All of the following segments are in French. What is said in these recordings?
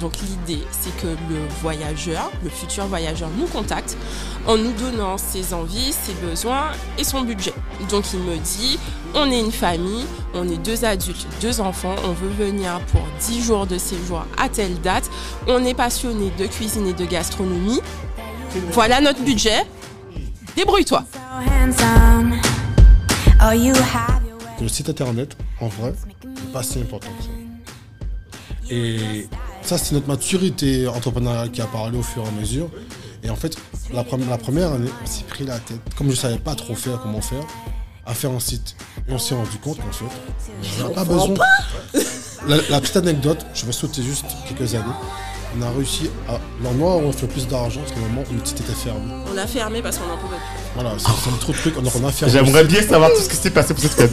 Donc l'idée, c'est que le voyageur, le futur voyageur, nous contacte en nous donnant ses envies, ses besoins et son budget. Donc il me dit, on est une famille, on est deux adultes, deux enfants, on veut venir pour 10 jours de séjour à telle date, on est passionné de cuisine et de gastronomie. Voilà notre budget. Débrouille-toi. Le site internet, en vrai, n'est pas si important que ça. Et ça, c'est notre maturité entrepreneuriale qui a parlé au fur et à mesure. Et en fait, la, pre- la première année, on s'est pris la tête, comme je ne savais pas trop faire, comment faire, à faire un site. Et on s'est rendu compte qu'en fait, on n'a pas besoin. La, la petite anecdote, je vais sauter juste quelques années. On a réussi à. L'endroit où on fait plus d'argent, c'est le moment où le site était fermé. On a fermé parce qu'on n'en pouvait plus. Voilà, c'est trop de trucs, donc on a fermé. J'aimerais le bien savoir tout ce qui s'est passé pour cette fête.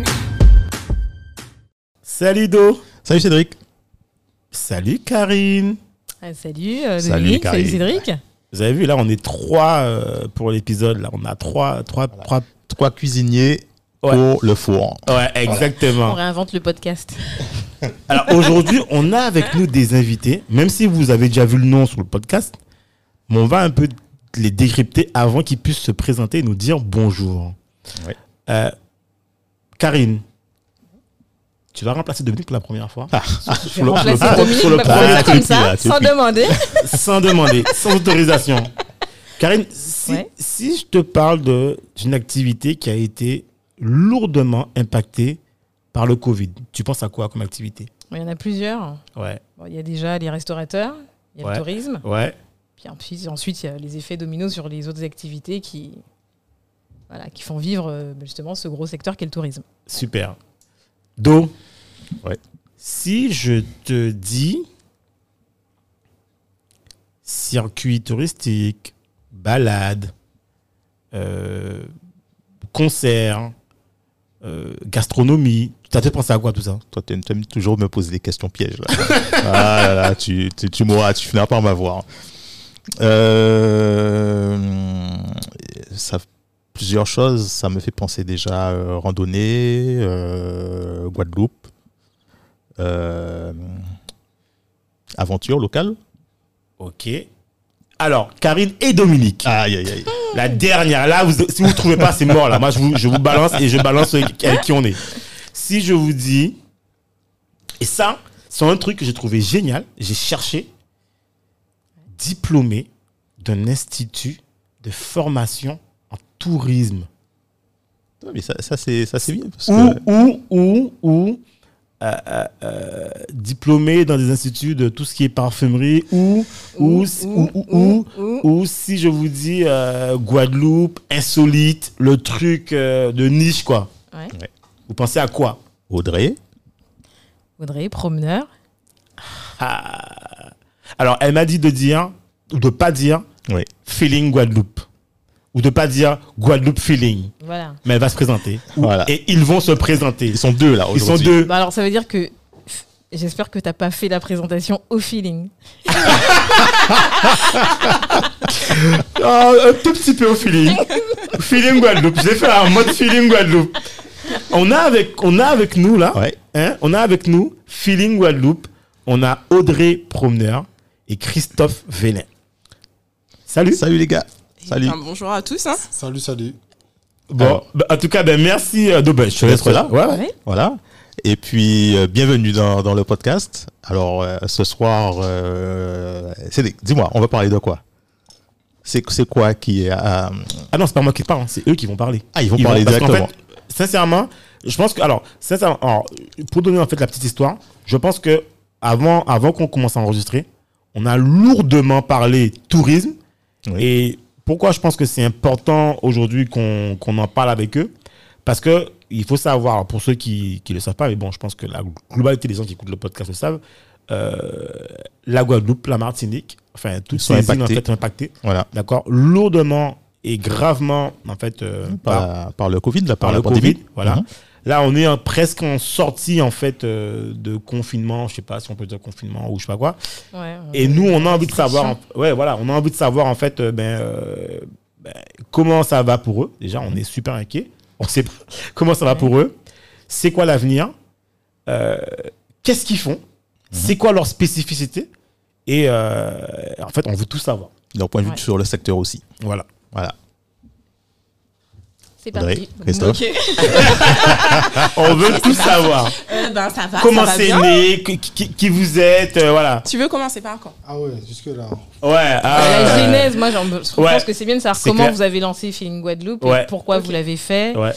Salut Do. Salut Cédric. Salut Karine. Ah, salut, euh, Salut, Dominique, Karine. salut Cédric. Vous avez vu, là, on est trois euh, pour l'épisode. Là, on a trois, trois, trois. Trois cuisiniers Ouais. pour le four. Ouais, On exactement. réinvente le podcast. Alors aujourd'hui, on a avec nous des invités, même si vous avez déjà vu le nom sur le podcast, mais on va un peu les décrypter avant qu'ils puissent se présenter et nous dire bonjour. Ouais. Euh, Karine, tu vas remplacer Dominique pour la première fois Je vais remplacer sur le- Dominique sur le bah, premier voilà, comme truc, ça, là, tout sans demander. sans demander, sans autorisation. Karine, si, Ouais. si je te parle d'une activité qui a été lourdement impactée par le Covid, tu penses à quoi comme activité? Il y en a plusieurs. Ouais, Bon, il y a déjà les restaurateurs, il y a Ouais. le tourisme, ouais. puis ensuite, ensuite il y a les effets dominos sur les autres activités qui, voilà, qui font vivre euh, justement ce gros secteur qu'est le tourisme. Super. Do. Ouais. Si je te dis circuit touristique, balade, euh, concert, euh, gastronomie, tu as peut-être pensé à quoi tout ça? Toi, tu aimes toujours me poser des questions pièges. Là. ah là là, tu, tu, tu m'auras, tu finiras par m'avoir. Euh, ça, plusieurs choses. Ça me fait penser déjà euh, randonnée, euh, Guadeloupe, euh, aventure locale. Ok. Alors, Karine et Dominique. Aïe, aïe, aïe. La dernière, là, vous- si vous ne trouvez pas, c'est mort là. Moi, je vous, je vous balance et je balance avec avec qui on est. Si je vous dis, et ça, c'est un truc que j'ai trouvé génial, j'ai cherché, diplômé d'un institut de formation tourisme. Mais ça, ça c'est, ça c'est bien. Parce Ou, que, ou, ou, ou, euh, euh, euh, diplômé dans des instituts de tout ce qui est parfumerie, ou, ou, ou, ou, ou, ou, ou si je vous dis euh, Guadeloupe, insolite, le truc euh, de niche, quoi. Ouais. Vous pensez à quoi? Audrey, Audrey, promeneur. Ah. Alors, elle m'a dit de dire, ou de pas dire, Oui. feeling Guadeloupe. Ou de pas dire Guadeloupe feeling. Voilà. Mais elle va se présenter. Voilà. Et ils vont se présenter. ils sont deux là Ils sont deux. Bah alors ça veut dire que j'espère que t'as pas fait la présentation au feeling. Oh, un tout petit peu au feeling. feeling Guadeloupe. J'ai fait un mode feeling Guadeloupe. On a avec, on a avec nous là, Ouais. hein, on a avec nous feeling Guadeloupe. On a Audrey Promeneur et Christophe Vénin. Salut. Salut les gars. Salut. Enfin, bonjour à tous. hein. Salut, salut. Bon, Alors. bah, en tout cas, ben merci euh, de ben, je te laisse D'être là. Ouais. Voilà. Et puis, euh, bienvenue dans, dans le podcast. Alors, euh, ce soir, euh, Cédric, dis-moi, on va parler de quoi? C'est c'est quoi qui est... euh, Ah non, c'est pas moi qui parle, c'est eux qui vont parler. Ah, ils vont parler parce qu'en directement. fait, sincèrement, je pense que alors, sincèrement, alors, pour donner en fait la petite histoire, je pense que avant, avant qu'on commence à enregistrer, on a lourdement parlé tourisme. Oui. Et pourquoi je pense que c'est important aujourd'hui qu'on en parle avec eux? Parce que il faut savoir, pour ceux qui ne le savent pas, mais bon, je pense que la globalité des gens qui écoutent le podcast le savent, euh, la Guadeloupe, la Martinique, enfin, toutes sont ces îles en impactés. fait, sont impactées, Voilà. d'accord, lourdement et gravement, en fait, euh, par, Par, par le Covid, là, par, le pandémie. Covid. Voilà. Mhm. Là, on est en- presque en sortie en fait euh, de confinement, je sais pas si on peut dire confinement ou je sais pas quoi. Ouais, Et nous, on a envie de savoir, en- ouais, voilà, on a envie de savoir en fait, euh, ben, euh, ben, comment ça va pour eux. Déjà, on est super inquiet. On sait pas comment ça va pour eux. C'est quoi l'avenir? Euh, Qu'est-ce qu'ils font? C'est quoi leur spécificité Et euh, en fait, on veut tout savoir. Leur point de vue Ouais. sur le secteur aussi. Voilà. Voilà. C'est parti. Christophe. On veut tout savoir. Euh, ben, ça va. Comment c'est né qui, qui- qui vous êtes euh, Voilà. Tu veux commencer par quand Ah ouais, jusque-là. Ouais. La euh, genèse, moi, je ouais. pense que c'est bien de savoir comment clair. vous avez lancé Feeling Guadeloupe, Ouais. et pourquoi vous l'avez fait, Ouais.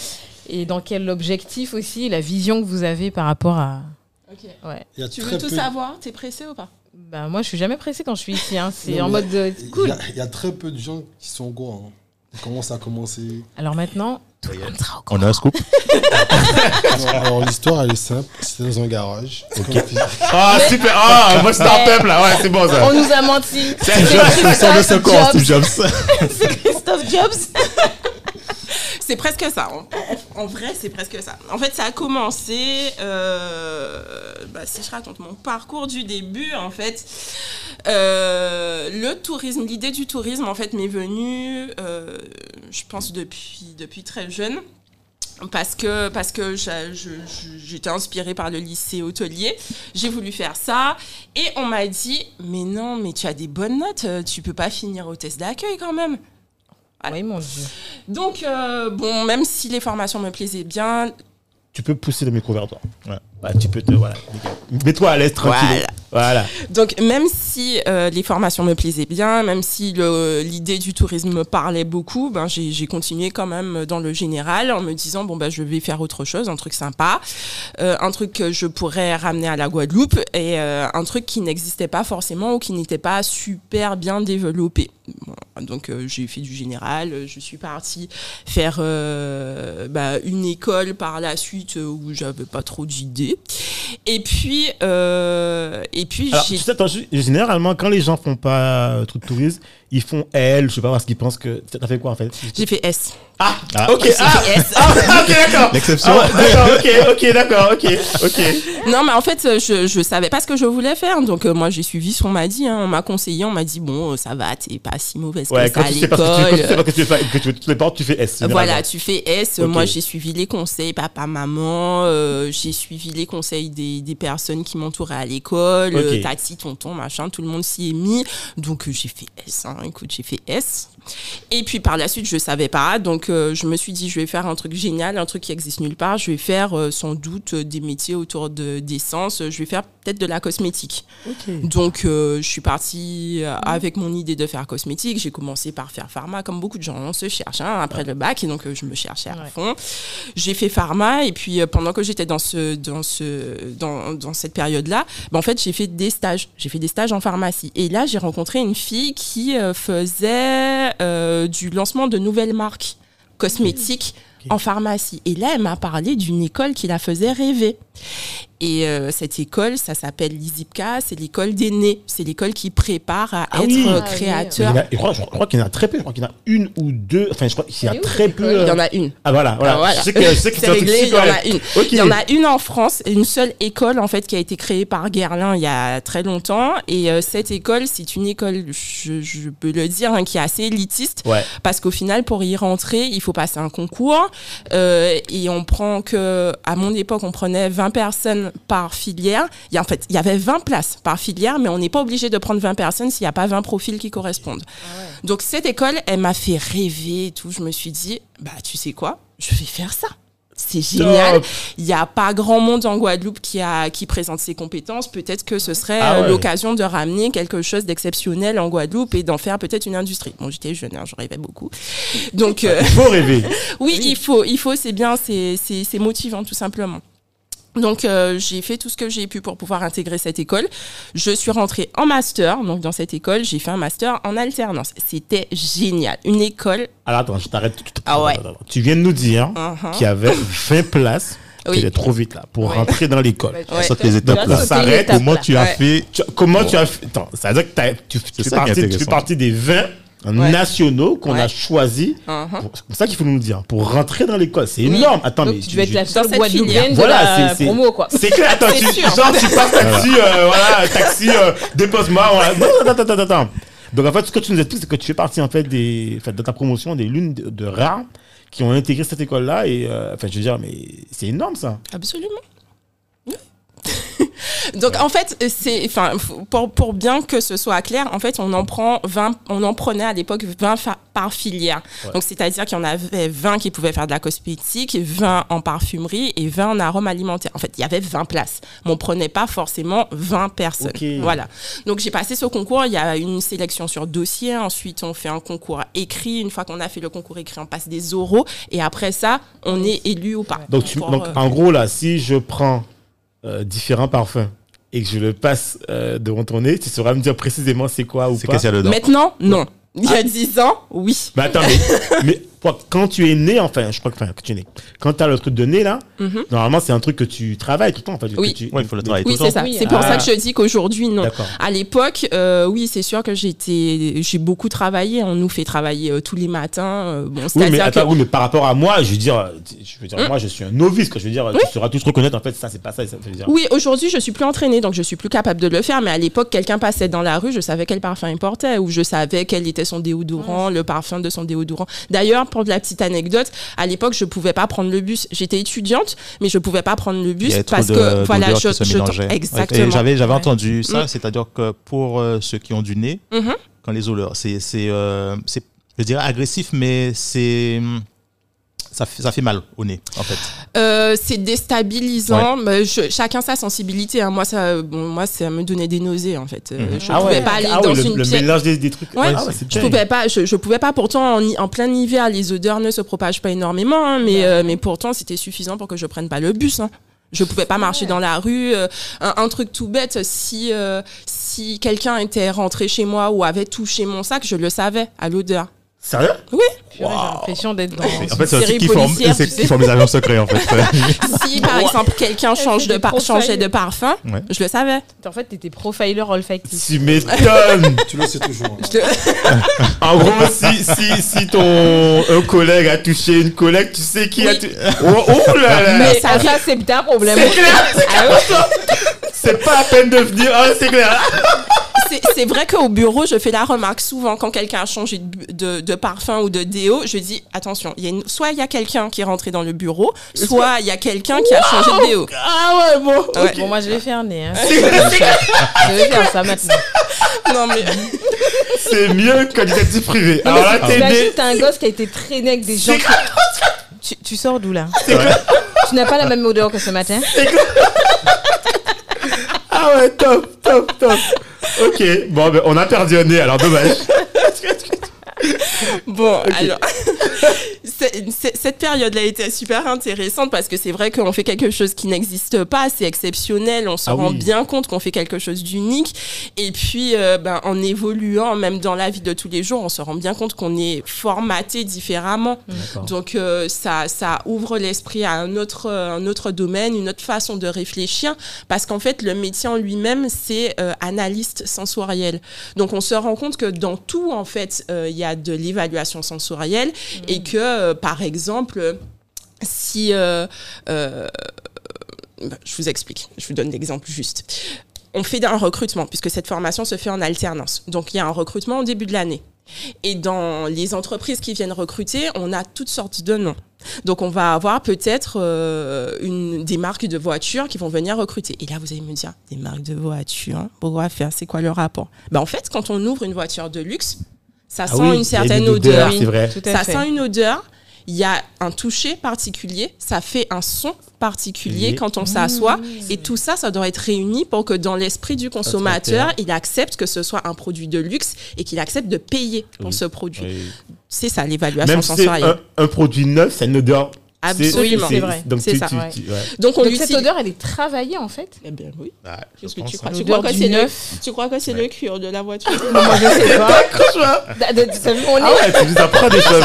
et dans quel objectif aussi, la vision que vous avez par rapport à. Ok. Ouais. Il y a Tu veux tout peu- savoir? T'es pressé ou pas? Bah, moi, je suis jamais pressée quand je suis ici. hein. C'est en mode de- il y cool. a- Il y, a très peu de gens qui sont au courant. hein. Comment ça a commencé Alors maintenant, tout le monde sera au courant. On a un scoop. Alors, alors, l'histoire, elle est simple. C'était dans un garage. Tu- Ah, super. Ah, moi, start-up là. Ouais, c'est bon ça. On nous a menti. C'est-. Steve Jobs. C'est Christophe Jobs. C'est presque ça. En, en- vrai, c'est presque ça. En fait, ça a commencé. euh, bah, si je raconte mon parcours du début, en fait, euh, le tourisme, l'idée du tourisme, en fait, m'est venue, euh, je pense, depuis, depuis très jeune. Parce que, parce que j'étais inspirée par le lycée hôtelier. J'ai voulu faire ça. Et on m'a dit Mais non, mais tu as des bonnes notes. Tu peux pas finir au test d'accueil quand même. Oui, mon Dieu. Donc, euh, bon, même si les formations me plaisaient bien, Tu peux pousser le micro vers toi. Ouais. Bah, tu peux te. Voilà. Mets-toi à l'aise tranquille. Voilà. donc même si euh, les formations me plaisaient bien, même si le- l'idée du tourisme me parlait beaucoup, ben, j'ai continué quand même dans le général en me disant, bon, ben, je vais faire autre chose, un truc sympa, euh, un truc que je pourrais ramener à la Guadeloupe et euh, un truc qui n'existait pas forcément ou qui n'était pas super bien développé. Bon, donc euh, j'ai fait du général, je suis partie faire euh, bah, une école par la suite où j'avais pas trop d'idées. Et puis, euh, et puis Alors, attends, généralement, quand les gens font pas euh, truc de tourisme, ils font L, je sais pas parce qu'ils pensent que. T'as fait quoi en fait? J'ai fait S. Ah, Ah. ok. Ah, S. ah, ok, d'accord. L'exception. Ah, d'accord, ok, ok, d'accord, ok, ok. Non, mais en fait, euh, je, je savais pas ce que je voulais faire. Donc, euh, moi, j'ai suivi ce qu'on m'a dit. hein. On m'a conseillé, on m'a dit, bon, euh, ça va, t'es pas si mauvaise Ouais, que quand ça à tu sais pas ce que tu, quand tu sais l'école. pas que tu veux tu veux toutes les portes, tu fais S. Voilà, tu fais S. Moi, j'ai suivi les conseils, papa, maman. euh, j'ai suivi les conseils des, des personnes qui m'entouraient à l'école, euh, Ok. tati, tonton, machin. Tout le monde s'y est mis. Donc, euh, j'ai fait S. hein. Écoute, j'ai fait S. Et puis par la suite, je savais pas. Donc, euh, je me suis dit, je vais faire un truc génial, un truc qui existe nulle part. Je vais faire euh, sans doute euh, des métiers autour de d'essence. Je vais faire peut-être de la cosmétique. Donc, euh, je suis partie avec mon idée de faire cosmétique. J'ai commencé par faire pharma, comme beaucoup de gens. On se cherche hein, après le bac, et donc je me cherchais à Ouais. fond. J'ai fait pharma, et puis pendant que j'étais dans ce, dans ce, dans, dans cette période-là, ben, en fait, j'ai fait des stages. J'ai fait des stages en pharmacie. Et là, j'ai rencontré une fille qui faisait euh, du lancement de nouvelles marques cosmétiques en pharmacie. Et là, elle m'a parlé d'une école qui la faisait rêver. Et euh, cette école, ça s'appelle l'ISIPCA, c'est l'école des nés. C'est l'école qui prépare à Ah être oui. euh, Ah oui. Créateur. il y en a- je crois, je crois qu'il y en a très peu. Je crois qu'il y en a une ou deux. Enfin, je crois qu'il y a très peu. école? Il y en euh, a une. Ah voilà, voilà. Ah, voilà. Je sais que, je sais que C'est un truc réglé, il y en super- a une. Il y en a une en France, une seule école en fait qui a été créée par Guerlain il y a très longtemps. Et euh, cette école, c'est une école, je, je peux le dire, hein, qui est assez élitiste. Ouais. Parce qu'au final, pour y rentrer, il faut passer un concours. euh, et on prend que, à mon époque, on prenait 20 personnes par filière. Il y a, en fait, il y avait 20 places par filière, mais on n'est pas obligé de prendre 20 personnes s'il n'y a pas 20 profils qui correspondent. Donc cette école, elle m'a fait rêver et tout. Je me suis dit, bah tu sais quoi, je vais faire ça. C'est génial. Il n'y a pas grand monde en Guadeloupe qui, a, qui présente ses compétences. Peut-être que ce serait Ah euh, ouais. l'occasion de ramener quelque chose d'exceptionnel en Guadeloupe et d'en faire peut-être une industrie. Bon, j'étais jeune, hein, je rêvais beaucoup. Donc, euh, Il faut rêver. oui, il faut, il faut, c'est bien, c'est motivant tout simplement. Donc euh, j'ai fait tout ce que j'ai pu pour pouvoir intégrer cette école. Je suis rentrée en master, donc dans cette école, j'ai fait un master en alternance. C'était génial. Une école. Alors attends, je t'arrête. tout- Ah ouais. Tu viens de nous dire Uh-huh. qu'il y avait 20 places. Oui. Tu es trop vite là pour Ouais. rentrer dans l'école. Ouais. Saute les étapes là. s'arrête. Comment tu as Ouais. fait? Tu- comment tu as fait? Attends, ça veut dire que tu, tu, fais ça partie, tu fais partie des 20 nationaux qu'on a choisis. Uh-huh. C'est pour ça qu'il faut nous le dire. Pour rentrer dans l'école. C'est énorme. Attends, Donc mais tu tu- devais être la seule Guadeloupéenne filière. de Voilà, la c'est- c'est- promo, quoi. C'est clair, attends, tu, sûr. genre tu passes taxi, euh, voilà, taxi, euh, dépose-moi, voilà. Non, attends, attends, attends, attends. Donc en fait, ce que tu nous expliques, c'est que tu fais partie en fait des, de ta promotion des l'une de, de rares qui ont intégré cette école-là et, euh, enfin, je veux dire, mais c'est énorme ça. Absolument. Oui. Donc en fait, c'est enfin pour, pour bien que ce soit clair, en fait, on en prend 20 on en prenait à l'époque 20 fa- par filière. Donc c'est-à-dire qu'il y en avait 20 qui pouvaient faire de la cosmétique, 20 en parfumerie et 20 en arôme alimentaire. En fait, il y avait 20 places. Mais on prenait pas forcément 20 personnes. Voilà. Donc j'ai passé ce concours, il y a une sélection sur dossier, ensuite on fait un concours écrit, une fois qu'on a fait le concours écrit, on passe des oraux et après ça, on est élu ou pas. Donc, tu, Pour, donc euh, en gros là, si je prends euh, différents parfums et que je le passe euh, devant ton nez, tu sauras me dire précisément c'est quoi ou C'est pas. qu'est-ce qu'il y a dedans Maintenant, non. Il y a 10 ans, oui. Mais attends, mais, mais quand tu es né, enfin, je crois que, enfin, que tu es né, quand tu as le truc de nez là, Mhm. normalement c'est un truc que tu travailles tout le temps. En fait, Oui. tu- Ouais, il faut le travailler Oui, tout le c'est temps. ça. Oui, c'est pour ah. ça que je dis qu'aujourd'hui, non. À l'époque, euh, oui, c'est sûr que j'étais, j'ai beaucoup travaillé. On nous fait travailler euh, tous les matins. euh, bon, Oui mais, c'est-à-dire attends, que oui, mais par rapport à moi, je veux dire, je veux dire Hum. moi, je suis un novice. Que je veux dire, tu sauras tous reconnaître en fait, ça, c'est pas ça. ça veut dire. Oui, aujourd'hui, je suis plus entraînée, donc je suis plus capable de le faire. Mais à l'époque, quelqu'un passait dans la rue, je savais quel parfum il portait, ou je savais quel était son déodorant, le parfum de son déodorant. D'ailleurs, pour la petite anecdote, à l'époque, je pouvais pas prendre le bus. J'étais étudiante, mais je pouvais pas prendre le bus parce de- que voilà, je, exactement. J'avais j'avais Ouais. entendu ça, Mm. c'est-à-dire que pour euh, ceux qui ont du nez, Mhm. quand les odeurs, c'est, c'est, euh, c'est, je dirais agressif, mais c'est, ça fait, ça fait mal au nez, en fait. Euh, c'est déstabilisant. mais je- chacun sa sensibilité. hein. Moi, ça, bon, moi, ça me donnait des nausées en fait. Euh, Mhm. Je Ah pouvais ouais, pas aller ah dans ouais, le, une le pièce. mélange des, des trucs. Ouais. Ah c'est Je pouvais pas, je, je pouvais pas. Pourtant, en, plein hiver, les odeurs ne se propagent pas énormément, hein, mais euh, mais pourtant, c'était suffisant pour que je prenne pas le bus. hein. Je pouvais pas marcher dans la rue. euh, un, un truc tout bête, si euh, si quelqu'un était rentré chez moi ou avait touché mon sac, je le savais à l'odeur. Sérieux? Purée, J'ai l'impression d'être dans. En fait, une c'est qui forme, policière, c'est tu qui sais. forme les agents secrets, en fait. Si par exemple quelqu'un change de par- changeait de parfum, Ouais. je le savais. En fait, t'étais profiler olfactif. Tu m'étonnes. Tu le sais toujours. hein. En gros, si, si, si ton un collègue a touché une collègue, tu sais qui a Oui. touché. Oh, oh là là. Mais ça ça, c'est un problème. C'est clair, c'est clair. C'est pas la peine de venir. Ah, c'est clair. C'est- C'est vrai qu'au bureau, je fais la remarque souvent quand quelqu'un a changé de, bu- de, de parfum ou de déo, je dis attention, il y a une- soit il y a quelqu'un qui est rentré dans le bureau, soit il y a quelqu'un qui a changé de déo. Ah ouais, bon. Ouais. Bon, moi, je vais faire nez. Hein. Je vais faire ça maintenant. Non mais C'est mieux qu'un détective privé. Alors là, t'es t'as un gosse qui a été traîné avec des gens. Qui- Tu, tu sors d'où là Tu n'as pas la même odeur que ce matin Ah ouais, top, top, top. Ok, bon, ben, on a perdu un nez, alors dommage. bon, alors cette période-là était super intéressante parce que c'est vrai qu'on fait quelque chose qui n'existe pas, c'est exceptionnel, on se Ah rend oui. bien compte qu'on fait quelque chose d'unique et puis euh, ben, en évoluant, même dans la vie de tous les jours, on se rend bien compte qu'on est formaté différemment. Donc euh, ça, ça ouvre l'esprit à un autre, euh, un autre domaine, une autre façon de réfléchir, parce qu'en fait le métier en lui-même c'est euh, analyste sensoriel. Donc on se rend compte que dans tout en fait euh, il y a de l'évaluation sensorielle et que euh, par exemple si euh, euh, je vous explique, je vous donne l'exemple juste. On fait un recrutement puisque cette formation se fait en alternance. Donc il y a un recrutement au début de l'année. Et dans les entreprises qui viennent recruter, on a toutes sortes de noms. Donc on va avoir peut-être euh, une des marques de voitures qui vont venir recruter. Et là vous allez me dire des marques de voitures, pourquoi faire C'est quoi le rapport? Ben en fait, quand on ouvre une voiture de luxe, ça sent Ah oui, une certaine odeur. c'est vrai. Tout à Ça sent une odeur. Il y a un toucher particulier, ça fait un son particulier Oui. quand on s'assoit. Et tout ça, ça doit être réuni pour que dans l'esprit du consommateur, il accepte que ce soit un produit de luxe et qu'il accepte de payer pour Oui. ce produit. Oui. C'est ça l'évaluation Même si c'est sensorielle. un, un produit neuf, c'est une odeur Absolument. c'est vrai. Donc, tu- ça, tu- ouais. tu- ouais. Donc on Donc cette odeur, elle est travaillée en fait Eh bien oui. Ouais, je Qu'est-ce que pense, tu hein. crois Tu crois que c'est le, neuf. tu crois que c'est le cuir de la voiture? Moi je sais pas. Ça- on Ah est- tu nous apprends des choses.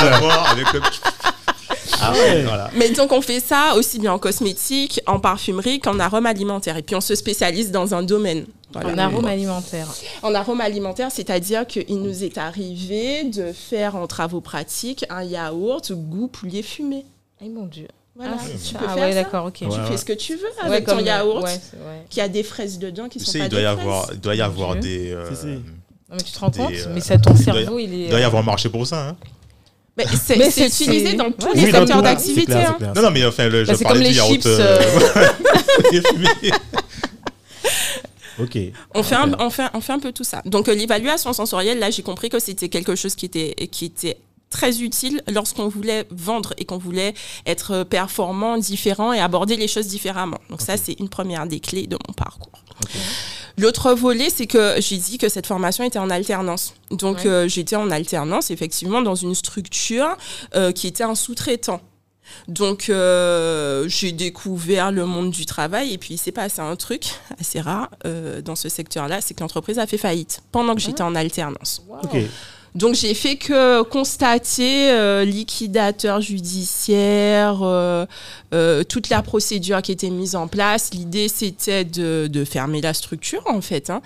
Ah ouais. Voilà. Mais donc on fait ça aussi bien en cosmétique, en parfumerie qu'en arôme alimentaire. Et puis on se spécialise dans un domaine. Voilà. En arôme alimentaire. En arôme alimentaire, c'est-à-dire qu'il nous est arrivé de faire en travaux pratiques un yaourt goût poulet fumé. Eh mon dieu. Voilà, Ah, tu peux Ah faire ouais, ça. d'accord, ok. Tu Ouais, fais ouais. ce que tu veux Ouais, avec ton comme- yaourt, ouais, c'est- ouais. qui a des fraises dedans qui Tu sont sais, pas il doit des y fraises. avoir, il doit y avoir des. euh, Si, si. Non, mais tu te rends Des, compte euh, Mais ça, ton cerveau, il est. Il doit y euh, avoir marché pour ça. Hein. Mais c'est utilisé dans tous les Oui, secteurs d'activité. hein. Non, non, mais enfin, le, je Bah, parlais du yaourt. euh, euh. Ok. On fait, un, on, fait, on fait un peu tout ça. Donc euh, l'évaluation sensorielle, là j'ai compris que c'était quelque chose qui était, qui était très utile lorsqu'on voulait vendre et qu'on voulait être performant, différent et aborder les choses différemment. Donc ça c'est une première des clés de mon parcours. L'autre volet, c'est que j'ai dit que cette formation était en alternance. Donc Ouais. euh, j'étais en alternance effectivement dans une structure euh, qui était un sous-traitant. Donc euh, j'ai découvert le monde du travail et puis il s'est passé un truc assez rare euh, dans ce secteur-là, c'est que l'entreprise a fait faillite pendant que j'étais en alternance. Donc j'ai fait que constater euh, liquidateur judiciaire, euh, euh, toute la procédure qui était mise en place. L'idée c'était de, de fermer la structure en fait. hein.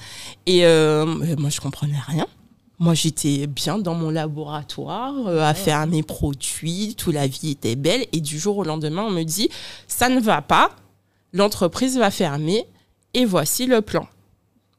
Et euh, moi je comprenais rien. Moi j'étais bien dans mon laboratoire euh, à faire mes produits, toute la vie était belle. Et du jour au lendemain on me dit ça ne va pas, l'entreprise va fermer et voici le plan.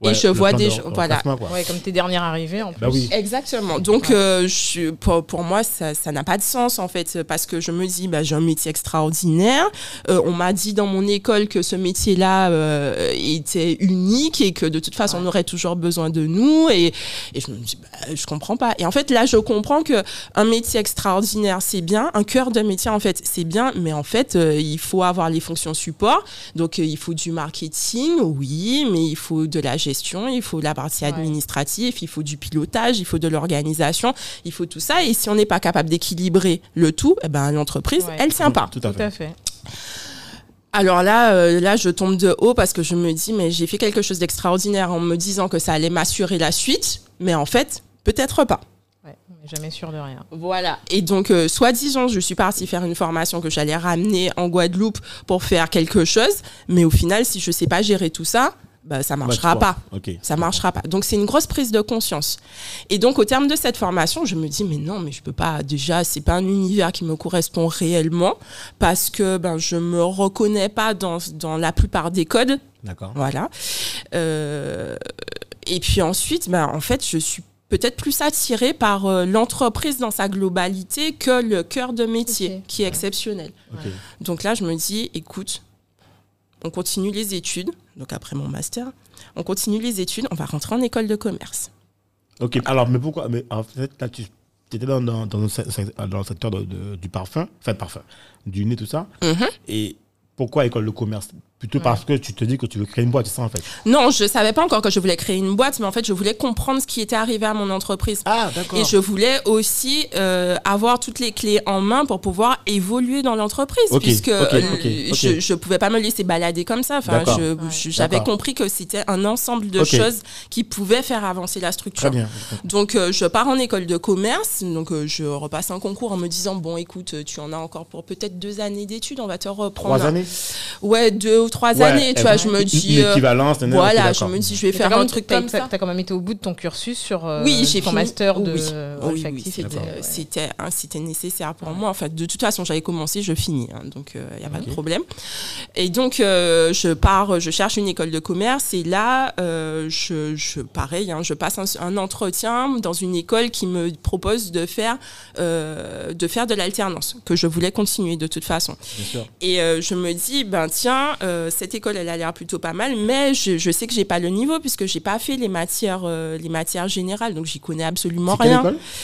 Ouais, et je vois des de gens- voilà. Ouais, comme tes dernières arrivées en plus. Bah oui. Exactement. Donc, euh, je, pour, pour moi, ça ça n'a pas de sens, en fait, parce que je me dis, bah, j'ai un métier extraordinaire. Euh, on m'a dit dans mon école que ce métier-là euh, était unique et que de toute façon, on aurait toujours besoin de nous. Et, et je me dis, bah, je comprends pas. Et en fait, là, je comprends que un métier extraordinaire, c'est bien. Un cœur de métier, en fait, c'est bien. Mais en fait, euh, il faut avoir les fonctions support. Donc, euh, il faut du marketing, oui, mais il faut de la gestion, il faut la partie Ouais. administrative, il faut du pilotage, il faut de l'organisation, il faut tout ça. Et si on n'est pas capable d'équilibrer le tout, eh ben, l'entreprise, Ouais. elle tient pas. Tout à Tout à fait. fait. Alors là, euh, là, je tombe de haut parce que je me dis, mais j'ai fait quelque chose d'extraordinaire en me disant que ça allait m'assurer la suite, mais en fait, peut-être pas. Ouais, on n'est jamais sûr de rien. Voilà. Et donc, euh, soi-disant, je suis partie faire une formation que j'allais ramener en Guadeloupe pour faire quelque chose, mais au final, si je sais pas gérer tout ça, bah, ça marchera Bah, pas. vois. Ok. Ça marchera pas. Donc c'est une grosse prise de conscience. Et donc au terme de cette formation, je me dis mais non, mais je peux pas. Déjà, c'est pas un univers qui me correspond réellement parce que ben je me reconnais pas dans dans la plupart des codes. D'accord. Voilà. Euh, et puis ensuite, ben en fait, je suis peut-être plus attirée par euh, l'entreprise dans sa globalité que le cœur de métier qui est exceptionnel. Donc là, je me dis, écoute, on continue les études, donc après mon master, on continue les études, on va rentrer en école de commerce. Ok. Alors, mais pourquoi Mais en fait, là, tu étais dans, dans, dans, le, sec- dans le secteur de- de- du parfum, enfin, de parfum, du nez, tout ça. Mhm. Et pourquoi école de commerce Plutôt Ouais. parce que tu te dis que tu veux créer une boîte, c'est ça en fait. Non, je savais pas encore que je voulais créer une boîte, mais en fait, je voulais comprendre ce qui était arrivé à mon entreprise. Ah, d'accord. Et je voulais aussi euh, avoir toutes les clés en main pour pouvoir évoluer dans l'entreprise, Ok, puisque ok, euh, ok, ok. je je pouvais pas me laisser balader comme ça. Enfin, Ouais. j'avais compris que c'était un ensemble de choses qui pouvaient faire avancer la structure. Très bien. Donc euh, je pars en école de commerce, donc euh, je repasse un concours en me disant bon écoute tu en as encore pour peut-être deux années d'études, on va te reprendre. Trois années? Ouais deux ou trois Ouais, années, tu euh, vois. Je me dis Une euh, voilà, je me dis je vais faire un truc comme ça. T'as quand même été au bout de ton cursus sur euh, Oui, j'ai ton fini. master de Oui. euh, Oui, c'était, ouais. nécessaire pour moi. Enfin, de toute façon, j'avais commencé, je finis, hein, donc il n'y a pas de problème. Et donc, euh, je pars, je cherche une école de commerce et là, euh, je, je, pareil, hein, je passe un, un entretien dans une école qui me propose de faire, euh, de faire de l'alternance, que je voulais continuer de toute façon. Bien sûr. Et euh, je me dis, ben tiens, euh, cette école, elle a l'air plutôt pas mal, mais je, je sais que j'ai pas le niveau puisque j'ai pas fait les matières, euh, les matières générales, donc j'y connais absolument rien.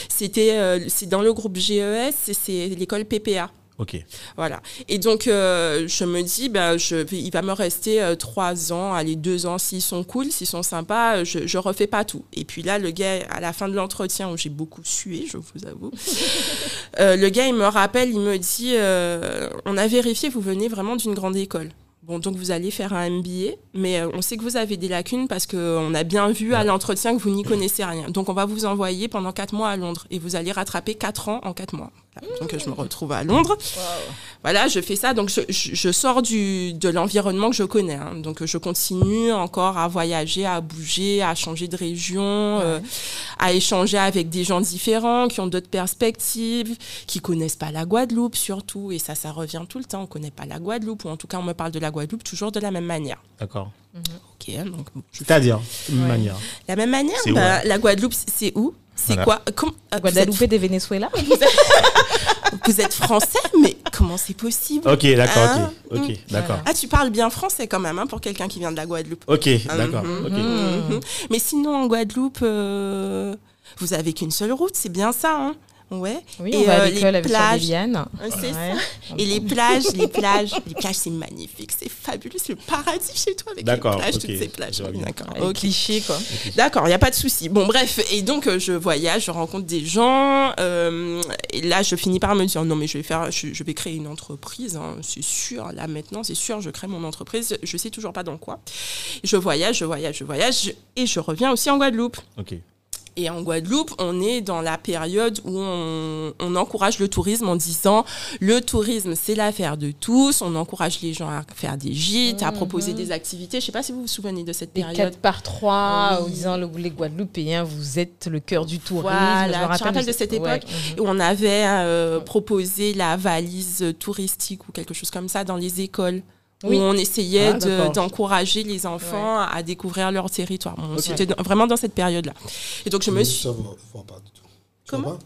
C'était, euh, c'est dans le groupe GES, c'est- l'école PPA. Ok. Voilà. Et donc, euh, je me dis, ben, je, il va me rester euh, trois ans, allez, deux ans, s'ils sont cool, s'ils sont sympas, euh, je, je refais pas tout. Et puis là, le gars, à la fin de l'entretien, où j'ai beaucoup sué, je vous avoue, euh, le gars, il me rappelle, il me dit, euh, on a vérifié, vous venez vraiment d'une grande école. Bon, donc vous allez faire un MBA, mais euh, on sait que vous avez des lacunes parce qu'on a bien vu à l'entretien que vous n'y connaissez rien. Donc on va vous envoyer pendant quatre mois à Londres et vous allez rattraper quatre ans en quatre mois. Donc je me retrouve à Londres. Voilà, je fais ça. Donc, je, je- je sors du, de l'environnement que je connais. hein. Donc, je continue encore à voyager, à bouger, à changer de région, euh, à échanger avec des gens différents qui ont d'autres perspectives, qui connaissent pas la Guadeloupe surtout. Et ça, ça revient tout le temps. On connaît pas la Guadeloupe, ou en tout cas, on me parle de la Guadeloupe toujours de la même manière. D'accord. Ok, hein, donc C'est-à-dire, de Ouais. manière. la même manière. Bah, hein? la Guadeloupe, c'est où? C'est Voilà. quoi Comment- vous, êtes, Guadeloupe des Venezuela vous êtes français, mais comment c'est possible Ok, d'accord, Hein? ok. D'accord. Ah, tu parles bien français quand même, hein, pour quelqu'un qui vient de la Guadeloupe. Ok, d'accord. Mhm, ok. mhm. Mais sinon, en Guadeloupe, euh, vous avez qu'une seule route, c'est bien ça, hein? Ouais. Oui, Et, on va à euh, l'école avec plages. Liane. C'est Ouais. ça. Et les plages, les plages, les plages, c'est magnifique, c'est fabuleux, c'est le paradis chez toi avec les plages, ok, toutes ces plages. D'accord. Clichés, quoi. D'accord, il n'y a pas de souci. Bon, bref, et donc euh, je voyage, je rencontre des gens, euh, et là je finis par me dire non mais je vais faire, je, je vais créer une entreprise, hein, c'est sûr. Là maintenant, c'est sûr, je crée mon entreprise. Je sais toujours pas dans quoi. Je voyage, je voyage, je voyage, et je reviens aussi en Guadeloupe. Ok. Et en Guadeloupe, on est dans la période où on, on encourage le tourisme en disant le tourisme, c'est l'affaire de tous. On encourage les gens à faire des gîtes, à proposer des activités. Je sais pas si vous vous souvenez de cette Les période. 4 par 3, Oui. en disant le- les Guadeloupéens, vous êtes le cœur du tourisme. Voilà, je me rappelle, de cette Ouais. époque où on avait euh, proposé la valise touristique ou quelque chose comme ça dans les écoles. Oui. Où on essayait Ah, de- d'encourager les enfants à découvrir leur territoire. Bon, Ok. C'était vraiment dans cette période-là. Et donc je me suis. Ça va, va pas du tout. Comment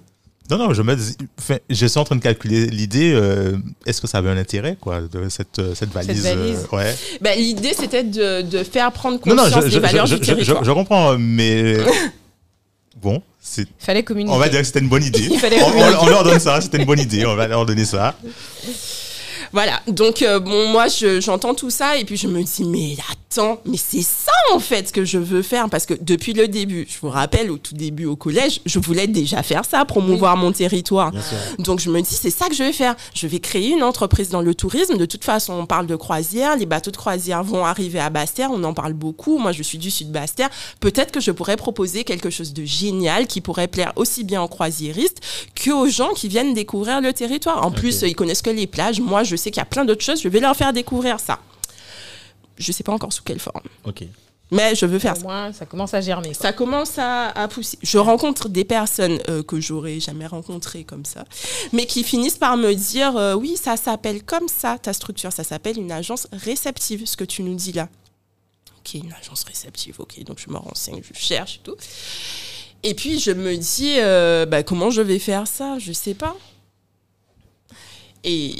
Non, non, je me dis, enfin, je suis en train de calculer l'idée. euh, Est-ce que ça avait un intérêt, quoi, de cette, euh, cette valise, valise. euh, Ouais. Ben, L'idée, c'était de, de faire prendre Non, conscience non, je, des je, valeurs je, du je- je- territoire. je comprends, mais bon, c'est, Fallait communiquer. on va dire que c'était une bonne idée. Il fallait on, communiquer. on- on leur donne ça, c'était une bonne idée. On va leur donner ça. Voilà, donc euh, bon, moi je- j'entends tout ça et puis je me dis mais attends, mais c'est ça en fait que je veux faire parce que depuis le début, je vous rappelle au tout début au collège, je voulais déjà faire ça, promouvoir mon territoire. Donc je me dis c'est ça que je vais faire. Je vais créer une entreprise dans le tourisme. De toute façon, on parle de croisière, les bateaux de croisière vont arriver à Basse-Terre, on en parle beaucoup. Moi je suis du sud Basse-Terre. Peut-être que je pourrais proposer quelque chose de génial qui pourrait plaire aussi bien aux croisiéristes que aux gens qui viennent découvrir le territoire. En plus, ils connaissent que les plages. Moi, je sais qu'il y a plein d'autres choses. Je vais leur faire découvrir ça. Je sais pas encore sous quelle forme, Ok. mais je veux faire Au ça. ça commence à germer. quoi. Ça commence à, à pousser. Je rencontre des personnes euh, que j'aurais jamais rencontrées comme ça, mais qui finissent par me dire euh, oui, ça s'appelle comme ça ta structure, ça s'appelle une agence réceptive, ce que tu nous dis là. Ok, une agence réceptive, ok, donc je me renseigne, je cherche et tout. Et puis je me dis euh, bah, comment je vais faire ça, je sais pas. Et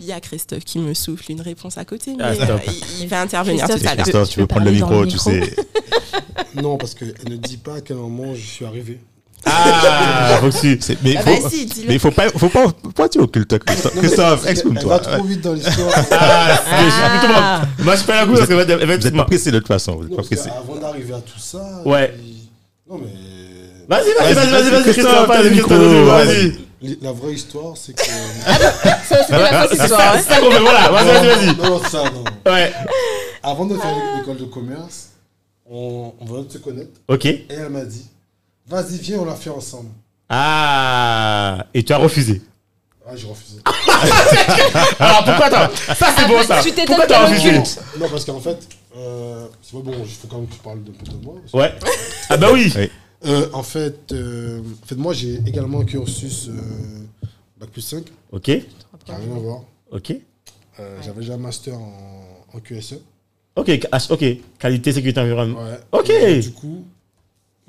il y a Christophe qui me souffle une réponse à côté, mais Ah, euh, il, il va intervenir Christophe, tout à l'heure. Christophe, tu veux prendre le micro, le tu micro. sais. Non, parce qu'elle ne dit pas à quel moment je suis arrivé. Ah, Roxy. C'est- Mais il Ah, faut, vas-y, dis-le. mais il faut pas, faut pas, pourquoi tu occultes Christophe Christophe, elle- Elle exprime-toi. va trop vite dans l'histoire. Ah, Ah. c'est- Moi, je fais la goût parce que elle va Vous êtes pas pressé de toute façon, vous êtes Non, pas pressé. qu'avant d'arriver à tout ça. Ouais. il- Non, mais. Vas-y, vas-y, vas-y, Vas-y, vas-y, vas-y, vas-y, Christophe, vas-y, La vraie histoire, c'est que. Ça, c'était la fausse histoire. hein. C'est ça qu'on fait, voilà, vas-y, vas-y, vas-y. Non, non, ça, non. Ouais. Avant de faire l'école de commerce, on, on venait de se connaître. Ok. Et elle m'a dit Vas-y, viens, on l'a fait ensemble. Ah, et tu as refusé. Ah, j'ai refusé. Alors pourquoi t'as Ça c'est bon ça. Tu t'étonnes Pourquoi qu'elle t'as refusé occulte. Non, parce qu'en fait, euh, c'est pas bon, il faut quand même que tu parles un peu de moi. parce que- Ouais. Ah bah oui. Oui. Euh, en, fait, euh, en fait, moi, j'ai également un cursus euh, Bac plus 5, Ok. qui n'a rien à voir. Ok. Euh, J'avais déjà un master en, en QSE. Ok. Ok. Qualité, sécurité, environnement. Ouais. Ok. Et du coup,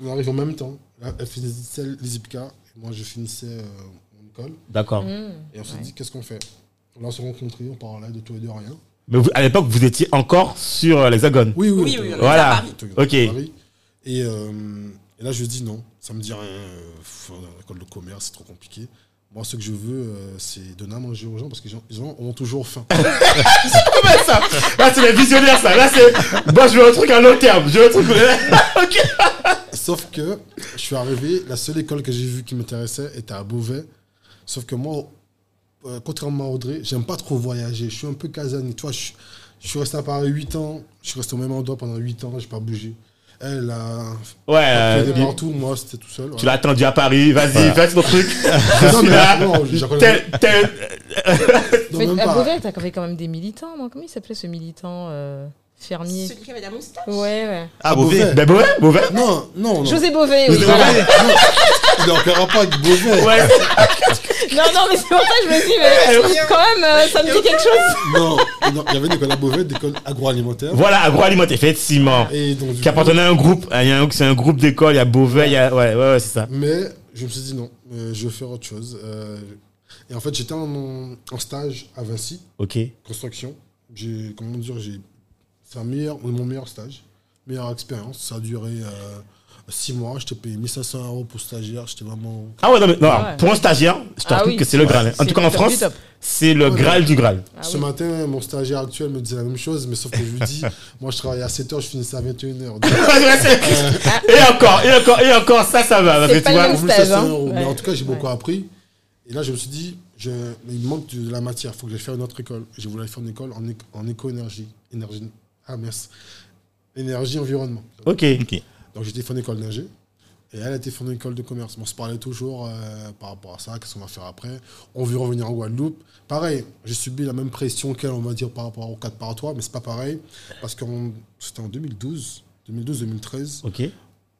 on arrive en même temps. Là, Elle finissait les IPCA, et moi, je finissais euh, mon école. D'accord. Et on s'est dit Qu'est-ce qu'on fait? Là, on s'est rencontrés, on parlait de tout et de rien. Mais vous- à l'époque, vous étiez encore sur l'hexagone. Oui, Oui, oui, on est Voilà. Ok. Ok. Et, euh, Et là, je dis non, ça me dit rien. euh, l'école de commerce, c'est trop compliqué. Moi, ce que je veux, euh, c'est donner à manger aux gens parce que les gens, les gens ont toujours faim. Comment ça Là, c'est les visionnaires, ça. Là, c'est. Moi, je veux un truc à long terme. Je veux un truc. ok. Sauf que je suis arrivé, la seule école que j'ai vue qui m'intéressait était à Beauvais. Sauf que moi, euh, contrairement à Audrey, j'aime pas trop voyager. Je suis un peu casanier. Tu vois, je, je suis resté à Paris 8 ans. Je suis resté au même endroit pendant 8 ans. J'ai pas bougé. Elle a Ouais, fait euh, des partout. Moi, c'était tout seul. tu l'as attendu à Paris. Vas-y, Voilà. fais ton truc. Non, mais là. non, je la connais- Tel- tel- non, Mais même à. Beauvais, t'as quand même des militants, non Comment il s'appelait ce militant euh, fermier Celui qui avait la moustache Ouais, ouais. Ah, Beauvais. Beauvais. Ben, ouais, mauvais. Non, non, non. José Beauvais, oui. José voilà. Beauvais, non. Il n'a aucun rapport avec Beauvais. Ouais. Non, non, mais c'est pour ça que je me dis, mais quand même, euh, ça me dit quelque chose. Non, non, il y avait une école à Beauvais, des écoles agroalimentaires. Voilà, agroalimentaire, effectivement. Et donc, du Qui appartenait à un groupe. Il y a un- C'est un groupe d'école. Il y a Beauvais. Il y a. Ouais, ouais, ouais, c'est ça. Mais je me suis dit non, euh, je vais faire autre chose. Euh, et en fait, j'étais en, en stage à Vinci, Ok. construction. J'ai, comment dire, j'ai, c'est un meilleur, mon meilleur stage, meilleure expérience. Ça a duré euh, six mois. J'étais payé 1500 euros pour stagiaire. J'étais vraiment. Ah ouais, non, mais non, Ah ouais. pour un stagiaire, je te Ah oui. que c'est le Graal. En tout cas, en France, c'est le Ouais, Graal du Graal. Ah Ce oui. matin, mon stagiaire actuel me disait la même chose, mais sauf que je lui dis, moi je travaille à 7h, je finissais à 21h. et encore, et encore, et encore, ça, ça va. Parce C'est que pas tu le vois, même Pour stage, 1500 hein. euros. Mais en tout cas, j'ai beaucoup Ouais. appris. Et là, je me suis dit, je, il me manque de la matière. Il faut que j'aille faire une autre école. J'ai voulu aller faire une école en, en éco-énergie. Énergie. Ah, merci. Énergie, environnement. Ok. Ok. Donc, j'étais fait une école d'ingé. Et elle a été fait une école de commerce. On se parlait toujours euh, par rapport à ça, qu'est-ce qu'on va faire après. On veut revenir en Guadeloupe. Pareil, j'ai subi la même pression qu'elle, on va dire, par rapport au 4 par 3, mais c'est pas pareil. Parce que c'était en 2012, 2012-2013. Ok.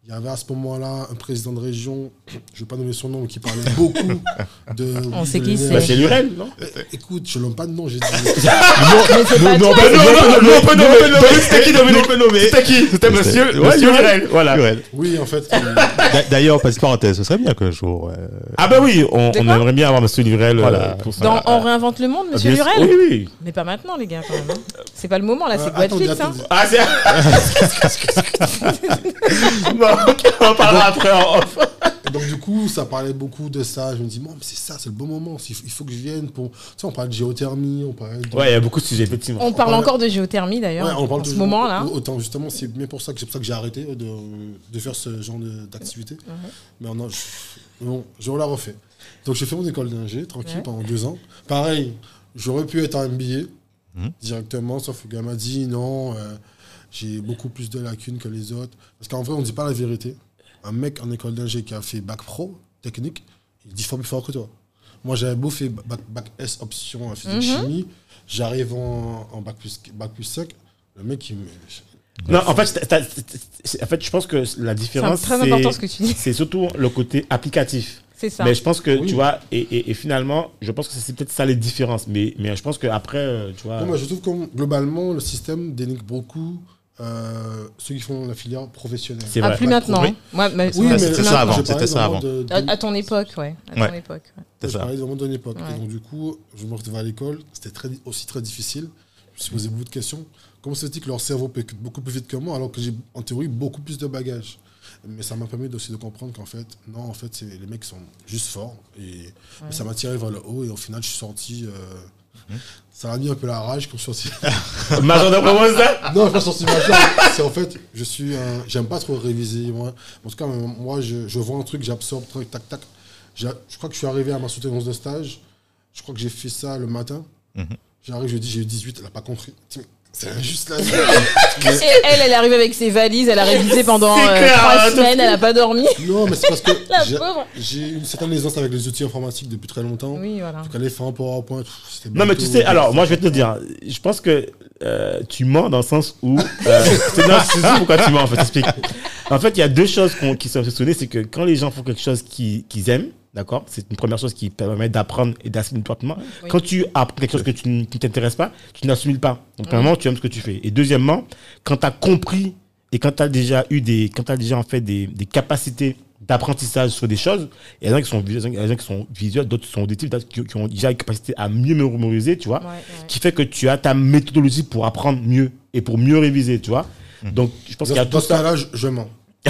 Il y avait à ce moment-là un président de région, je ne vais pas nommer son nom, qui parlait beaucoup de. On sait qui c'est. Bah, c'est Lurel, non Eh, Écoute, je ne nomme pas de nom, j'ai dit. Non, bah, non, non, non, on peut nommer. Dominique, C'était qui, Dominique. C'était qui C'était monsieur Lurel. Voilà. Oui, en fait. euh, D'a- D'ailleurs, petite parenthèse, ce serait bien qu'un jour. euh, Ah bah oui, on, aimerait bien avoir monsieur Lurel euh, Voilà. pour ça. Dans Euh, On réinvente le monde, monsieur. Lurel Oui, oui. Mais pas maintenant, les gars, quand même. hein. C'est pas le moment, là, c'est euh. Hein. attendez. Ah, c'est. Ok, on en parlera après en off. Donc, du coup, ça parlait beaucoup de ça. Je me dis, bon, c'est ça, c'est le bon moment. Il faut, il faut que je vienne pour. Tu sais, on parlait de géothermie, on parlait de. Ouais, il y a beaucoup de sujets, effectivement. On parle parle- encore de géothermie, d'ailleurs, Ouais, on parle en ce toujours- moment-là. Autant justement, c'est bien pour ça que c'est pour ça que j'ai arrêté de, de faire ce genre de- d'activité. Mais non, je, bon, je la refait. Donc j'ai fait mon école d'ingé tranquille Ouais. pendant deux ans. Pareil, j'aurais pu être en MBA Mhm. directement, sauf que le gars m'a dit non, euh, j'ai beaucoup plus de lacunes que les autres. Parce qu'en vrai, on ne dit pas la vérité. Un mec en école d'ingé qui a fait bac pro, technique, il est dix fois plus fort que toi. Moi, j'avais beau faire bac, bac S option en physique Mhm. chimie, j'arrive en, en bac, plus, bac plus 5, le mec, il me. Non, en fait, t'as- t'as- c'est- en fait, je pense que la C'est différence, très c'est important ce que tu dis. c'est surtout le côté applicatif. C'est ça. Mais je pense que, Oui. tu vois, et, et- et finalement, je pense que c'est peut-être ça les différences. Mais, mais je pense qu'après, euh, tu vois. Non, moi, je trouve que globalement, le système dénigre beaucoup euh, ceux qui font la filière professionnelle. C'est Ah, vrai. plus maintenant. hein. Mais- Oui, mais c'était ça avant, c'était ça de- de- À, à ton époque, ouais. À ton époque. ouais. Je ça. parlais vraiment d'une époque. Ouais. Et donc, du coup, je me retrouvais à l'école. C'était très, aussi très difficile. Je me suis posé beaucoup de questions. Comment se fait-il que leur cerveau peut beaucoup plus vite que moi alors que j'ai, en théorie, beaucoup plus de bagages? Mais ça m'a permis aussi de comprendre qu'en fait, non, en fait, les mecs sont juste forts. Et mais ça m'a tiré vers le haut. Et au final, je suis sorti. euh, Ça a mis un peu la rage quand je suis sorti. Major de promo, ça Non, je pense sorti major. C'est en fait, je suis un- J'aime pas trop réviser, moi. En tout cas, moi, je, je vois un truc, j'absorbe, truc, tac, tac. Je crois que je suis arrivé à ma soutenance de stage. Je crois que j'ai fait ça le matin. Mhm. J'arrive, je dis, j'ai eu 18, elle a pas compris. C'est injuste là. Et elle, elle arrive avec ses valises, elle a révisé pendant euh, clair, trois hein, semaines, elle a pas dormi. non, mais c'est parce que j'ai- une certaine aisance avec les outils informatiques depuis très longtemps. Oui, voilà. Faire un PowerPoint, c'était Non, mais tu sais, alors, moi, je vais te dire, je pense que euh, tu mens dans le sens où. Euh, c'est non, c'est juste pourquoi tu mens, en fait, t'expliques. En fait, il y a deux choses qui sont mentionnées c'est que quand les gens font quelque chose qui- qu'ils aiment, d'accord, c'est une première chose qui permet d'apprendre et d'assimiler rapidement. Oui. Quand tu apprends quelque chose que tu, ne t'intéresse pas, tu n'assimiles pas. Donc, premièrement, tu aimes ce que tu fais. Et deuxièmement, quand tu as compris et quand tu as déjà eu des. Quand as déjà en fait des, des capacités d'apprentissage sur des choses, il y en a qui sont visuels, il y en a qui sont visuels, d'autres sont auditifs, d'autres qui, qui ont déjà une capacité à mieux mémoriser, tu vois Ouais, ouais. qui fait que tu as ta méthodologie pour apprendre mieux et pour mieux réviser, tu vois. Donc, je pense qu'il y a Dans, dans tout ce ça. cas-là, je, je mens.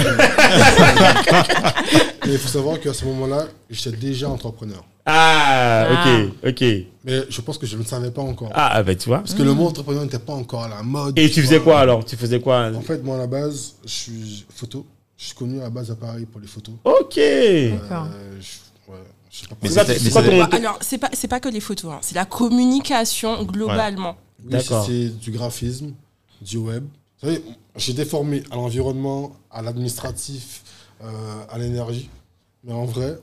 Mais il faut savoir qu'à ce moment-là, j'étais déjà entrepreneur. Ah, ok, ok. Mais je pense que je ne le savais pas encore. Ah, bah tu vois. Parce que le mot entrepreneur n'était pas encore à la mode. Et tu faisais quoi alors? Tu faisais quoi? En fait, moi, à la base, je suis photo. Je suis connu à la base à Paris pour les photos. Ok. D'accord. Euh, je, ouais, Mais alors, c'est pas, c'est pas que les photos, hein, c'est la communication globalement. Oui, D'accord. c'est du graphisme, du web. Vous savez, j'étais formé à l'environnement, à l'administratif, à l'énergie. Mais en vrai,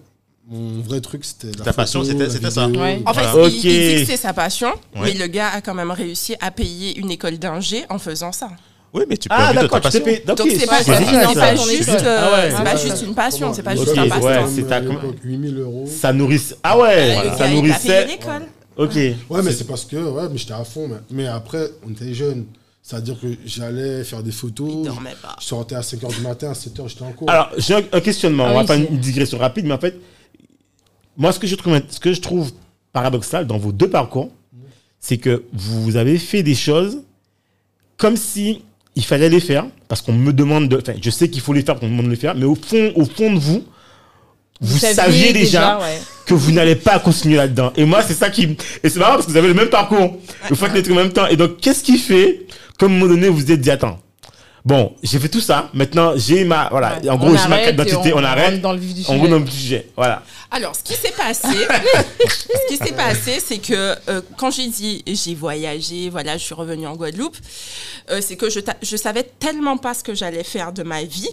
mon vrai truc, c'était la Ta passion, c'était- ça. Ouais. En fait, Voilà. il, Ok. il dit que c'est sa passion, Ouais. mais le gars a quand même réussi à payer une école d'ingé en faisant ça. Oui, mais tu peux Ah, vivre de ta d'accord, tu t'es passion. payé. Donc c'est pas, pas juste, Ah ouais. euh, Ah pas ouais. juste une passion, c'est pas juste un coût, passe-temps. ouais, quand c'est même, ta- à l'époque, 8000 euros. Ça nourrissait. Ah ouais, Le ça nourrissait. l'école. Ok. Ouais, mais c'est parce que, ouais, mais j'étais à fond. Mais, mais après, on était jeunes. C'est-à-dire que j'allais faire des photos. Pas. Je sortais à 5h du matin, à 7h, j'étais en cours. Alors, j'ai un, questionnement. Ah on va oui, faire une, digression rapide, mais en fait, moi, ce que je trouve, ce que je trouve paradoxal dans vos deux parcours, c'est que vous avez fait des choses comme si il fallait les faire, parce qu'on me demande de. Enfin, je sais qu'il faut les faire, qu'on me demande de les faire, mais au fond, au fond de vous, vous, saviez, déjà, ouais. que vous n'allez pas continuer là-dedans. Et moi, c'est ça qui. Et c'est marrant parce que vous avez le même parcours. Vous faites les trucs en même temps. Et donc, qu'est-ce qui fait qu'à un moment donné, vous vous êtes dit, attends. Bon, j'ai fait tout ça. Maintenant, j'ai ma. Voilà. Ouais. En gros, j'ai ma arrête carte d'identité. On, on arrête. rentre dans le vif du On sujet. rentre dans le sujet. Voilà. Alors, ce qui s'est passé, ce qui s'est passé, c'est que euh, quand j'ai dit j'ai voyagé, voilà, je suis revenue en Guadeloupe, euh, c'est que je, savais tellement pas ce que j'allais faire de ma vie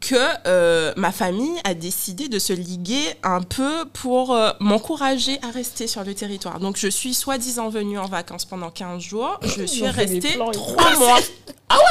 que euh, ma famille a décidé de se liguer un peu pour euh, m'encourager à rester sur le territoire. Donc, je suis soi-disant venue en vacances pendant 15 jours. Je suis restée plans et tout. 3 mois.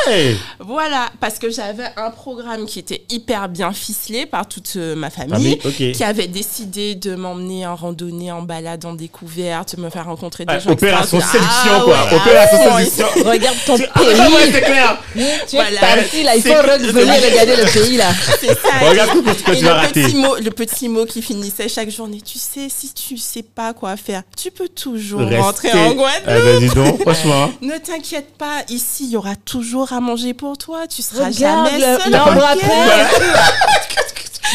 Ouais. Voilà, parce que j'avais un programme qui était hyper bien ficelé par toute euh, ma famille Famille, qui avait décidé de m'emmener en randonnée, en balade, en découverte, me faire rencontrer des Ouais, gens. opération extraordinaires. sélection, Ah quoi. ouais, Opération fond, sélection. Regarde ton Ah, ouais, pays. c'est clair. Tu es Voilà. parti là, il faut revenir regarder le pays là. C'est ça. Regarde tout ce que Et tu as le raté. petit, mot, le petit mot qui finissait chaque journée, tu sais, si tu sais pas quoi faire, tu peux toujours rentrer en Guadeloupe. Eh ben, dis donc, franchement. Ne t'inquiète pas, ici, il y aura toujours à manger pour toi. Tu seras Regarde jamais le- seul. l'arbre à ok pain.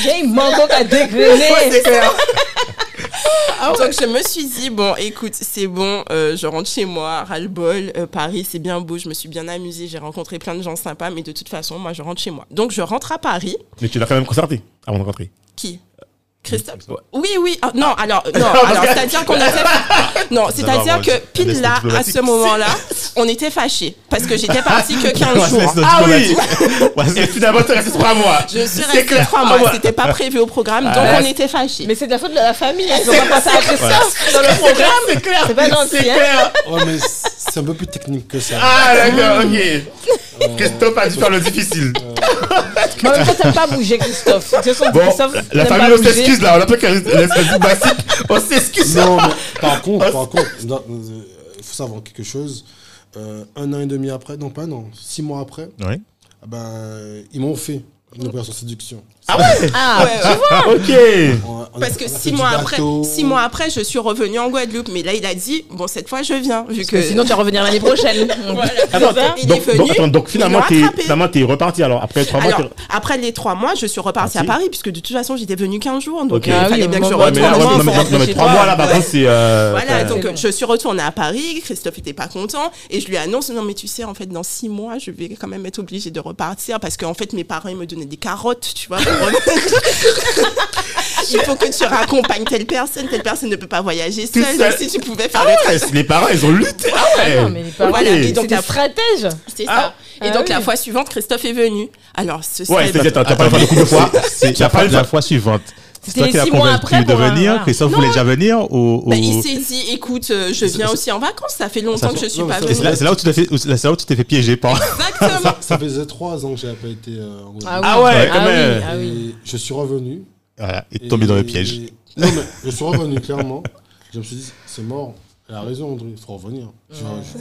J'ai une mango à dégrainer. Donc je me suis dit, bon, écoute, c'est bon, euh, je rentre chez moi, ras-le-bol, euh, Paris, c'est bien beau, je me suis bien amusée, j'ai rencontré plein de gens sympas, mais de toute façon, moi, je rentre chez moi. Donc je rentre à Paris. Mais tu l'as quand même concerté avant de rentrer. Qui? Christophe Ouais. Oui, oui. ah, non, alors, non, alors, c'est-à-dire qu'on était. Non, c'est-à-dire que pile là, à ce moment-là, on était fâchés. Parce que j'étais partie que 15 Ouais, jours. Ah oui. Et c'est- finalement, tu es resté trois mois. Je suis C'est restée clair. trois Ah mois. ouais. C'était pas prévu au programme, donc Ah, on était fâchés. Mais c'est de la faute de la famille. Ils ont pas pensé à Christophe dans le programme. C'est clair. C'est pas gentil, C'est hein. clair. Ouais, mais c'est un peu plus technique que ça. Ah, d'accord, ok. Christophe a dû faire le difficile. Mais en même temps, t'aimes pas bouger, Christophe. Bon, la famille, on s'excuse là. On a pas qu'à laisse basique. On s'excuse. Non, mais par contre, par contre, euh, il faut savoir quelque chose. Euh, un an et demi après, non pas non, six mois après, Ouais. ah ben, ils m'ont fait une opération séduction. Ah ouais? Ah, Ouais, ouais. Ok. A- on a- Parce que six mois, après, six mois après, je suis revenue en Guadeloupe. Mais là, il a dit, bon, cette fois, je viens. Vu que sinon, tu vas revenir l'année prochaine. Voilà. Attends, ça. Il donc, est venu, donc, attends, donc ils finalement, finalement, t'es reparti alors. Après trois mois, Alors, après les trois mois, je suis repartie à. Paris, puisque de toute façon, j'étais venue 15 jours. Donc, Ok. euh, il Ah fallait oui, bien que je retourne. non, mais, trois mois toi. là, par Ouais. contre, c'est. euh, Voilà, donc je suis retournée à Paris. Christophe était pas content et je lui annonce non mais tu sais en fait dans six mois je vais quand même être obligée de repartir parce qu'en fait mes parents ils me donnaient des carottes tu vois. Il faut que tu raccompagnes telle personne, telle personne ne peut pas voyager Tout seule. seul. Si tu pouvais faire Ah ouais, les parents, ils ont lutté. Ah ouais. Non, mais les parents, Voilà, et donc la- stratèges. C'est Ah. ça. Et Ah donc la fois suivante, Christophe est venu. Alors ce Ouais, serait- c'est-à-dire, t'as t'as coup de fois. Pas la fois suivante. C'est C'était toi qui les l'as six mois convaincu après de pour venir. Christophe Non. voulait déjà venir ou, ou- Bah, il s'est dit, écoute, euh, je viens aussi en vacances. Ça fait longtemps Ça que je fait- suis non, pas Et c'est là, où tu t'es fait, c'est là où tu t'es fait piéger par. Exactement. Ça faisait trois ans que j'avais pas été euh, en Guadeloupe. Ah ouais, quand ah même. Oui, ah oui. Je suis revenu. Voilà, et et- tombé dans le piège. Non, mais je suis revenu clairement. Je me suis dit, c'est mort. Elle a raison, André, il faut revenir.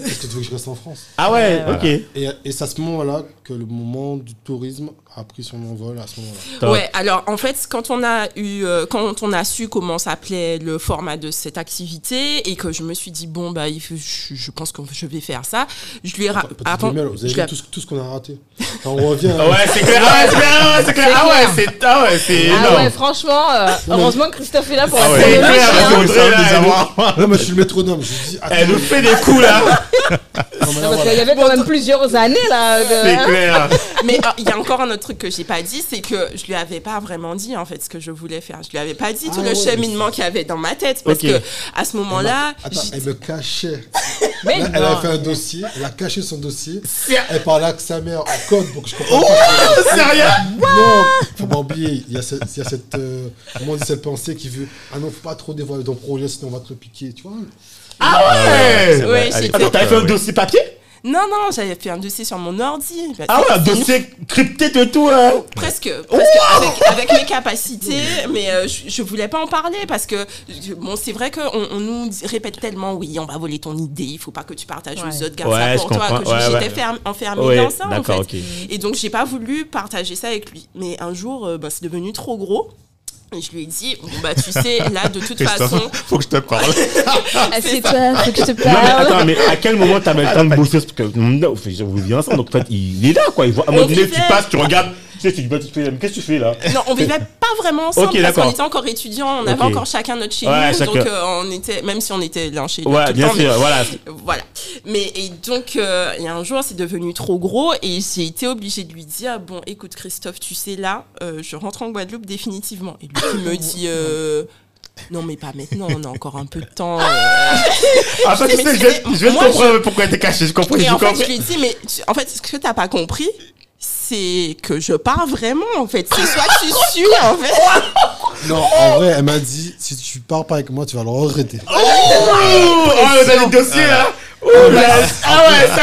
Est-ce que tu veux que je reste en France? Ah ouais, ok. Et, et c'est à ce moment-là que le moment du tourisme a pris son envol à ce moment-là. Ouais, alors en fait, quand on a eu, euh, quand on a su comment s'appelait le format de cette activité et que je me suis dit bon bah, il faut- je, je pense que je vais faire ça, je lui ai ra- avant- vous avez vu tout, ce- tout ce qu'on a raté? Quand on revient. Ah Ouais, c'est clair, ah ouais, c'est clair, ah ouais, c'est clair. Ah ouais, c'est ah ouais, c'est Ah énorme. ouais, franchement, euh, heureusement que Christophe est là pour Ah la ouais. C'est clair, hein. Non, mais je suis le métronome. Je dis, Elle nous fait des coups là, non, parce qu'il y avait quand même plusieurs années là. de- c'est clair. Mais euh, il y a encore un autre truc que j'ai pas dit, c'est que je lui avais pas vraiment dit en fait ce que je voulais faire. Je lui avais pas dit Ah tout le ouais, cheminement qu'il y avait dans ma tête parce Ok. que à ce moment-là, Attends, elle me cachait. Mais Là, elle a fait un dossier, elle a caché son dossier. Elle parlait avec sa mère en code pour que je comprenne pas. Sérieux Non, faut pas oublier, il y a cette, il y a cette, euh, comment on dit, cette pensée qui veut Ah non, faut pas trop dévoiler ton projet, sinon on va te le piquer, tu vois. Ah ouais. vrai. Ouais, Attends, t'avais fait un dossier papier non non, j'avais fait un dossier sur mon ordi. Bah, Ah ouais, un dossier crypté de tout hein. Presque, presque avec, avec mes capacités, mais euh, je, je voulais pas en parler parce que je- bon, c'est vrai qu'on on nous répète tellement, oui, on va voler ton idée, il faut pas que tu partages Ouais. aux autres, garde Ouais, ça pour toi, comprends. que Ouais, j'étais enfermée Ouais, dans ça en fait. Et donc j'ai pas voulu partager ça avec lui. Mais un jour, euh, bah, c'est devenu trop gros. Et je lui ai dit, bon, bah tu sais, là de toute façon, faut que je te parle. Assieds-toi, faut que je te Non mais parle. attends, mais à quel moment t'avais le temps de bosser Parce que non, vous vivez ensemble, donc en fait il est là quoi. Il voit, à un moment On donné, tu passes, tu regardes, sais, tu dis, bah, tu fais, mais qu'est-ce que tu fais là non, on vivait pas vraiment ensemble Ok, parce qu'on était encore étudiants, on avait encore chacun notre chez Ouais, nous, donc euh, on était, même si on était l'un chez l'autre Ouais, tout bien temps, mais- sûr, voilà. Voilà. Mais et donc, euh, il y a un jour, c'est devenu trop gros et j'ai été obligée de lui dire Bon, écoute, Christophe, tu sais, là, euh, je rentre en Guadeloupe définitivement. Et lui, il me dit Non, mais pas maintenant, on a encore un peu de temps. euh. Ah, je vais, je te Moi, comprendre pourquoi t'es caché. Je comprends, Et je en fait, comprends. je lui ai dit Mais tu- en fait, ce que t'as pas compris, c'est que je pars vraiment, en fait. C'est soit tu suis, en fait. Non, en vrai, elle m'a dit Si tu pars pas avec moi, tu vas le regretter. Oh, dossiers là. Oh là, ah ouais, ça,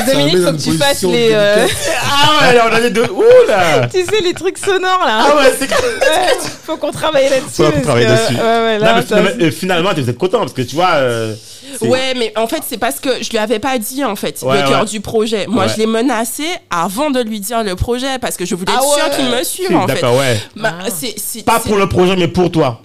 Eh, Dominique, met dans faut que tu fasses les. euh, ah ouais, là, on a des dossiers. Ouh là. Tu sais, les trucs sonores là. Ah ouais, c'est Ouais, faut qu'on travaille là-dessus. Faut qu'on parce travaille que- dessus. Ouais, ouais, Non, là, mais ça- finalement, euh, finalement, vous êtes content parce que tu vois. euh, c'est- Ouais, mais en fait, c'est parce que je lui avais pas dit, en fait, Ouais, le cœur ouais. du projet. Moi, Ouais. je l'ai menacé avant de lui dire le projet parce que je voulais être Ah sûre ouais. qu'il me suive, en fait. D'accord, ouais. Bah, Ah. c'est, c'est- Pas c'est- pour le projet, mais pour toi.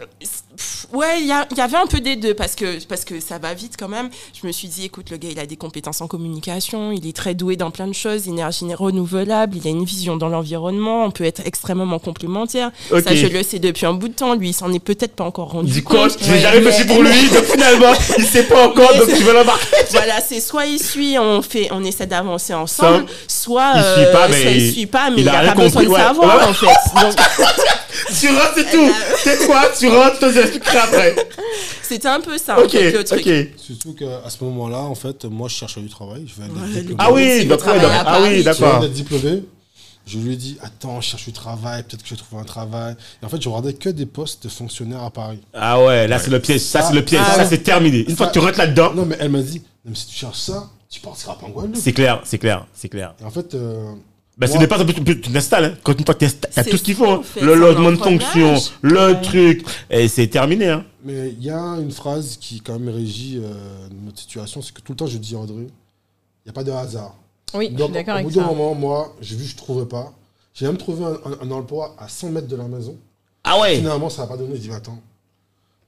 Pff, Ouais, il y, avait un peu des deux parce que, parce que ça va vite quand même. Je me suis dit, écoute, le gars, il a des compétences en communication, il est très doué dans plein de choses, énergie renouvelable, il a une vision dans l'environnement, on peut être extrêmement complémentaires. Ok. Ça, je le sais depuis un bout de temps. Lui, il s'en est peut-être pas encore rendu Du compte. j'ai Ouais, jamais mais- fait pour lui, donc finalement, il sait pas encore, donc tu veux l'embarquer. voilà, c'est soit il suit, on fait, on essaie d'avancer ensemble, soit il euh, suit pas, mais soit il suit pas, mais il il, a a, pas besoin compris, de ouais. savoir Ouais. en fait. Donc, Tu rentres, c'est tout. C'est quoi Tu rentres, après. c'était un peu ça, en Ok, fait, le truc. Surtout qu'à ce moment-là, en fait, moi, je cherchais du travail. Je venais d'être Ouais, diplômé. Ah oui, à ah oui, Je venais d'accord. d'être diplômé. Je lui ai dit, attends, je cherche du travail, peut-être que je vais trouver un travail. Et en fait, je regardais que des postes de fonctionnaires à Paris. Ah ouais, là c'est le piège, ça c'est le piège, Ah ça c'est terminé. Une fois que tu rentres là-dedans, Non, mais elle m'a dit, mais si tu cherches ça, tu partiras pas en Guadeloupe. c'est clair, c'est clair, c'est clair. Et en fait, euh, Bah, c'est Moi- des pas tu, tu t'installes, hein. Quand une fois que t'as C'est tout ce qu'il faut, hein. ça, fait, le c'est logement de fonction, le Ouais. truc, et c'est terminé, hein. mais il y a une phrase qui quand même régit euh, notre situation, c'est que tout le temps je dis à André, il n'y a pas de hasard. Oui, je suis d'accord au avec bout d'un ça. moment, moi, j'ai vu que je ne trouvais pas. J'ai même trouvé un, un- un emploi à 100 mètres de la maison. Ah ouais. Finalement, ça n'a pas donné. Je dis, mais attends,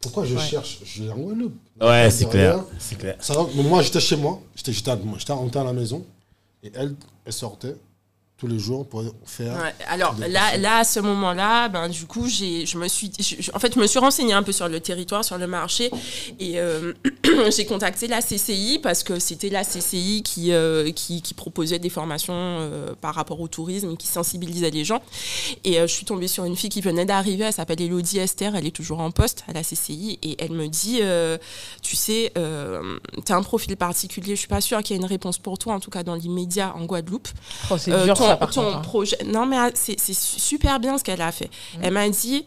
pourquoi je Ouais. cherche? Je vais en Guadeloupe. Ouais, c'est clair, c'est clair. Ça moi, j'étais chez moi, j'étais j'étais à, moi, j'étais rentré à la maison, et elle, elle sortait tous les jours pour faire. Ouais, alors là, là, à ce moment-là, ben, du coup, j'ai, je me suis, je- en fait, je me suis renseignée un peu sur le territoire, sur le marché, et euh, j'ai contacté la CCI parce que c'était la CCI qui, euh, qui, qui proposait des formations euh, par rapport au tourisme et qui sensibilisait les gens. Et euh, je suis tombée sur une fille qui venait d'arriver, elle s'appelle Elodie Esther, elle est toujours en poste à la CCI, et elle me dit, euh, tu sais, euh, tu as un profil particulier, je suis pas sûre qu'il y ait une réponse pour toi, en tout cas dans l'immédiat en Guadeloupe. Oh, c'est dur ton, ça par ton contre. hein. projet. Non, mais ah, c'est super bien ce qu'elle a fait. Mm. Elle m'a dit.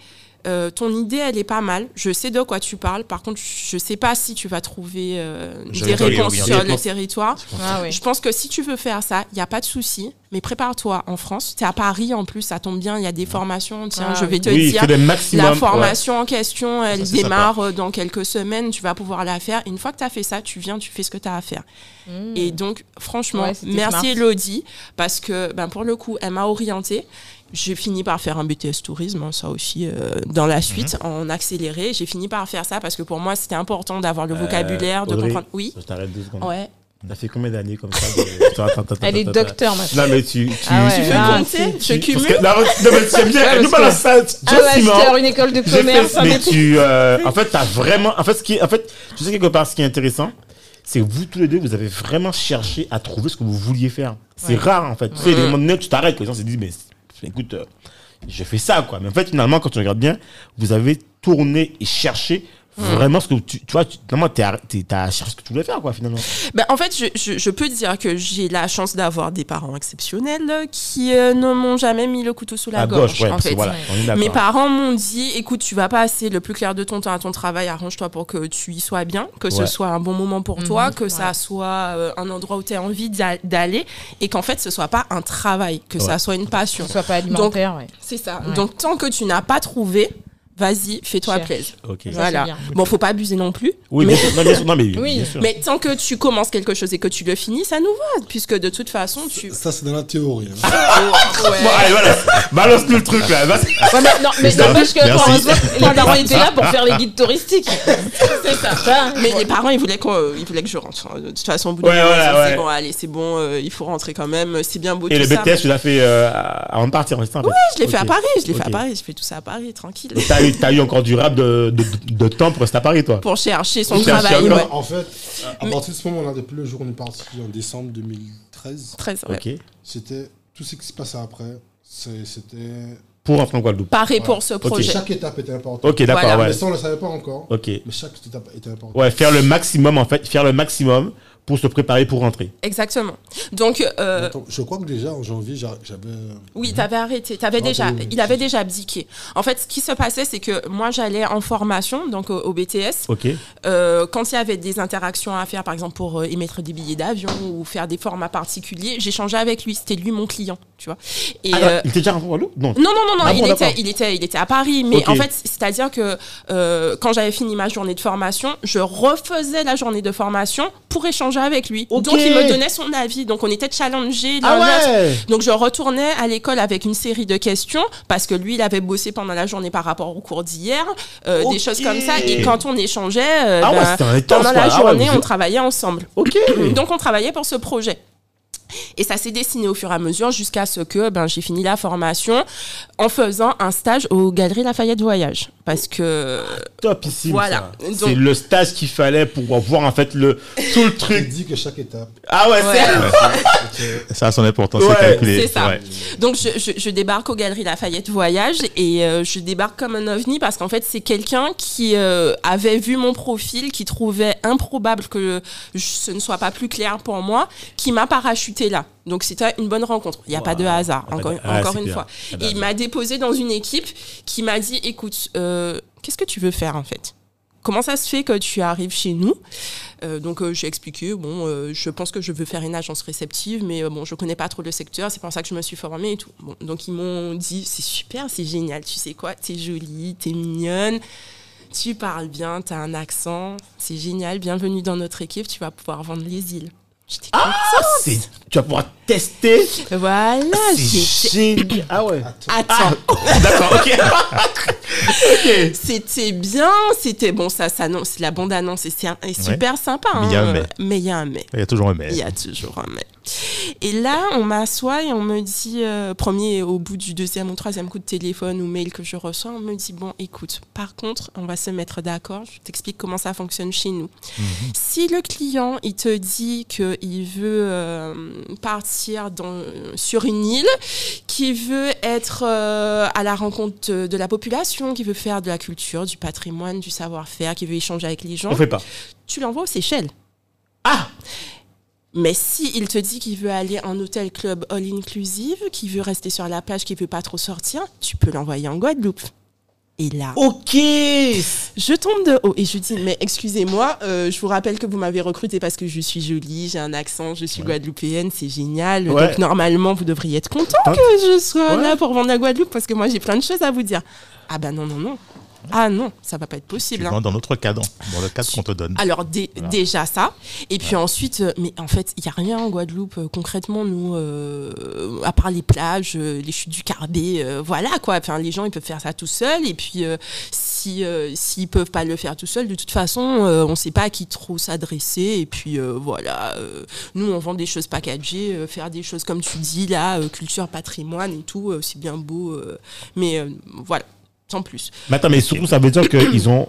Euh, ton idée, elle est pas mal. Je sais de quoi tu parles. Par contre, je sais pas si tu vas trouver euh, des réponses sur le territoire. Ah. Je pense que si tu veux faire ça, il n'y a pas de souci. Mais prépare-toi en France. Tu es à Paris en plus, ça tombe bien. Il y a des formations. Tiens, Ah je vais oui. te Oui, dire. maximum. La ouais. formation en question, elle Ça, démarre euh, dans quelques semaines. Tu vas pouvoir la faire. Une fois que tu as fait ça, tu viens, tu fais ce que tu as à faire. Mmh. Et donc, franchement, Ouais, merci smart. Elodie, parce que ben, pour le coup, elle m'a orientée. J'ai fini par faire un BTS tourisme, hein, ça aussi, euh, dans la suite, en accéléré. J'ai fini par faire ça parce que pour moi, c'était important d'avoir le Euh, vocabulaire, de Audrey, comprendre. Oui, Je t'arrête deux secondes. ouais. T'as fait combien d'années comme ça de- Attends, attends, attends, Elle est docteur maintenant. Non, mais tu. tu Ah ouais, tu fais ah, tu- je cumule. que- Non, non, mais c'est bien. Ouais, nous balance ça. Un Gentiment. master, une école de commerce, fait, mais tu, euh, en fait, t'as vraiment, en fait, ce qui, en fait, tu sais quelque part, ce qui est intéressant, c'est que vous tous les deux, vous avez vraiment cherché à trouver ce que vous vouliez faire. C'est Ouais. rare, en fait. Tu sais, les moments tu t'arrêtes, les gens se disent, mais écoute, euh, je fais ça, quoi. Mais en fait, finalement, quand tu regardes bien, vous avez tourné et cherché vraiment ce que tu, tu vois, tu, finalement, t'es t'es- t'as cherché ce que tu voulais faire, quoi, finalement. Ben, en fait, je, je- je peux dire que j'ai la chance d'avoir des parents exceptionnels qui euh, ne m'ont jamais mis le couteau sous la à gorge. gauche, ouais, en parce que fait. voilà, on est d'accord. Mes parents m'ont dit, écoute, tu vas passer le plus clair de ton temps à ton travail, arrange-toi pour que tu y sois bien, que ce Ouais. soit un bon moment pour Mhm, toi, que ouais. ça soit euh, un endroit où tu as envie d'a- d'aller, et qu'en fait, ce soit pas un travail, que ça soit une passion. Que ce soit pas alimentaire, ouais. C'est ça. Ouais. Donc, tant que tu n'as pas trouvé, vas-y, fais-toi plaisir. Ok. Ça, Voilà. c'est. Bon, faut pas abuser non plus. Oui, mais- bien sûr, non, bien sûr, non, mais Oui. bien sûr. Mais tant que tu commences quelque chose et que tu le finis, ça nous va, puisque de toute façon, tu. Ça, c'est dans la théorie. hein. Ouais. Bon, allez, voilà. Balance-nous le truc, là. Vas-y. Ouais, mais non, mais n'empêche que l'instant, les parents étaient là pour faire les guides touristiques. C'est ça. Ça, Mais les parents, ils voulaient, qu'on- euh, ils voulaient que je rentre. Enfin, De toute façon, au bout Ouais, ouais. bon, allez, c'est bon, euh, il faut rentrer quand même. C'est bien beau Et tout le. BTS, tu l'as fait euh, avant de partir, c'est en fait Je l'ai fait à. Paris, je l'ai fait à. Paris, je fais tout ça à Paris, tranquille. Eu, t'as eu encore du rap de, de, de temps pour rester à Paris, toi Pour chercher son travail, ouais. En fait, à Mais- partir de ce moment-là, depuis le jour où on est parti en décembre 2013, 13, ouais. Ok. c'était tout ce qui se passait après. c'est- C'était. Pour rentrer en Guadeloupe. Pareil Ouais. pour ce projet. Chaque étape était importante. Ok, d'accord, Voilà. ouais. Mais ça, on ne le savait pas encore. Ok. Mais chaque étape était importante. Ouais, faire le maximum, en fait. Faire le maximum pour se préparer pour rentrer. Exactement. Donc, euh, Attends, je crois que déjà en janvier, j'a- j'avais. Oui, t'avais arrêté. T'avais Non, déjà, oui. il avait déjà abdiqué. En fait, ce qui se passait, c'est que moi, j'allais en formation, donc au, au BTS. Ok. Euh, quand il y avait des interactions à faire, par exemple pour euh, émettre des billets d'avion ou faire des formats particuliers, j'échangeais avec lui. C'était lui mon client, tu vois. Et Alors, euh, il était déjà en Guadeloupe Non. non, non, non, non, Ah il, bon, était, il, était, il était à Paris. Mais en fait, c'est-à-dire que euh, quand j'avais fini ma journée de formation, je refaisais la journée de formation pour échanger avec lui. Donc, il me donnait son avis. Donc, on était challengés. Ah ouais Donc je retournais à l'école avec une série de questions parce que lui il avait bossé pendant la journée par rapport au cours d'hier, euh, des choses comme ça. Et quand on échangeait, euh, Ah ouais, ben, intense, pendant la Ah ouais, journée, vous- on travaillait ensemble. Donc on travaillait pour ce projet. Et ça s'est dessiné au fur et à mesure jusqu'à ce que ben, j'ai fini la formation en faisant un stage aux Galeries Lafayette Voyage. Parce que Topissime. Voilà. ça. Donc- C'est le stage qu'il fallait pour voir, en fait, le, tout le Il truc. dit que chaque étape. Ah ouais, Ouais. c'est. Ça a son importance, Ouais, c'est calculé. c'est ça. Ouais. Donc je, je- je débarque aux Galeries Lafayette Voyage et euh, je débarque comme un ovni parce qu'en fait c'est quelqu'un qui euh, avait vu mon profil, qui trouvait improbable que je- ce ne soit pas plus clair pour moi, qui m'a parachuté là. Donc c'était une bonne rencontre. Il n'y a pas de hasard, Ah, encore, ah, encore c'est une bien. fois. Ah, bah, Et il m'a déposé dans une équipe qui m'a dit, écoute, euh, qu'est-ce que tu veux faire en fait? Comment ça se fait que tu arrives chez nous? Euh, donc euh, j'ai expliqué, bon, je pense que je veux faire une agence réceptive, mais bon, je connais pas trop le secteur, c'est pour ça que je me suis formée et tout. Bon, donc ils m'ont dit, c'est super, c'est génial, tu sais quoi, t'es jolie, t'es mignonne, tu parles bien, t'as un accent, c'est génial, bienvenue dans notre équipe, tu vas pouvoir vendre les îles. J'étais c'est- Tu vas pouvoir tester. Voilà, génial. Ah ouais. Attends, D'accord, ok. C'était bien, c'était bon, ça s'annonce, la bande annonce et c'est un- et super sympa. Mais il y a hein, un mais. Il y a un mais. Il y a toujours un mais. Il y a toujours un mais. Et là, on m'assoit et on me dit, euh, premier, au bout du deuxième ou troisième coup de téléphone ou mail que je reçois, on me dit, bon, écoute, par contre, on va se mettre d'accord, je t'explique comment ça fonctionne chez nous. Si le client, il te dit qu'il veut euh, partir dans, sur une île, qu'il veut être euh, à la rencontre de, de la population, qu'il veut faire de la culture, du patrimoine, du savoir-faire, qu'il veut échanger avec les gens, On fait pas. tu l'envoies aux Seychelles. Ah Mais si il te dit qu'il veut aller en hôtel club all inclusive, qu'il veut rester sur la plage, qu'il veut pas trop sortir, tu peux l'envoyer en Guadeloupe. Et là, Ok je tombe de haut et je dis mais excusez-moi, euh, je vous rappelle que vous m'avez recruté parce que je suis jolie, j'ai un accent, je suis guadeloupéenne, c'est génial. Ouais. Donc normalement vous devriez être content que je sois Ouais. là pour vendre la Guadeloupe parce que moi j'ai plein de choses à vous dire. Ah bah non non non. Ah non, ça va pas être Tu possible. hein. dans notre cadre, dans le cadre qu'on te donne. Alors dé- déjà ça, et puis ensuite, euh, mais en fait, il y a rien en Guadeloupe euh, concrètement nous, euh, à part les plages, les chutes du Carbet, euh, voilà quoi. Enfin, les gens ils peuvent faire ça tout seuls, et puis euh, si s'ils peuvent pas le faire tout seuls, de toute façon, on sait pas à qui trop s'adresser, et puis voilà. nous, on vend des choses packagées, faire des choses comme tu dis là, culture, patrimoine et tout, c'est bien beau, mais voilà, sans plus. Mais attends, mais surtout, ça veut dire qu'ils ont.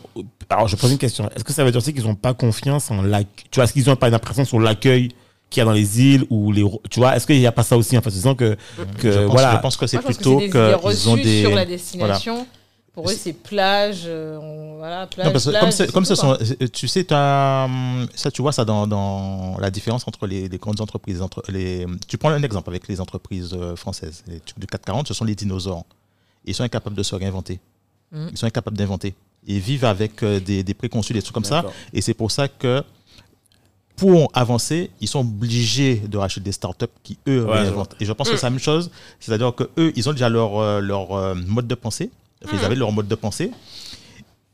Alors, je pose une question. Est-ce que ça veut dire aussi qu'ils n'ont pas confiance en l'accueil Tu vois, est-ce qu'ils n'ont pas une impression sur l'accueil qu'il y a dans les îles ou les. Tu vois, est-ce qu'il n'y a pas ça aussi en fait? Disant que, que je, pense, voilà. je pense que c'est plutôt que qu'ils ont des. sur la destination. Pour eux, c'est plage, euh, on- voilà, plage, Non, parce que plage, comme, comme tout, ce quoi. sont, tu sais, hum, ça, tu vois ça dans, dans la différence entre les, les grandes entreprises. Entre les, tu prends un exemple avec les entreprises euh, françaises. Les trucs du 440, ce sont les dinosaures. Ils sont incapables de se réinventer. Mhm. Ils sont incapables d'inventer. Ils vivent avec euh, des, des préconçus, des trucs comme ça. Et c'est pour ça que pour avancer, ils sont obligés de racheter des startups qui, eux, Ouais, réinventent. Et je pense que c'est la même chose. C'est-à-dire que eux, ils ont déjà leur, euh, leur euh, mode de pensée. Enfin, Ils avaient leur mode de pensée.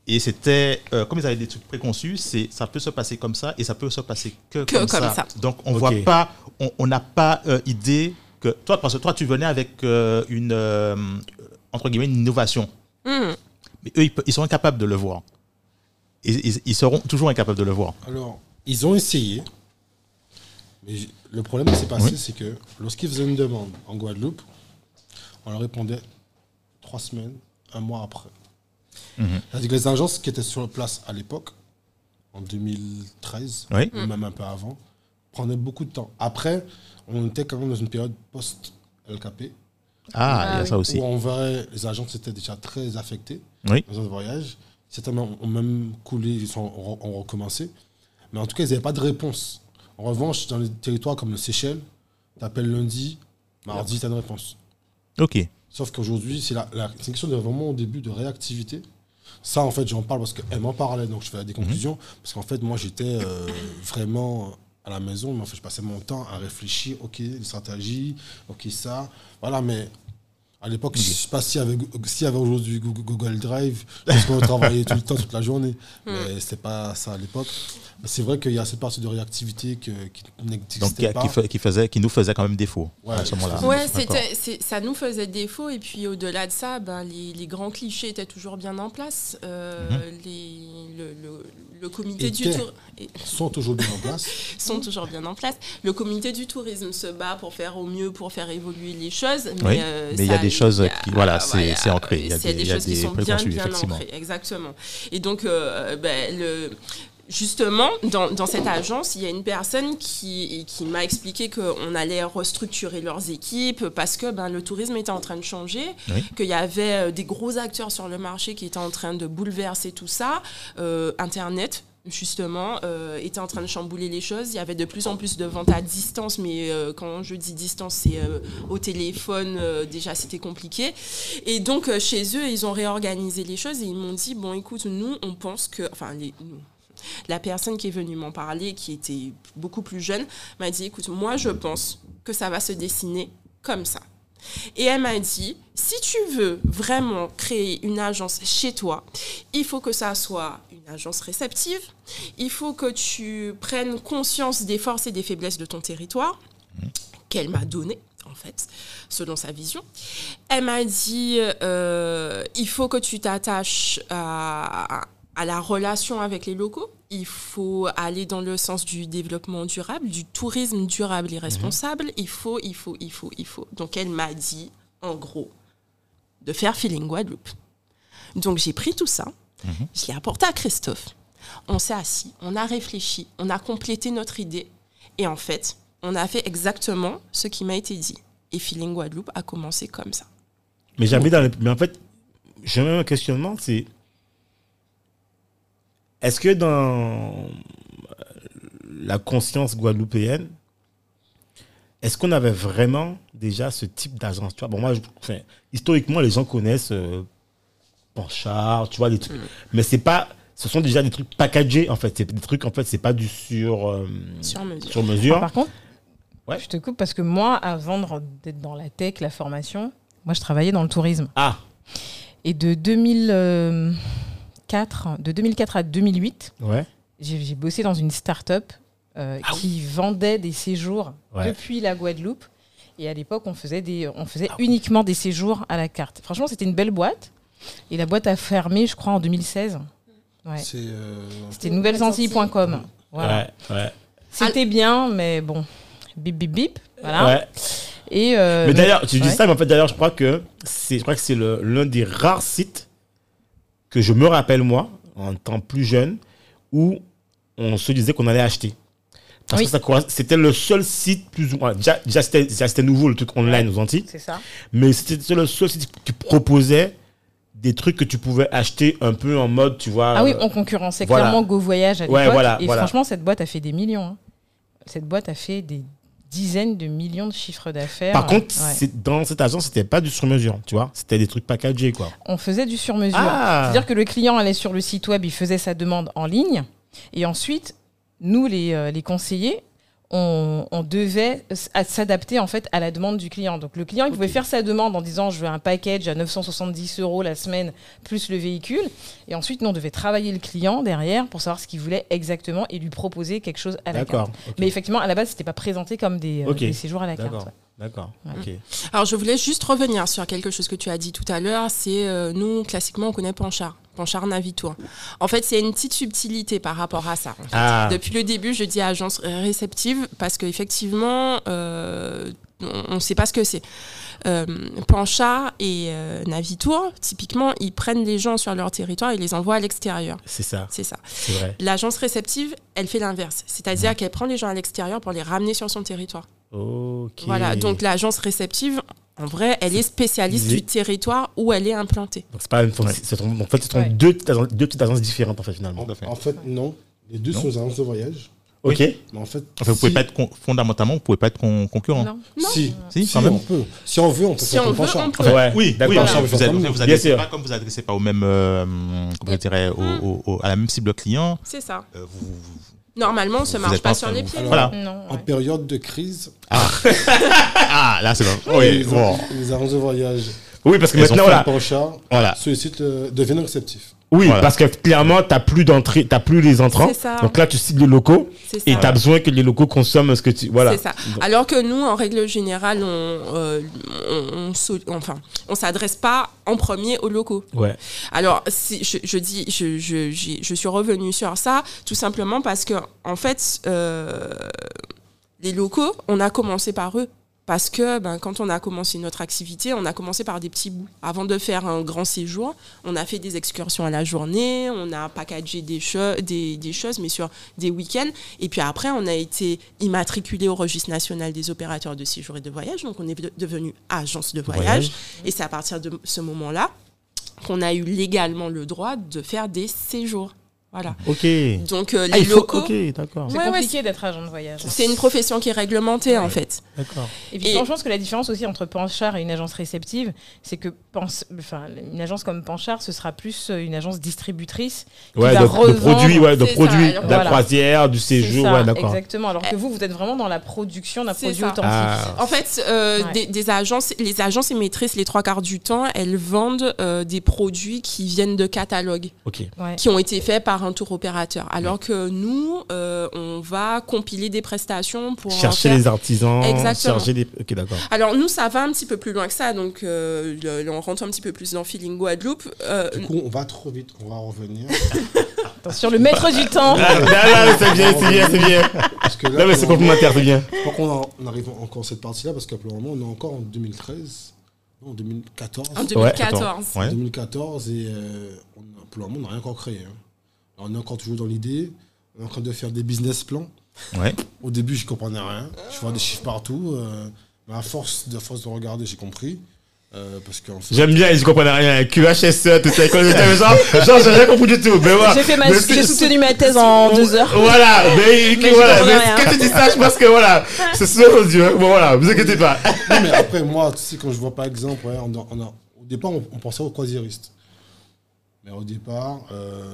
Et c'était, euh, comme ils avaient des trucs préconçus, c'est, ça peut se passer comme ça et ça peut se passer que, Que comme, comme ça. ça. Donc, on voit pas, on- n'a pas euh, idée que toi, parce que toi, tu venais avec euh, une, euh, entre guillemets, une innovation. Hum. Mais eux, ils, sont incapables de le voir. Ils, ils seront toujours incapables de le voir. Alors, ils ont essayé. Mais le problème qui s'est passé, Oui. c'est que lorsqu'ils faisaient une demande en Guadeloupe, on leur répondait trois semaines, un mois après. C'est-à-dire que les agences qui étaient sur place à l'époque, en 2013, Oui. ou même un peu avant, prenaient beaucoup de temps. Après, on était quand même dans une période post-LKP, Ah, Ah il y a oui. ça aussi. où on verrait les agences étaient déjà très affectées Oui. dans un voyage. Certains ont même coulé, ils sont, ont, ont recommencé. Mais en tout cas, ils n'avaient pas de réponse. En revanche, dans les territoires comme le Seychelles, tu appelles lundi, mardi, tu as une réponse. Ok. Sauf qu'aujourd'hui, c'est la, la- une question de vraiment au début de réactivité. Ça, en fait, j'en parle parce qu'elle m'en parlait, donc je fais des conclusions. Parce qu'en fait, moi, j'étais euh, vraiment à la maison, je passais mon temps à réfléchir, ok, les stratégies, ok, ça. Voilà, mais à l'époque, je ne sais pas s'il y avait, s'il y avait aujourd'hui Google, Google Drive, parce qu'on travaillait tout le temps, toute la journée. Mais c'était pas ça à l'époque. C'est vrai qu'il y a cette partie de réactivité que- qui n'existait pas. qui qui faisait, qui nous faisait quand même défaut Ouais. à ce moment-là. Ouais, ça nous faisait défaut. Et puis au-delà de ça, ben, les, les grands clichés étaient toujours bien en place. Euh, les, le, le- le comité du Étaient. tour et- sont toujours bien en place. sont toujours bien en place. Le comité du tourisme se bat pour faire au mieux, pour faire évoluer les choses. Mais, Oui, euh, mais il y a ça, des choses il y a- qui- voilà, c'est- c'est ancré. Il y a des- a choses qui des sont bien, bien ancrées. Exactement. Et donc, euh, ben, le Justement, dans, dans cette agence, il y a une personne qui, qui m'a expliqué qu'on allait restructurer leurs équipes parce que ben, le tourisme était en train de changer, Oui. qu'il y avait euh, des gros acteurs sur le marché qui étaient en train de bouleverser tout ça. Euh, Internet, justement, euh, était en train de chambouler les choses. Il y avait de plus en plus de ventes à distance, mais euh, quand je dis distance, c'est euh, au téléphone, déjà c'était compliqué. Et donc, chez eux, ils ont réorganisé les choses et ils m'ont dit, bon, écoute, nous, on pense que... Enfin, la personne qui est venue m'en parler, qui était beaucoup plus jeune, m'a dit, écoute, moi, je pense que ça va se dessiner comme ça. Et elle m'a dit, si tu veux vraiment créer une agence chez toi, il faut que ça soit une agence réceptive, il faut que tu prennes conscience des forces et des faiblesses de ton territoire, qu'elle m'a donné en fait, selon sa vision. Elle m'a dit, euh, il faut que tu t'attaches à, à la relation avec les locaux. Il faut aller dans le sens du développement durable, du tourisme durable et responsable. Il faut, il faut, il faut, il faut. Donc elle m'a dit, en gros, de faire Feeling Guadeloupe. Donc j'ai pris tout ça, je l'ai apporté à Christophe. On s'est assis, on a réfléchi, on a complété notre idée. Et en fait, on a fait exactement ce qui m'a été dit. Et Feeling Guadeloupe a commencé comme ça. Mais jamais dans le... Mais en fait, j'ai même un questionnement, c'est... Est-ce que dans euh, la conscience guadeloupéenne, est-ce qu'on avait vraiment déjà ce type d'agence? Tu vois bon, moi, je- enfin, Historiquement, les gens connaissent euh, Panchard, tu vois, des trucs. Mais c'est pas. Ce sont déjà des trucs packagés, en fait. C'est des trucs, en fait, c'est pas du sur, euh, Sur mesure. sur mesure. Ah, par contre, Ouais. je te coupe parce que moi, avant d'être dans la tech, la formation, moi, je travaillais dans le tourisme. Ah, Et de 2004, de 2004 à 2008, ouais. j'ai j'ai bossé dans une start-up euh, qui vendait des séjours Ouais. depuis la Guadeloupe. Et à l'époque, on faisait, des, on faisait uniquement des séjours à la carte. Franchement, c'était une belle boîte. Et la boîte a fermé, je crois, en 2016. Ouais. C'est. euh, C'était nouvellesantilles.com. Voilà. Ouais, ouais. C'était bien, mais bon, bip bip bip. Voilà. Ouais. Et euh, Mais d'ailleurs, tu dis ouais. ça, mais en fait, d'ailleurs, je crois que c'est, je crois que c'est le- l'un des rares sites que je me rappelle, moi, en temps plus jeune, où on se disait qu'on allait acheter. Parce Oui. que c'était le seul site plus ou moins. Déjà, déjà, c'était, déjà, c'était nouveau, le truc online aux Antilles. c'est ça. Mais c'était le seul site qui proposait des trucs que tu pouvais acheter un peu en mode, tu vois. Ah oui, euh, on concurrençait voilà. clairement Go Voyage à Ouais, voilà, et voilà. franchement, cette boîte a fait des millions. hein. Cette boîte a fait des dizaines de millions de chiffres d'affaires. Par contre, Ouais. c'est- dans cette agence, c'était pas du sur-mesure, tu vois. C'était des trucs packagés, quoi. on faisait du sur-mesure. Ah. C'est-à-dire que le client allait sur le site web, il faisait sa demande en ligne. Et ensuite, nous, les, euh, les conseillers, on, on devait s'adapter en fait à la demande du client. Donc le client, il pouvait faire sa demande en disant je veux un package à 970 euros la semaine plus le véhicule. Et ensuite, nous, on devait travailler le client derrière pour savoir ce qu'il voulait exactement et lui proposer quelque chose à la carte. Mais effectivement, à la base, c'était pas présenté comme des, euh, des séjours à la carte. D'accord. ouais. D'accord. Ouais. Ok. Alors, je voulais juste revenir sur quelque chose que tu as dit tout à l'heure. C'est euh, nous, classiquement, on connaît Panchard. Panchard Navitour. En fait, c'est une petite subtilité par rapport à ça. en fait. Ah. Depuis le début, je dis agence réceptive parce qu'effectivement, euh, on ne sait pas ce que c'est. Euh, Panchard et euh, Navitour, typiquement, ils prennent les gens sur leur territoire et les envoient à l'extérieur. C'est ça. C'est ça. C'est vrai. L'agence réceptive, elle fait l'inverse. C'est-à-dire qu'elle prend les gens à l'extérieur pour les ramener sur son territoire. Ok. Voilà, donc l'agence réceptive, en vrai, elle est spécialiste du territoire où elle est implantée. Donc c'est pas une- c'est- en fait, ce sont Ouais. deux, petites agences- deux petites agences différentes en fait finalement. Fait. En fait, non. Les deux Non. sont des agences de voyage. Ok. Mais en fait, Enfin, vous pouvez si- pas être con- fondamentalement, vous pouvez pas être con- concurrent. Non. Non. Si, Si, si, même. on peut. Si on veut, on peut Si faire on veut, on peut. Enfin, ouais. Oui, D'accord. oui, vous fait ad- comme vous adressez pas comme vous adressez pas au même, euh, comment je dirais, au- au- au- à la même cible client. C'est ça. euh, vous- Normalement, on se marche pas pas sur les pieds. Alors, Voilà. Non, En période de crise, Ah, là, c'est bon. les, Oui, bon. les agences de voyage, Oui, parce que Elles ont maintenant, fait voilà. Sollicitent, euh, deviennent réceptifs. Oui, Voilà. parce que clairement, t'as plus d'entrée, t'as plus les entrants. C'est ça. Donc là, tu cibles les locaux C'est et ça. t'as besoin que les locaux consomment ce que tu. Voilà. C'est ça. Alors que nous, en règle générale, on, euh, on, on so- enfin, on s'adresse pas en premier aux locaux. Ouais. Alors, si je, je dis, je, je, je suis revenue sur ça tout simplement parce que, en fait, euh, les locaux, on a commencé par eux. Parce que ben, quand on a commencé notre activité, on a commencé par des petits bouts. Avant de faire un grand séjour, on a fait des excursions à la journée, on a packagé des, cho- des, des choses, mais sur des week-ends. Et puis après, on a été immatriculé au registre national des opérateurs de séjour et de voyage. Donc, on est de- devenu agence de voyage. Voyage. Et c'est à partir de ce moment-là qu'on a eu légalement le droit de faire des séjours. Voilà. Ok. Donc euh, Ah, les faut. locaux, Ok, d'accord. C'est Ouais, ouais, compliqué d'être agent de voyage. c'est une profession qui est réglementée en fait. D'accord. Et puis Et- franchement, je pense que la différence aussi entre Panchard et une agence réceptive, c'est que pense, enfin, une agence comme Panchard, ce sera plus euh, une agence distributrice qui Ouais, va de, de produits, ouais, de ça, produits, de la voilà. croisière, du séjour, ça, ouais, d'accord. Exactement. Alors que vous, vous êtes vraiment dans la production d'un produit ça. authentique. Ah. En fait, euh, Ouais. des, des agences, les agences émettrices, les trois quarts du temps, elles vendent euh, des produits qui viennent de catalogues, qui ont été faits par un tour opérateur. Alors que nous, euh, on va compiler des prestations pour Chercher faire- les artisans, Exactement. chercher des. Ok, d'accord. Alors nous, ça va un petit peu plus loin que ça, donc euh, le- on rentre un petit peu plus dans feeling Guadeloupe. Euh, Du coup, on va trop vite, on va revenir. Attention, le maître du temps. Ah, non, non, c'est bien, c'est bien, c'est bien. Parce que là, Non, mais c'est le complémentaire, c'est bien. qu'on on arrive encore à cette partie-là, parce que pour le moment, on est encore en 2013, non, en 2014. en Ouais, 2014. Ouais. 2014 et euh, on pour le moment, on n'a rien encore créé. hein. On est encore toujours dans l'idée, on est en train de faire des business plans. Ouais. Au début, je comprenais rien. Je vois des chiffres partout. euh, mais à force de, à force de regarder, j'ai compris. Euh, parce qu'en fait, J'aime bien, je comprenais rien. QHSE, tout ça, genre, genre, j'ai rien compris du tout. Mais voilà. J'ai fait ma, Mais j'ai c'est- soutenu ma thèse en deux heures. Voilà, mais, Mais voilà, mais tu dis ça, je pense que voilà, c'est sur nos yeux. Bon, voilà, vous inquiétez pas. Non, mais après, moi, tu sais, quand je vois par exemple, ouais, on a- on a- au départ, on, on pensait aux croisiéristes. Mais au départ, euh,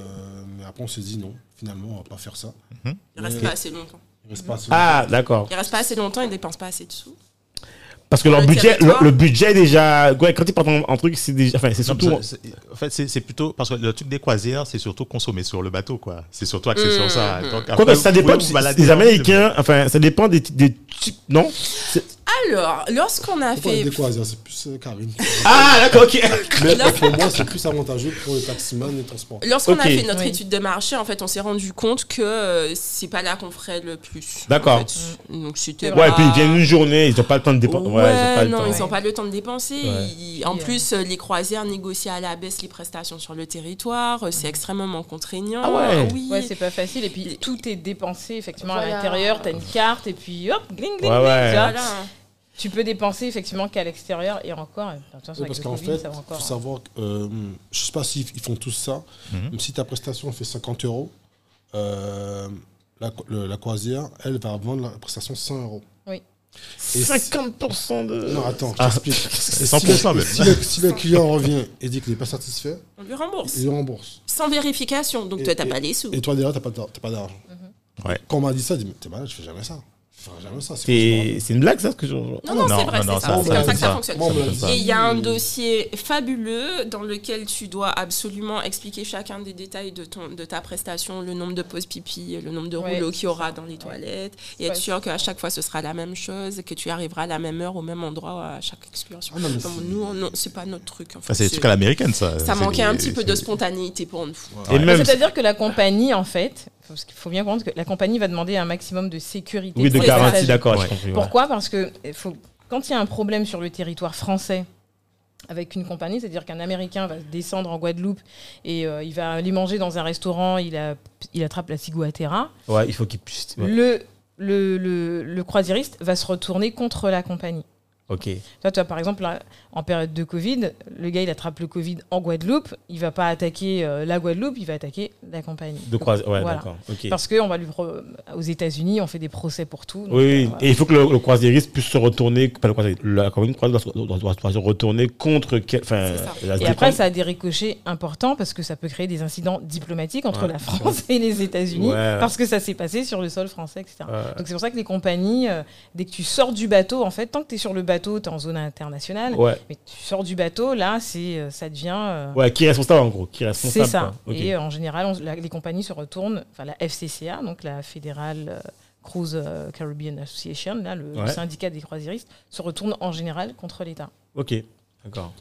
mais après on s'est dit non, finalement on va pas faire ça. Il reste pas assez longtemps. Il reste pas assez Ah, d'accord. Il reste pas assez longtemps, il dépense pas assez de sous. Parce que leur Le budget, le, territoire. le budget déjà. Ouais, quand ils partent en, en truc, c'est déjà. Enfin, c'est Non, surtout. c'est- en fait, c'est c'est plutôt parce que le truc des croisières, c'est surtout consommer sur le bateau, quoi. C'est surtout axé sur ça. Mhm. Donc, Quoi après, que ça vous dépend pouvez vous balader des dans- Américains. Enfin, ça dépend des, des types. Non? C'est- Alors, lorsqu'on a Pourquoi fait. des croisières C'est plus euh, Karine. Ah, d'accord, ok. Mais pour moi, c'est plus avantageux pour les taximans et les transports. Lorsqu'on a Ok. fait notre Oui. étude de marché, en fait, on s'est rendu compte que euh, c'est pas là qu'on ferait le plus. D'accord. en fait. Donc c'était. Ouais, et pas- puis ils viennent une journée, ils n'ont pas le temps de dépenser. Ouais, Ouais, ils ont pas le non, temps. ils n'ont pas le temps de dépenser. Ouais. Ils- en Puis, euh, plus, euh, les croisières négocient à la baisse les prestations sur le territoire. Euh, C'est extrêmement contraignant. Ah ouais. Oui. Ouais, c'est pas facile. Et puis tout est dépensé effectivement Voilà. à l'intérieur. T'as une carte et puis hop, gling, gling, Ouais, gling, ouais. tu vois. Voilà. Tu peux dépenser effectivement qu'à l'extérieur et encore. euh, attention, Oui, parce qu'en fait, il faut savoir, que, euh, je sais pas s'ils ils font tous ça, Mhm. même si ta prestation fait 50 euros, euh, la, le- la croisière, elle va vendre la prestation 100 euros. Et 50% de. Non, attends, je Ah. t'explique. Si 100% le- même. Si le, si le client revient et dit qu'il n'est pas satisfait, On lui rembourse. il le rembourse. Sans vérification. Donc Et- toi, t'as et- pas les sous. Et toi, derrière, tu n'as pas t'as pas d'argent. Ouais. Quand on m'a dit ça, je dis, mais t'es malade, je fais jamais ça. C'est c'est une blague, ça, ce que je. Non, non, Non, c'est vrai, non, non, c'est ça, ça. ça, C'est comme ça que ça ça. fonctionne. Et il y a un dossier fabuleux dans lequel tu dois absolument expliquer chacun des détails de, ton, de ta prestation, le nombre de pauses pipi, le nombre de Ouais, rouleaux qu'il y aura ça. dans les Ouais. toilettes, et être sûr qu'à chaque fois ce sera la même chose, que tu arriveras à la même heure, au même endroit à chaque excursion. Ah non, Enfin, nous, c'est pas notre truc. en fait. Enfin, c'est des trucs à l'américaine, ça. ça manquait un petit peu de spontanéité pour nous. Et. C'est-à-dire que la compagnie, en fait, parce qu'il faut bien comprendre que la compagnie va demander un maximum de sécurité. Oui, de garantie, d'accord, Ouais. Pourquoi? Parce que faut, quand il y a un problème sur le territoire français avec une compagnie, c'est-à-dire qu'un Américain va descendre en Guadeloupe et euh, il va aller manger dans un restaurant, il, a, il attrape la ciguatera, Ouais, il faut qu'il puisse. ouais. le, le, le, le croisiériste va se retourner contre la compagnie. Ok. Toi, tu vois, par exemple, là, en période de Covid, le gars, il attrape le Covid en Guadeloupe, il va pas attaquer euh, la Guadeloupe, il va attaquer la compagnie. De croisière. Ouais, Voilà. d'accord. Parce que on va lui aux États-Unis, on fait des procès pour tout. donc, Oui, euh, voilà. et il faut que le, le croisiériste puisse se retourner, pas le croisiériste, la croisière doit, se- doit- doit- doit se retourner contre. quel- la- Et après, ça a des ricochets importants parce que ça peut créer des incidents diplomatiques entre Ouais. la France et les États-Unis Ouais. parce que ça s'est passé sur le sol français, etc. Donc c'est pour ça que les compagnies, euh, dès que tu sors du bateau, en fait, tant que tu es sur le bateau, tu es en zone internationale, Ouais. mais tu sors du bateau, là, c'est, euh, ça devient... euh, Ouais, qui est responsable en gros Qui est responsable c'est ça. Et euh, en général, on- la- les compagnies se retournent, enfin la FCCA, donc la Fédérale Cruise Caribbean Association, là, le, syndicat des croisiéristes, se retourne en général contre l'État. Ok, d'accord.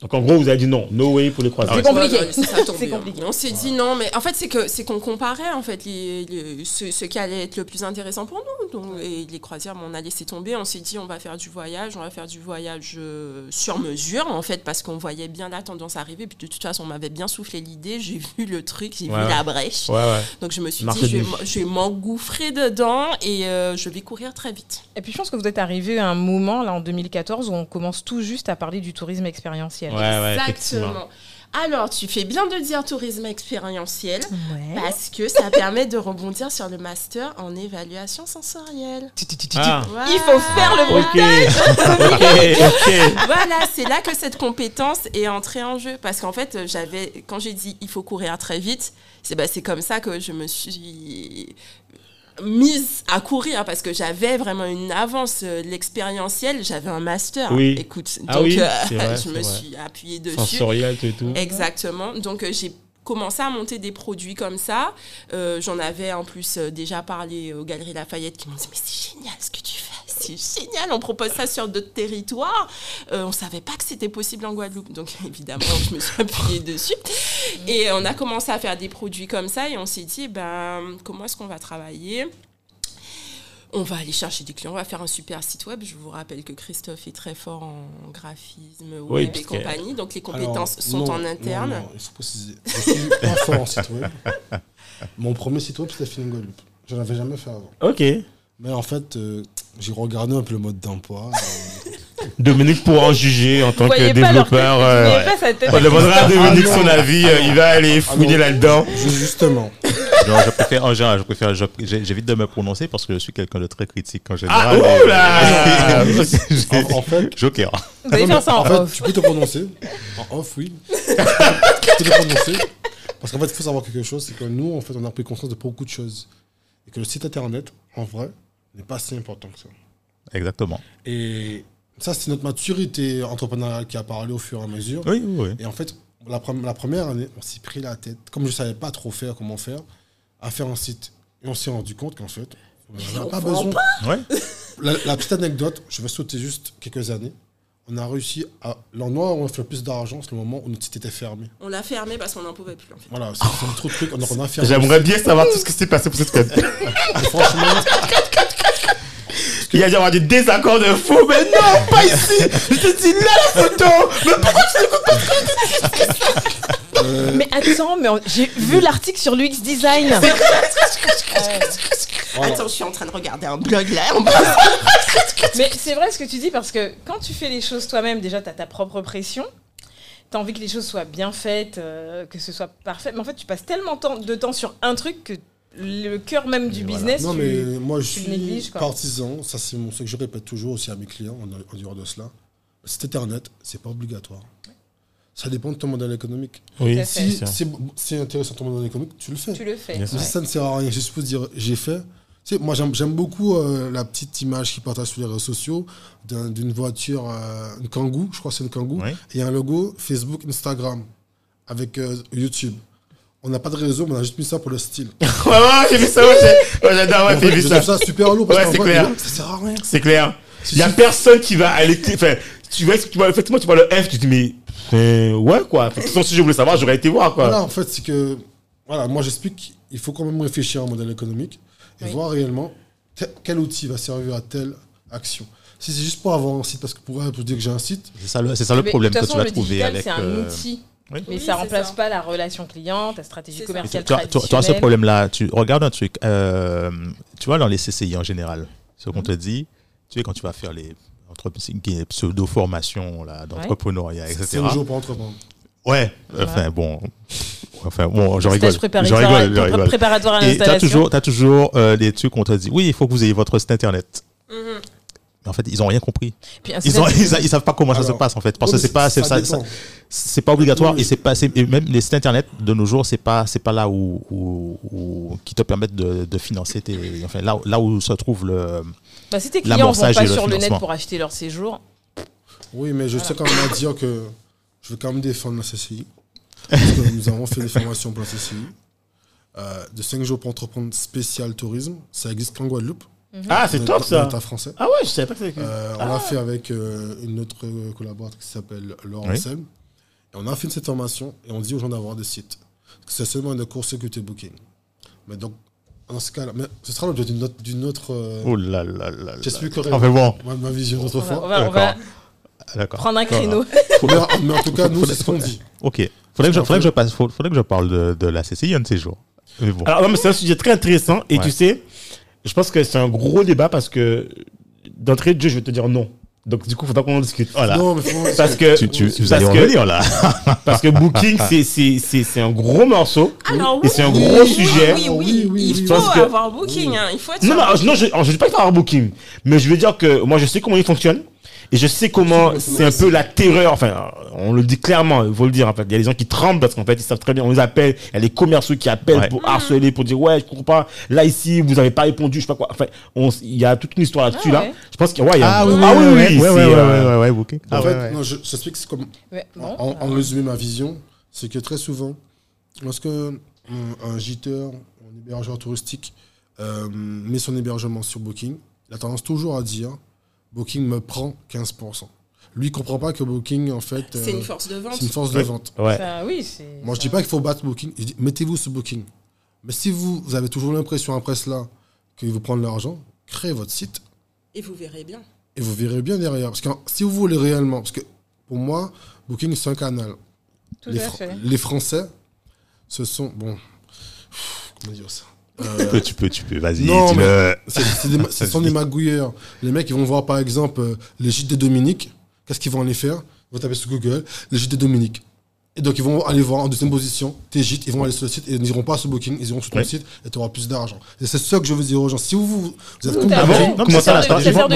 Donc en gros, vous avez dit non, no way pour les croisières. C'est compliqué. C'est compliqué. On s'est dit non, mais en fait, c'est que c'est qu'on comparait en fait les, les- ce, ce qui allait être le plus intéressant pour nous. Donc, et les croisières, on a laissé tomber. On s'est dit on va faire du voyage, on va faire du voyage euh, sur mesure en fait, parce qu'on voyait bien la tendance arriver. Puis de toute façon, on m'avait bien soufflé l'idée. J'ai vu le truc, j'ai Ouais. vu la brèche. Ouais, ouais. Donc je me suis Marché dit je vais, m'engouffrer dedans et euh, je vais courir très vite. Et puis je pense que vous êtes arrivé à un moment, là, en 2014, où on commence tout juste à parler du tourisme expérientiel. Ouais, ouais, effectivement. Exactement. Alors, tu fais bien de dire tourisme expérientiel. Ouais. Parce que ça permet de rebondir sur le master en évaluation sensorielle. Ah, Voilà. Il faut faire le ok. Voilà, c'est là que cette compétence est entrée en jeu. Parce qu'en fait, j'avais, quand j'ai dit il faut courir très vite, c'est bah, c'est comme ça que je me suis mise à courir parce que j'avais vraiment une avance euh, l'expérientiel j'avais un master Oui. écoute Ah donc oui, euh, vrai, je me vrai. suis appuyée dessus Sensoriel, et tout. Exactement. Donc euh, j'ai commencé à monter des produits comme ça. Euh, J'en avais en plus déjà parlé aux Galeries Lafayette qui m'ont dit mais c'est génial ce que tu fais. C'est génial, on propose ça sur d'autres territoires. Euh, on savait pas que c'était possible en Guadeloupe, donc évidemment je me suis appuyée dessus. Et on a commencé à faire des produits comme ça et on s'est dit ben comment est-ce qu'on va travailler? On va aller chercher des clients, on va faire un super site web. Je vous rappelle que Christophe est très fort en graphisme Oui, web et compagnie, donc les Alors, compétences sont non, en interne. Non, non, il faut préciser. Je suis pas fort en site web. Mon premier site web, c'était Feeling Guadeloupe. Je n'en avais jamais fait avant. Ok. Mais en fait, euh, j'ai regardé un peu le mode d'emploi. Dominique pourra en juger en tant que développeur. euh, On demandera à. Dominique son avis, euh, il va aller fouiller là-dedans. ju- justement. Non, je préfère, en général, je préfère, j'évite de me prononcer parce que je suis quelqu'un de très critique en Ah, général. oh là En, en fait, Joker. Vous allez faire ça en en fait, off. tu peux te prononcer. En off, oui. tu peux te prononcer. Parce qu'en fait, il faut savoir quelque chose, c'est que nous, en fait, on a pris conscience de beaucoup de choses. Et que le site internet, en vrai, n'est pas si important que ça. Exactement. Et ça, c'est notre maturité entrepreneuriale qui a parlé au fur et à mesure. Oui, oui, oui. Et en fait, la, pre- la première année, on s'est pris la tête, comme je ne savais pas trop faire, comment faire, à faire un site. Et on s'est rendu compte qu'en fait, on n'avait pas besoin. Ouais. La, la petite anecdote, je vais sauter juste quelques années. On a réussi à. L'endroit où on a fait le plus d'argent, c'est le moment où notre site était fermé. On l'a fermé parce qu'on n'en pouvait plus en fait. Voilà, c'est c'est trop de trucs. On a fermé. J'aimerais bien savoir tout ce qui s'est passé pour cette fête. Et Il y a dû avoir des désaccords de fou, mais non, pas ici Je te dis là la photo Mais pourquoi tu euh, Mais attends, mais on- j'ai vu l'article sur l'UX Design. Attends, je suis en train de regarder un blog là. on- Mais c'est vrai ce que tu dis parce que quand tu fais les choses toi-même, déjà, tu as ta propre pression. Tu as envie que les choses soient bien faites, euh, que ce soit parfait. Mais en fait, tu passes tellement temps, de temps sur un truc que le cœur même du voilà. business, Non, tu- mais moi, je suis partisan. Ça, c'est mon- ce que je répète toujours aussi à mes clients en, en dehors de cela. Le site internet, c'est pas obligatoire. Ça dépend de ton modèle économique. Oui. Si c'est c'est intéressant ton modèle économique, tu le fais. tu le fais. Mais si ça ne sert à rien, juste pour dire j'ai fait. Tu sais, moi j'aime j'aime beaucoup euh, la petite image qui partage sur les réseaux sociaux d'un- d'une voiture, euh, une Kangoo, je crois que c'est une Kangoo, Oui. et il y a un logo Facebook, Instagram, avec euh, YouTube. On n'a pas de réseau, mais on a juste mis ça pour le style. Ouais, ouais, j'ai vu ça, ouais, j'adore, ouais, j'ai vu ça. ça super lourd parce Ouais, c'est vrai, clair. ça sert à rien. C'est clair. Il y a personne qui va aller. Enfin, tu vois, tu vois, effectivement, tu vois le F, tu te dis, mais. ouais, quoi. De toute façon, si je voulais savoir, j'aurais été voir, quoi. Voilà, en fait, c'est que. Voilà, moi j'explique qu'il faut quand même réfléchir à un modèle économique et Oui. voir réellement quel outil va servir à telle action. Si c'est juste pour avoir un site, parce que pour, pour dire que j'ai un site, C'est ça le, c'est ça le problème que tu vas trouver avec. c'est un euh, outil. Oui. Mais Oui, ça c'est remplace ça. pas la relation client, ta stratégie C'est commerciale Tu, tu vois ce problème-là, tu regardes un truc, euh, tu vois, dans les CCI en général, ce qu'on te dit, tu sais, quand tu vas faire les entre- pseudo-formations là, d'entrepreneuriat, c'est etc. un jour pour entreprendre. Ouais, enfin bon. Enfin bon, je rigole. Je rigole, je rigole. préparatoire à Et tu as l'installation. toujours, t'as toujours euh, des trucs qu'on te dit, oui, il faut que vous ayez votre site internet. Mhm. Mais en fait, ils ont rien compris. Puis Ils, ont, internet- ils, ils savent pas comment ça se passe en fait. Parce que c'est pas, c'est ça, dépend. ça- c'est pas obligatoire Oui. et c'est pas, et même les sites internet de nos jours, c'est pas, c'est pas là où, où- où- qui te permettent de, de financer tes, enfin là, où- là où se trouve le. Bah, si tes clients vont pas le sur le net pour acheter leur séjour, Oui, mais je tiens quand même à dire que je veux quand même défendre la CCI. Parce que nous avons fait des formations pour la CCI. Euh, de 5 jours pour entreprendre spécial tourisme. Ça existe qu'en Guadeloupe. Ah, c'est top, ça. français. Ah ouais, je savais pas que c'était. Euh, on l'a fait avec euh, une autre euh, collaboratrice qui s'appelle Laure Oui. Et on a fait cette formation et on dit aux gens d'avoir des sites. C'est seulement de court sécurité booking. Mais donc, dans ce cas-là, mais ce sera l'objet d'une autre. D'une autre euh, Oh là là là. là. J'expliquerai Enfin bon, ma, ma vision on d'autre va, on va- on va d'accord. prendre un créneau. Mais, mais en tout cas, nous, c'est ce qu'on dit. Ok. Faudrait que je, faudrait que je passe, faudrait que je parle de, de la CCI un de ces jours. Mais bon. Alors, non, mais c'est un sujet très intéressant. Et Ouais. tu sais, je pense que c'est un gros débat parce que d'entrée de jeu, je vais te dire non. Donc, du coup, il faudra qu'on en discute. Voilà. Non, mais faut- Parce que, tu, tu, vous parce que- venir là. parce que Booking, c'est- c'est c'est- c'est un gros morceau. Alors, Et c'est un gros oui, sujet. Oui, oui, Oui, il faut que- avoir booking. hein, Il faut être Non, non, non, je ne dis pas qu'il faut avoir Booking. Mais je veux dire que moi, je sais comment il fonctionne. Et je sais comment c'est un peu la terreur. Enfin, on le dit clairement, il faut le dire. En fait, il y a des gens qui tremblent parce qu'en fait, ils savent très bien. On les appelle. Il y a les commerciaux qui appellent Ouais. pour harceler, pour dire ouais, je comprends pas. Là ici, vous avez pas répondu, je sais pas quoi. Enfin, on- il y a toute une histoire là-dessus Ah là. ouais. Je pense qu'il y a. ouais, il y a- Ah oui, oui, ah oui, oui, oui, Booking. En Ah fait, non, je, je t'explique c'est comme, en, en résumé ma vision, c'est que très souvent, lorsque un, un giteur, un hébergeur touristique euh, met son hébergement sur Booking, il a tendance toujours à dire Booking me prend 15%. Lui, il comprend pas que Booking, en fait, C'est euh, une force de vente. c'est une force de vente. Ouais. ça, oui, c'est. Moi, je dis pas qu'il faut battre Booking. Je dis, mettez-vous sur Booking. Mais si vous, vous avez toujours l'impression après cela qu'ils vous prennent l'argent, créez votre site Et vous verrez bien. et vous verrez bien derrière. Parce que si vous voulez réellement, parce que pour moi, Booking, c'est un canal. Tout les, à Fr- fait. les Français, ce sont. Bon. Comment dire ça? Tu peux, tu peux, tu peux, vas-y. Non, dis-le. c'est- c'est des ma- Ce sont des magouilleurs. Les mecs, ils vont voir par exemple euh, les gîtes de Dominique. Qu'est-ce qu'ils vont aller faire? Ils vont taper sur Google les gîtes de Dominique. Et donc, ils vont aller voir en deuxième position tes gîtes, ils vont aller sur le site et ils n'iront pas sur Booking, ils iront sur ton Ouais. site et tu auras plus d'argent. Et c'est ça que je veux dire aux gens. Si vous, vous, vous êtes Ah. Booking, Non, Comment ça vont-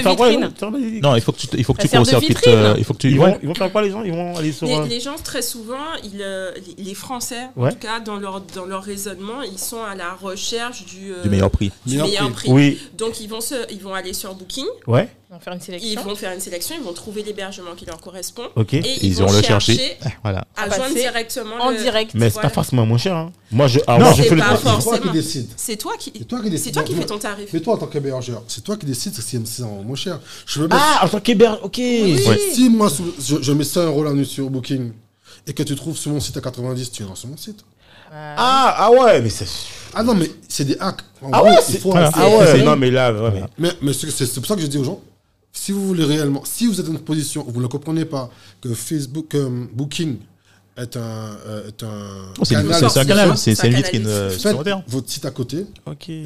Non, il faut que tu, il faut que tu vitrine. euh, Il faut que tu. Ils vont, ils vont faire quoi les gens? Ils vont aller sur. Les, euh, les gens, très souvent, ils, euh, les, les Français, en tout cas, dans leur, dans leur raisonnement, ils sont à la recherche du, euh, Du meilleur prix. du Meilleur meilleur prix. prix. Oui, Donc, ils vont, se, ils vont aller sur Booking, ouais, Faire une ils sélection. vont faire une sélection, ils vont trouver l'hébergement qui leur correspond. ok. Et Ils ils, vont le chercher, chercher. Voilà. à joindre directement En le- direct. Mais c'est Voilà. pas forcément moins cher. Hein. Moi, je, alors Non, moi, je c'est fais le pas c'est toi qui décides. C'est toi qui, C'est toi qui décides. c'est toi qui Non, fais ton tarif. Mais toi, en tant qu'hébergeur, c'est toi qui décides si c'est moins cher. Je veux mettre- Ah, en tant qu'hébergeur, ok. Ouais. Si moi, je, je mets 100 euros la nuit sur Booking et que tu trouves sur mon site à 90, tu iras sur mon site. Ah, ah ouais, mais c'est. Ah non, mais c'est des hacks. En Ah gros, ouais, il c'est. faut Ah ouais, non, mais là, ouais, mais- Mais, c'est pour ça que je dis aux gens, si vous voulez réellement, si vous êtes dans une position où vous ne comprenez pas que Facebook, que Booking est un, euh, est un Oh, C'est canal c'est- c'est un de canal, c'est c'est une vitrine euh, supplémentaire. votre site à côté.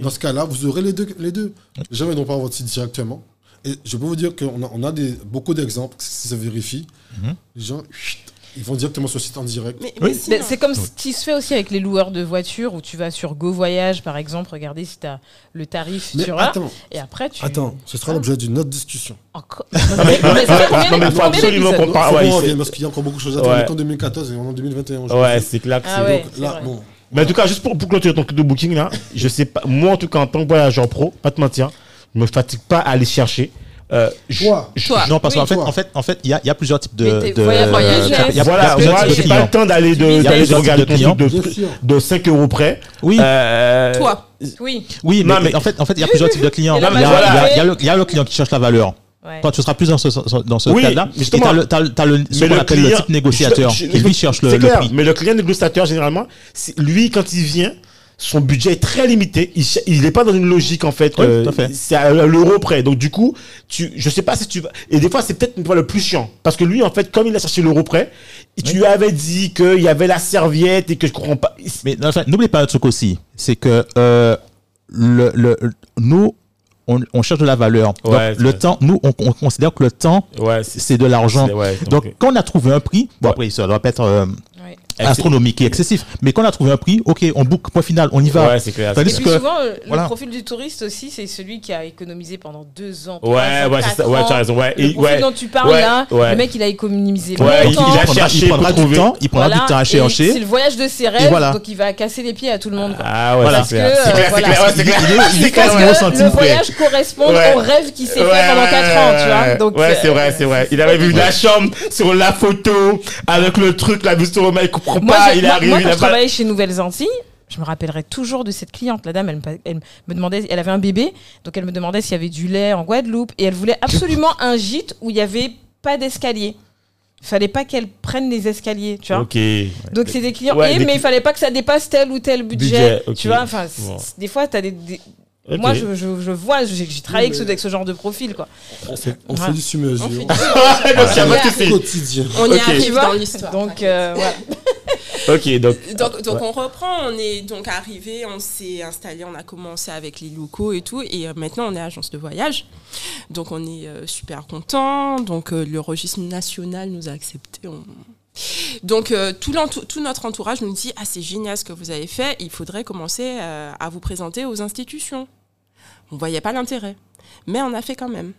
Dans ce cas-là, vous aurez les deux. Les deux. Jamais ils n'ont pas votre site directement. Et je peux vous dire qu'on a, on a des, beaucoup d'exemples, si ça vérifie. Mhm. Les gens, chut, ils vont directement sur le site en direct. Mais, Oui. C'est comme ce qui se fait aussi avec les loueurs de voitures où tu vas sur Go Voyage par exemple, regarder si tu as le tarif Mais sur attends, Et après tu. attends, ce sera l'objet d'une autre discussion. Encore. mais- mais- mais faut absolument qu'on parle. ouais, parce qu'il y a encore beaucoup de choses à dire. Ouais. On est en 2014 et on est en 2021. aujourd'hui. Ouais, c'est clair que Ah ouais. Donc là, bon, Mais en tout cas, juste pour, pour clôturer ton truc de booking là, je sais pas, moi en tout cas en tant que voyageur pro, pas te mentir, je me fatigue pas à aller chercher. Euh, je- toi, je- Toi. Non, parce Oui, qu'en fait, en fait, en fait, il y a, il y a plusieurs types de. De- il y a- il y a Voilà, plusieurs moi types de j'ai pas clients. le temps d'aller de, d'aller regarder de de, de 5 euros près. Oui, Euh, Toi, Oui. oui, mais, Non, mais- en fait, en fait, il y a plusieurs types de clients. Il y a, il y a- le- il y a le client qui cherche la valeur. Ouais. Toi, tu seras plus dans ce, dans ce Oui, cas-là. mais Et justement- t'as le, t'as, le- t'as le, ce Mais qu'on le client- type négociateur, je- je- qui lui cherche le, le prix. Mais le client négociateur, généralement, lui, quand il vient, son budget est très limité. Il n'est pas dans une logique, en fait. Oui, euh, fait. C'est à l'euro près. Donc, du coup, tu, je sais pas si tu vas. Et des fois, c'est peut-être une fois le plus chiant. Parce que lui, en fait, comme il a cherché l'euro près, tu lui avais dit qu'il y avait la serviette et que je comprends pas. Mais enfin, n'oubliez pas un truc aussi, c'est que euh, le, le, nous, on, on cherche de la valeur. Ouais, le vrai. temps, nous, on, on considère que le temps, Ouais, c'est de l'argent. ouais, Donc, quand on a trouvé un prix, bon, Ouais. après, ça doit pas être euh, Ouais. Astronomique et excessif, mais quand on a trouvé un prix, ok, on book, point final, on y va. Ouais, c'est clair. Tandis Et puis que- souvent, euh, voilà. le profil du touriste aussi, c'est celui qui a économisé pendant deux ans. Ouais, ouais, c'est ça. quatre Ouais, tu as raison. Ouais, Le Et- profil ouais. dont tu parles Ouais, là, ouais. le mec il a économisé Ouais, il- longtemps. il a prendra, cherché il prendra pour du trouver. temps, il prendra Voilà, du temps à chercher. C'est le voyage de ses rêves, voilà. donc il va casser les pieds à tout le monde. quoi. Ah ouais, Voilà. c'est clair. Parce C'est que, clair, c'est voilà. clair. Ouais, c'est clair. Il est- il le voyage correspond au rêve qui s'est fait pendant 4 ans, tu vois. ouais. Donc, ouais, c'est euh, vrai, c'est vrai. Il avait vu la chambre sur la photo avec le truc, la vue sur le il comprend Moi, pas, il moi- arrive, moi, il quand a je pas. travaillais chez Nouvelles Antilles, je me rappellerai toujours de cette cliente. La dame, elle, me- elle me demandait, elle avait un bébé, donc elle me demandait s'il y avait du lait en Guadeloupe, et elle voulait absolument un gîte où il y avait pas d'escalier. Il fallait pas qu'elle prenne les escaliers, tu vois. Ok. Donc c'est des clients, Ouais, et, des mais cli- il fallait pas que ça dépasse tel ou tel budget, Budget, ok. tu vois. Enfin, c- Bon. c- des fois, t'as des, des- Moi je, je, je vois, j'ai travaillé avec, ce, mais- avec ce genre de profil, quoi. on fait, on Ouais. fait du sur-mesure. on quotidien. on y arrive dans l'histoire. Donc euh, voilà. Ok, donc. Donc, donc on reprend, on est donc arrivé, on s'est installé, on a commencé avec les locaux et tout, et euh, maintenant on est agence de voyage. Donc on est euh, super content. Donc euh, le registre national nous a accepté. on- Donc euh, tout, notre entourage nous dit ah c'est génial ce que vous avez fait, il faudrait commencer euh, à vous présenter aux institutions. On voyait pas l'intérêt, mais on a fait quand même.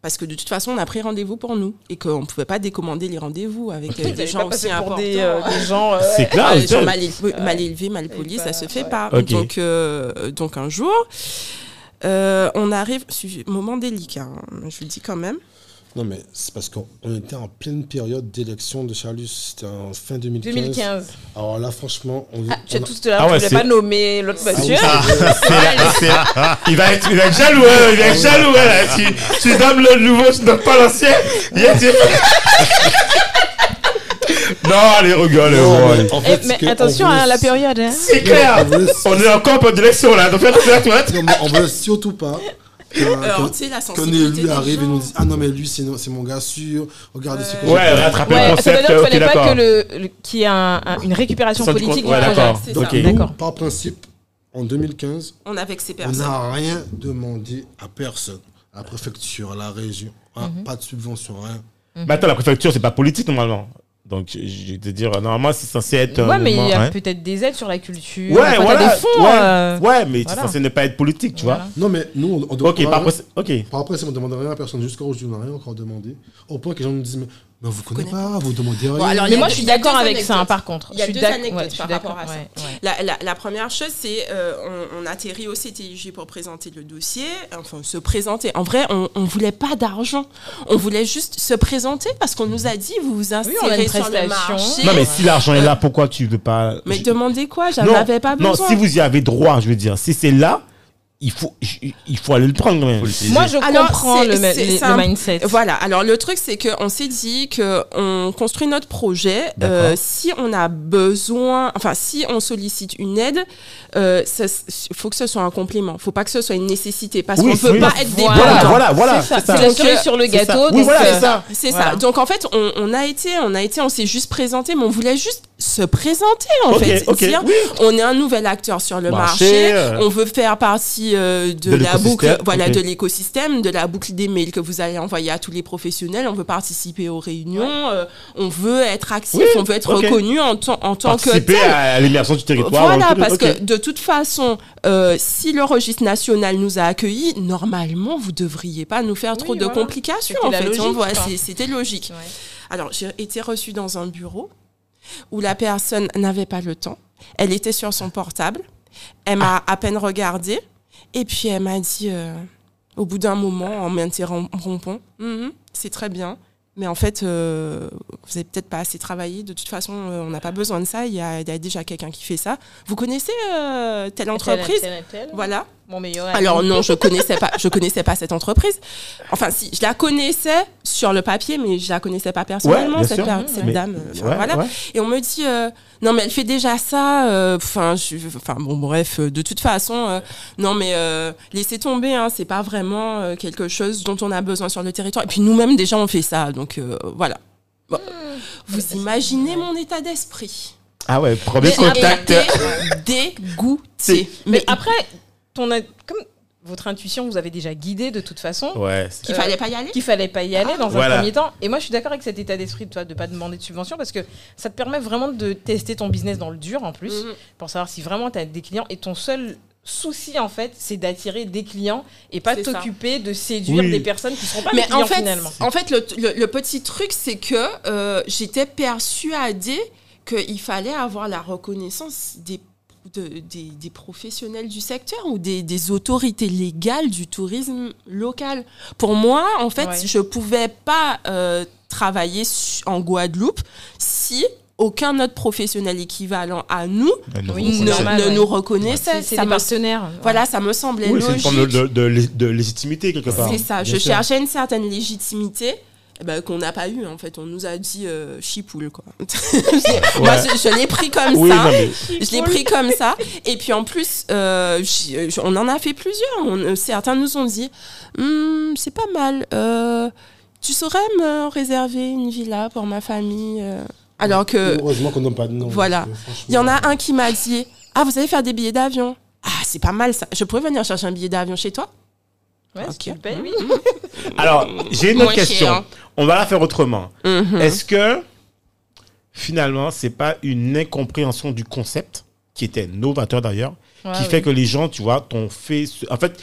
Parce que de toute façon, on a pris rendez-vous pour nous et qu'on ne pouvait pas décommander les rendez-vous avec euh, des gens pas aussi importants. des, euh, des gens. C'est clair, les c'est- gens mal élevés, mal, élevés, mal polis, Et ça se fait ouais. pas. Donc, euh, donc un jour, euh, on arrive, moment délicat, hein, je le dis quand même. Non, mais c'est parce qu'on on était en pleine période d'élection de Charlus. C'était en fin 2015. 2015. Alors là, franchement, on, Ah, tu as on a- tous de là, Ah tu ouais, voulais c'est- pas nommer l'autre Ah oui, monsieur. il, va être, il va être jaloux, hein, il va être jaloux. hein, là. Tu, tu donnes le nouveau, tu donnes pas l'ancien. Il y a- tu- non, allez, rigole. Non, bon, mais en Eh, fait, mais attention à la période. Hein. C'est clair. on voulait- On est encore en période d'élection là. Donc, tu vois. Non, mais on veut surtout pas Alors, qu'un- tu sais, la qu'un sensibilité. élu des arrive et nous dise Ah non, mais lui, c'est mon gars sûr. Regardez ce que Ouais, rattraper le Ouais, ça concept. veut dire qu'il y ait un- un- une récupération politique du ouais, projet. d'accord. Par principe, en 2015, On n'a rien demandé à personne. À la préfecture, à la région. Ah, Mhm. Pas de subvention, rien. Mais attends, la préfecture, c'est pas politique normalement. Donc, je vais te dire, normalement, c'est censé être. un Ouais, mais il y a ouais. peut-être des aides sur la culture. Ouais, Enfin, voilà. des fonds. ouais, euh, ouais, mais voilà. c'est censé ne pas être politique, tu vois. Non, mais nous, on, on doit Ok, par après, c'est- ok. Par après, si on ne demande rien à personne, jusqu'à aujourd'hui, on n'a rien encore demandé. Au point que les gens nous disent, mais, mais on vous connaît pas, vous demandez rien. alors, il y Mais a moi, deux- je suis d'accord avec ça, par contre. Il y a Je suis deux anecdotes ouais, par rapport à ça. ouais, ouais. La, la- la première chose, c'est euh, on, on atterrit au CTIG pour présenter le dossier, enfin se présenter. En vrai, on ne voulait pas d'argent. On voulait juste se présenter parce qu'on nous a dit vous vous insérez une sur le marché. Non, mais si l'argent est là, pourquoi tu veux pas. Mais je- demandez quoi J'en non, avais pas non, besoin. si vous y avez droit, je veux dire, si c'est là, il faut, il faut aller le prendre quand même. Moi, je Alors, comprends c'est- le, le un- mindset. Voilà, alors le truc c'est qu'on s'est dit qu'on construit notre projet, euh, si on a besoin, enfin si on sollicite une aide, il faut que ce soit un complément, faut pas que ce soit une nécessité, parce Oui, qu'on peut oui, pas être Voilà, dépendant. voilà, voilà, C'est ça, c'est la Donc, cerise euh, sur le C'est ça. gâteau. Oui, donc, voilà, euh, c'est ça. C'est Voilà. ça. Donc en fait, on, on a été, on a été, on s'est juste présenté, mais on voulait juste se présenter en fait, dire oui. on est un nouvel acteur sur le Marché, marché, euh, on veut faire partie euh, de, de la boucle, voilà, de l'écosystème, de la boucle des mails que vous allez envoyer à tous les professionnels. On veut participer aux réunions, euh, on veut être actif, Oui, on veut être reconnu en, tant- en tant que Participer tel. à, à l'émergence du territoire. Voilà, parce que de toute façon, euh, si le registre national nous a accueillis, normalement, vous devriez pas nous faire trop de complications. C'était En fait, logique, On voit, quoi. c'est- c'était logique. Ouais. Alors, j'ai été reçue dans un bureau où la personne n'avait pas le temps. Elle était sur son portable. Elle m'a à peine regardé. Et puis, elle m'a dit, euh, au bout d'un moment, en m'interrompant, Mhm, c'est très bien. Mais en fait, euh, vous n'avez peut-être pas assez travaillé. De toute façon, euh, on n'a pas besoin de ça. Il y a, il y a déjà quelqu'un qui fait ça. Vous connaissez telle entreprise? Tel, tel, tel. Voilà. Mon meilleur ami. Alors non, je connaissais pas, je connaissais pas cette entreprise. Enfin, si, je la connaissais sur le papier, mais je la connaissais pas personnellement cette, Mais- dame. euh, enfin, Ouais, voilà. ouais. Et on me dit, euh, non mais elle fait déjà ça. euh, Enfin, je- enfin bon, bref, euh, de toute façon, euh, non mais euh, laissez tomber. Hein, c'est pas vraiment euh, quelque chose dont on a besoin sur le territoire. Et puis nous-mêmes déjà on fait ça, donc euh, voilà. Bon. Vous imaginez mon état d'esprit Ah ouais, premier contact. été dégoûtée. Mais après, ton, comme votre intuition vous avez déjà guidé de toute façon, Ouais, c'est- Qu'il Euh, fallait pas y aller. qu'il fallait pas y aller dans Voilà. un premier temps. Et moi, je suis d'accord avec cet état d'esprit de toi de pas demander de subvention parce que ça te permet vraiment de tester ton business dans le dur en plus Mhm. pour savoir si vraiment tu as des clients et ton seul souci en fait c'est d'attirer des clients et pas t'occuper de séduire Oui. des personnes qui seront pas des Mais clients en fait, finalement. en fait le, le- le petit truc, c'est que euh, j'étais persuadée qu'il fallait avoir la reconnaissance des, de- des, des professionnels du secteur ou des, des autorités légales du tourisme local. Pour moi, en fait, Ouais. je ne pouvais pas euh, travailler en Guadeloupe si aucun autre professionnel équivalent à nous Oui, ne, concept. normal, ne ouais. nous reconnaissait. C'est des me- partenaires. voilà, ça me semblait Oui, c'est une logique. forme de, de, de lé- de légitimité quelque part. C'est ça, Bien je sûr. cherchais une certaine légitimité. Ben, qu'on n'a pas eu en fait. On nous a dit euh, chipoule quoi. Moi je, je l'ai pris comme Oui, ça. je l'ai pris comme ça. Et puis en plus euh, on en a fait plusieurs. On- euh, certains nous ont dit Hum, c'est pas mal. Euh, tu saurais me réserver une villa pour ma famille alors que Heureusement qu'on n'a pas de nom. Voilà. il y en a un qui m'a dit Ah, vous allez faire des billets d'avion? Ah, c'est pas mal ça. Je pourrais venir chercher un billet d'avion chez toi? Ouais, si Ok. tu le payes, oui. alors, j'ai une autre Moins question. cher. On va la faire autrement. Mhm. Est-ce que finalement, c'est pas une incompréhension du concept qui était novateur d'ailleurs, qui fait que les gens, tu vois, t'ont fait. ce- En fait,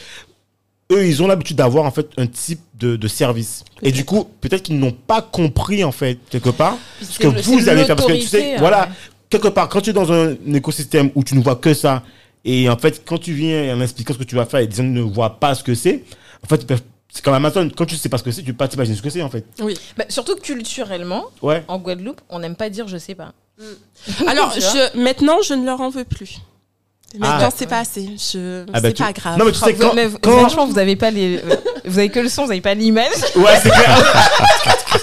eux, ils ont l'habitude d'avoir en fait un type de, de service. Et du coup, peut-être qu'ils n'ont pas compris en fait quelque part ce que le- vous c'est allez faire. Parce que tu sais, voilà, quelque part, quand tu es dans un écosystème où tu ne vois que ça, et en fait, quand tu viens en expliquant ce que tu vas faire et les gens ne voient pas ce que c'est, en fait, c'est comme Amazon. Quand tu sais pas ce que c'est, tu peux pas t'imaginer ce que c'est en fait. Oui. Bah, surtout que culturellement, Ouais. en Guadeloupe, on n'aime pas dire je sais pas. Alors, vois je, maintenant, je ne leur en veux plus. Maintenant, Ah. c'est passé. Je... Ah bah, c'est tu- pas grave. Non, mais tu sais, quand. mais vous- quand- franchement, vous avez pas les, euh, vous avez que le son, vous avez pas l'image. Ouais, c'est clair.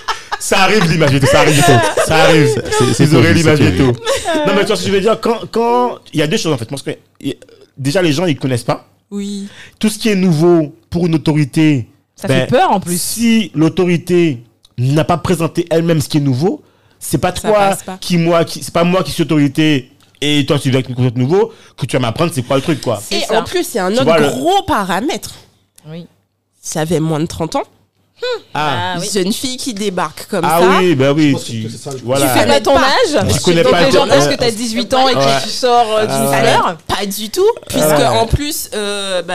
ça arrive l'image et tout, ça arrive et tout. Ça arrive. c'est- c'est Vous aurez terrible, l'image c'est et tout. Non, mais tu vois ce que je veux dire, quand, quand, il y a deux choses en fait. Parce que, y- déjà, les gens, ils connaissent pas. Oui. Tout ce qui est nouveau pour une autorité, Ça Ben, fait peur en plus. si l'autorité n'a pas présenté elle-même ce qui est nouveau, c'est pas Ça toi pas. qui moi qui c'est pas moi qui suis autorité et toi tu viens avec quelque chose de nouveau que tu vas m'apprendre c'est quoi le truc quoi. Et ça. en plus, il y a un autre vois, le- gros paramètre. Oui. Si j'avais moins de 30 ans, Ah oui. Jeune fille qui débarque comme Ah ça. oui, bah oui, tu, voilà. Tu fais pas ton âge Je connais pas les le- gens pensent que t'as 18 ans et Ouais. que tu sors euh, d'une Ah fleur. Pas du tout, puisque ouais. en plus, euh, bah,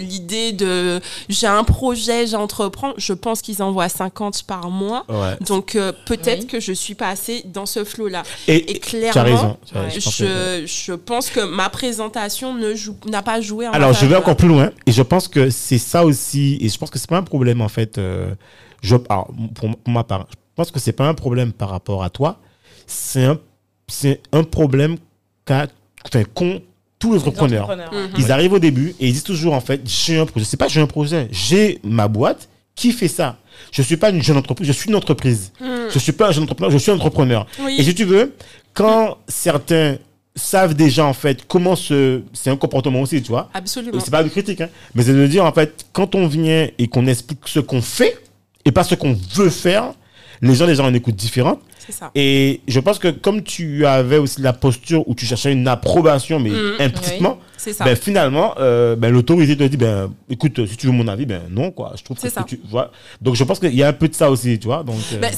l'idée de j'ai un projet, j'entreprends, je pense qu'ils envoient 50 par mois. Ouais. Donc euh, peut-être Oui. que je suis pas assez dans ce flot-là. Et, clairement, tu as raison. tu je pense que- Je, pense que ma présentation ne joue- n'a pas joué en Alors, je vais encore plus loin. Et je pense que c'est ça aussi. Et je pense que c'est pas un problème, en fait. Euh, je, alors, pour, pour ma part, je pense que c'est pas un problème par rapport à toi. C'est un, c'est un problème qu'a, enfin, qu'ont tous les entrepreneurs. Entrepreneurs. Ils arrivent au début et ils disent toujours, en fait, j'ai un projet. C'est pas j'ai un projet. J'ai ma boîte qui fait ça. Je suis pas une jeune entreprise, je suis une entreprise. Mhm. Je suis pas un jeune entrepreneur, je suis un entrepreneur. Oui. Et si tu veux, quand certains savent déjà en fait comment se c'est un comportement aussi tu vois. Absolument. c'est pas de critique hein, mais c'est de dire en fait quand on vient et qu'on explique ce qu'on fait et pas ce qu'on veut faire les gens déjà ont une écoute différente ça. et je pense que comme tu avais aussi la posture où tu cherchais une approbation mais Mhm. implicitement ben finalement euh, ben, l'autorité te dit ben écoute si tu veux mon avis ben non quoi je trouve que ça. que tu vois donc je pense qu'il y a un peu de ça aussi tu vois donc euh, Ben,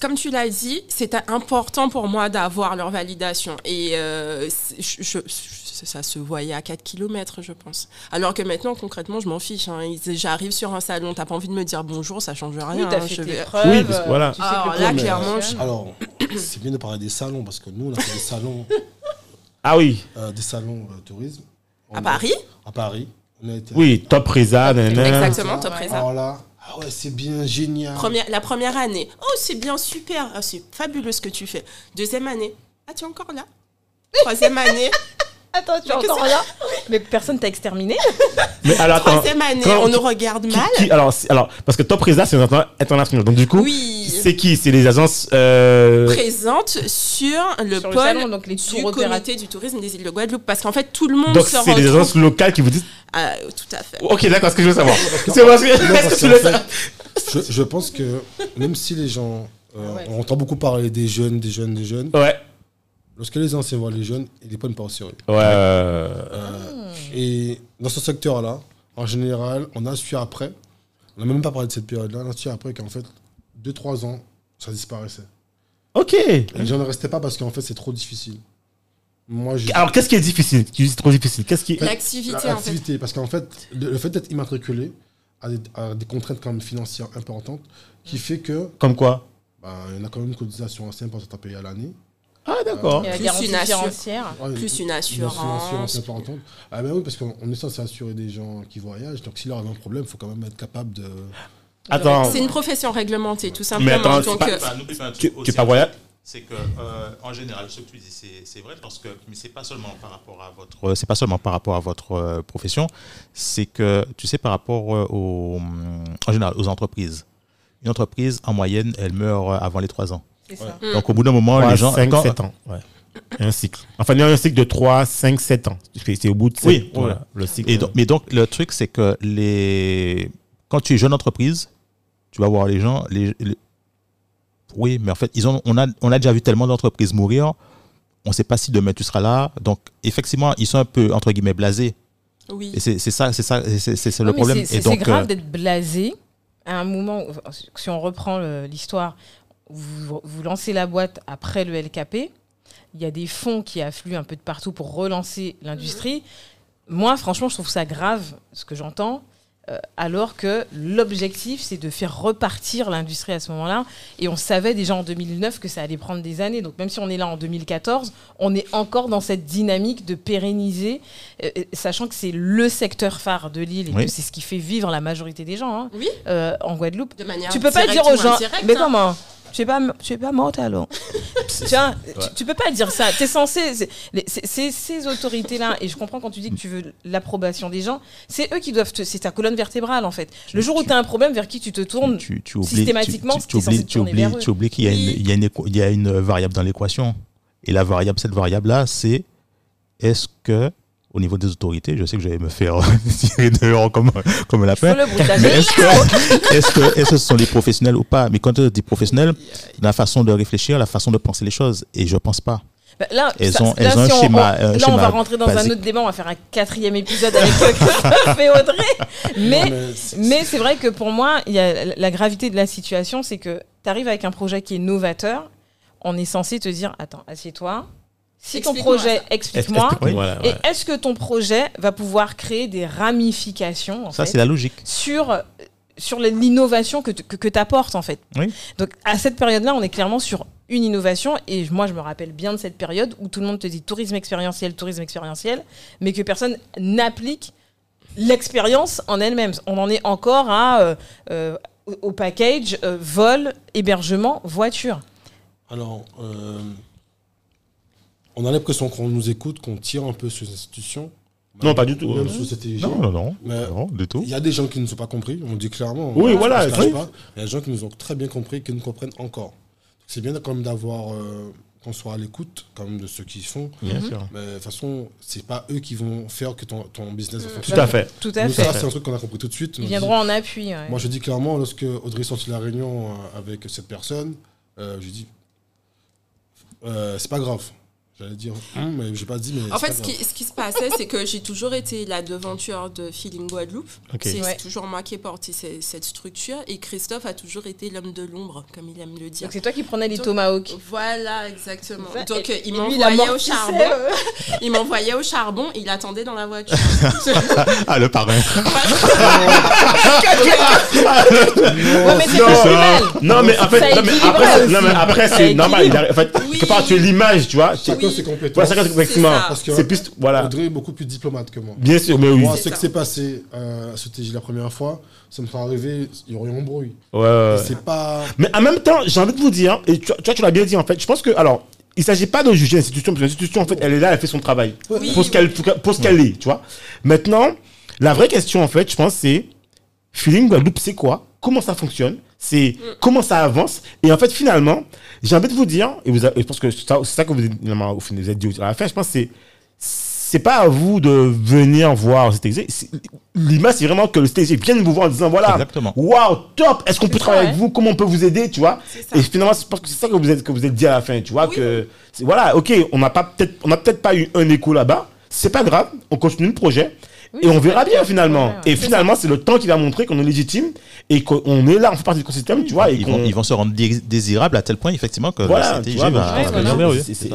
comme tu l'as dit, c'est important pour moi d'avoir leur validation. Et euh, c'est- je- je- je- ça se voyait à 4 km, je pense. Alors que maintenant, concrètement, je m'en fiche. hein. J'arrive sur un salon, t'as pas envie de me dire bonjour, ça change rien. Oui, t'as hein. fait Je tes vais- preuves. Oui, parce que voilà. Tu sais Alors que là, mais, clairement, fonctionne. Alors, c'est bien de parler des salons parce que nous, on a fait des salons, ah oui euh, des salons euh, tourisme. On À a- Paris? À Paris. On a été oui top Reza. Exactement, top Reza. Alors là, ah ouais, c'est bien génial. Première, la première année, oh c'est bien, super, Ah, c'est fabuleux ce que tu fais. Deuxième année, ah tu es encore là? Troisième année, Attends, tu encore là Mais personne t'a exterminé mais alors attends troisième année, quand- on nous regarde Qui- mal. qui- alors, c'est- alors, parce que Top Reza, c'est inter- international. Donc, du coup, Oui. c'est qui? C'est les agences. euh, présente sur le Sur le pôle salon, donc les du tours opérateurs. comité du tourisme des îles de Guadeloupe. Parce qu'en fait, tout le monde donc, se c'est les retrouve. agences locales qui vous disent. Ah, tout à fait. Ok, d'accord, ce que je veux savoir. C'est parce que. Non, est-ce parce que tu qu'en le fait, je, je pense que même si les gens. euh, Ouais. On entend beaucoup parler des jeunes, des jeunes, des jeunes. Ouais. Lorsque les anciens voient les jeunes, ils les prennent pas au sérieux. Ouais. euh, Et dans ce secteur-là, en général, on a su après, on n'a même pas parlé de cette période-là, on a su après qu'en fait, 2-3 ans, ça disparaissait. Ok. Et les gens ne restaient pas parce qu'en fait, c'est trop difficile. Moi. Alors, qu'est-ce qui est difficile? Tu dis trop difficile? Qu'est-ce qui. L'activité, en fait. L'activité, parce qu'en fait, le, le fait d'être immatriculé a des, a des contraintes quand même financières importantes qui fait que Comme quoi? Bah, il y en a quand même une cotisation assez importante à payer à l'année. Ah, d'accord. La Plus une assure- financière. Ouais, Plus une assurance assurance. importante. Ah ben oui, parce qu'on on est censé assurer des gens qui voyagent, donc s'il leur arrive un problème, il faut quand même être capable de... Attends. C'est une profession réglementée, tout Mais simplement. attends, c'est Donc, pas- euh, un Tu, truc tu pas voyage c'est que euh, en général ce que tu dis c'est, vrai parce que mais c'est pas seulement par rapport à votre euh, c'est pas seulement par rapport à votre euh, profession c'est que tu sais par rapport euh, aux en général aux entreprises une entreprise en moyenne elle meurt euh, avant les trois ans C'est ça. Donc au bout d'un moment 3, les gens 5, quand- 7 ans. Ouais. Un cycle. Enfin, il y a un cycle de 3, 5, 7 ans. C'est c'est au bout de 7 Oui, voilà, voilà. le cycle. Et donc- mais donc, le truc, c'est que les... quand tu es jeune entreprise, tu vas voir les gens. Les, les- Oui, mais en fait, ils ont, on, a, on a déjà vu tellement d'entreprises mourir. On ne sait pas si demain tu seras là. Donc, effectivement, ils sont un peu, entre guillemets, blasés. oui. Et c'est c'est ça, c'est ça, c'est le problème. c'est- grave euh, d'être blasé à un moment, où- si on reprend l'histoire, vous, vous lancez la boîte après le LKP, il y a des fonds qui affluent un peu de partout pour relancer l'industrie. Moi, franchement, je trouve ça grave, ce que j'entends, euh, alors que l'objectif, c'est de faire repartir l'industrie à ce moment-là. Et on savait déjà en 2009 que ça allait prendre des années. Donc même si on est là en 2014, on est encore dans cette dynamique de pérenniser, euh, euh, sachant que c'est le secteur phare de l'île et Oui. que c'est ce qui fait vivre la majorité des gens hein, Oui, euh, en Guadeloupe. de manière Tu peux pas dire aux gens, mais hein. comment tu es pas, tu es pas morte alors. tu, vois, tu, tu peux pas dire ça. Tu es censé. c'est- ces autorités-là, et je comprends quand tu dis que tu veux l'approbation des gens, c'est eux qui doivent te. C'est ta colonne vertébrale en fait. Le jour où tu as un problème, vers qui tu te tournes, tu, tu oublies, systématiquement, tu, tu, tu t'es censé oublies, tu oublies, qu'il y a, une, Oui. il y, a une, équ- il y a une variable dans l'équation. Et la variable, cette variable-là, c'est est-ce que, au niveau des autorités, je sais que je vais me faire tirer dehors comme, comme bruitage. Mais est-ce que, est-ce que, que ce sont des professionnels ou pas? Mais quand tu dis professionnels, la façon de réfléchir, la façon de penser les choses. Et je pense pas. Bah, là, Elles ça- ont- là, elles ont si un on- schéma- on- un là, on va rentrer dans un autre débat. On va faire un quatrième épisode avec euh, Christophe et Audrey. Mais, Non, mais c'est- mais c'est vrai que pour moi, il y a la gravité de la situation, c'est que tu arrives avec un projet qui est novateur. On est censé te dire Attends, assieds-toi. Si ton projet, explique-moi. Oui. Voilà, Et ouais. est-ce que ton projet va pouvoir créer des ramifications en Ça, c'est la logique. sur, sur l'innovation que, tu que, apportes en fait? Oui. Donc à cette période-là, on est clairement sur une innovation et moi je me rappelle bien de cette période où tout le monde te dit tourisme expérientiel, tourisme expérientiel, mais que personne n'applique l'expérience en elle-même. On en est encore à euh, euh, au- au package euh, vol, hébergement, voiture. Alors, euh, on a l'impression qu'on nous écoute, qu'on tire un peu sur les institutions. Non, pas du tout. Même sur cette TIG. Non, non, non. Mais Non, du tout. il y a des gens qui ne sont pas compris, on dit clairement. Oui, on- voilà, oui. Il y a des gens qui nous ont très bien compris, qui nous comprennent encore. C'est bien quand même d'avoir, euh, qu'on soit à l'écoute quand même de ceux qui font. Bien sûr. Mais de toute façon, c'est pas eux qui vont faire que ton, ton business va Tout fonctionner. à fait. Tout à Nous, fait. ça, c'est un truc qu'on a compris tout de suite. Ils viendront en appui. ouais. Moi, je dis clairement, lorsque Audrey est sorti de la réunion euh, avec cette personne, euh, je dis, euh, c'est pas grave. J'allais dire, hum, mais j'ai pas dit, mais. En fait, ce qui, grave. ce qui se passait, c'est que j'ai toujours été la devanture de Feeling Guadeloupe. C'est Ouais. toujours moi qui ai porté ce- cette structure. Et Christophe a toujours été l'homme de l'ombre, comme il aime le dire. Donc c'est toi qui prenais les tomahawks. Voilà, exactement. Ça, Donc, et- il m'envoyait au charbon. euh. Il m'envoyait au charbon. Il attendait dans la voiture. Ah, le parrain. Non. mais en fait, non, mais après, non, mais après Ça c'est normal. En fait, Oui. part, tu es l'image, tu vois. Chacun ses compétences. Voilà, chacun, effectivement. ça. Parce que C'est plus, voilà. Audrey est beaucoup plus diplomate que moi. Bien sûr, mais oui. Moi, ce qui s'est passé euh, à ce TJ la première fois, ça me fait arriver, il y aurait eu un bruit. Ouais. C'est pas. Mais en même temps, j'ai envie de vous dire, et tu, tu vois, tu l'as bien dit en fait, je pense que, alors, il ne s'agit pas de juger l'institution, parce que l'institution, en fait, elle est là, elle fait son travail. Oui, pour ce qu'elle pour ce qu'elle est, tu vois. Maintenant, la vraie question, en fait, je pense, c'est Feeling Guadeloupe, c'est quoi? Comment ça fonctionne? C'est comment ça avance Et en fait, finalement, j'ai envie de vous dire, et, vous et je pense que c'est ça, que vous, finalement, au final, vous avez dit à la fin, je pense que c'est c'est pas à vous de venir voir le CTG. C'est- L'image, c'est vraiment que le CTG vienne vous voir en disant voilà, waouh, top, est-ce qu'on peut travailler avec vous? Comment on peut vous aider Tu vois? Et finalement, je pense que c'est ça que vous êtes, que vous êtes dit à la fin, tu vois Oui. que voilà, ok, on n'a pas peut-être, on n'a peut-être pas eu un écho là-bas. C'est pas grave, on continue le projet. Oui, et on verra bien finalement. ouais, ouais. Et finalement, c'est le temps qui va montrer qu'on est légitime et qu'on est là, on fait partie du écosystème, tu vois. Et Ils vont, ils vont se rendre dé- désirables à tel point, effectivement, que Voilà, va, merveilleux. c'est-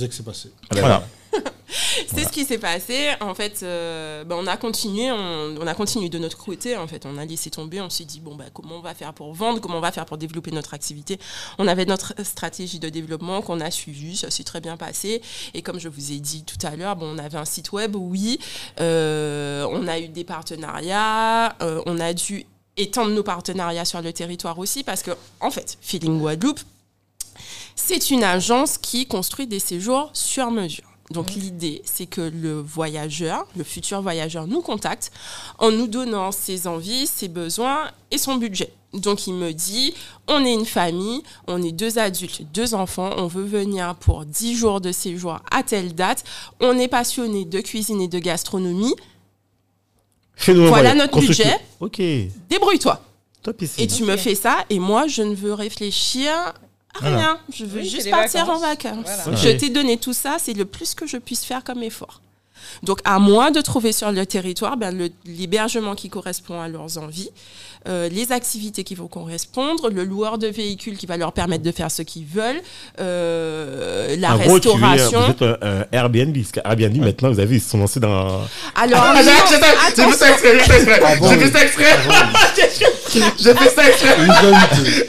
ça qui s'est passé. Voilà. C'est ce qui s'est passé. En fait, euh, ben, on a continué, on, on a continué de notre côté. En fait, on a laissé tomber. On s'est dit bon, bah, comment on va faire pour vendre Comment on va faire pour développer notre activité On avait notre stratégie de développement qu'on a suivie. Ça s'est très bien passé. Et comme je vous ai dit tout à l'heure, bon, on avait un site web, oui. Euh, on a eu des partenariats. euh, on a dû étendre nos partenariats sur le territoire aussi parce que, en fait, Feeling Guadeloupe, c'est une agence qui construit des séjours sur mesure. Donc l'idée, c'est que le voyageur, le futur voyageur, nous contacte en nous donnant ses envies, ses besoins et son budget. Donc il me dit, on est une famille, on est deux adultes, deux enfants, on veut venir pour 10 jours de séjour à telle date, on est passionné de cuisine et de gastronomie, Fais-nous un Voilà notre budget. Ok. débrouille-toi. Top ici. Et tu me fais ça, et moi, je ne veux réfléchir Voilà. rien. Je veux Oui, juste partir vacances. en vacances. Voilà. Ok. Je t'ai donné tout ça, c'est le plus que je puisse faire comme effort. Donc, à moi de trouver sur le territoire ben, le- l'hébergement qui correspond à leurs envies, euh, les activités qui vont correspondre, le loueur de véhicules qui va leur permettre de faire ce qu'ils veulent, euh, la En gros, tu es- restauration. vous êtes un, un Airbnb. Parce qu'Airbnb, maintenant, vous avez vu, ils se sont lancés dans. Alors, Ah, j'ai fait ça- j'ai fait ça exprès, j'ai fait ça exprès. Ah J'ai fait ça exprès. Vérité.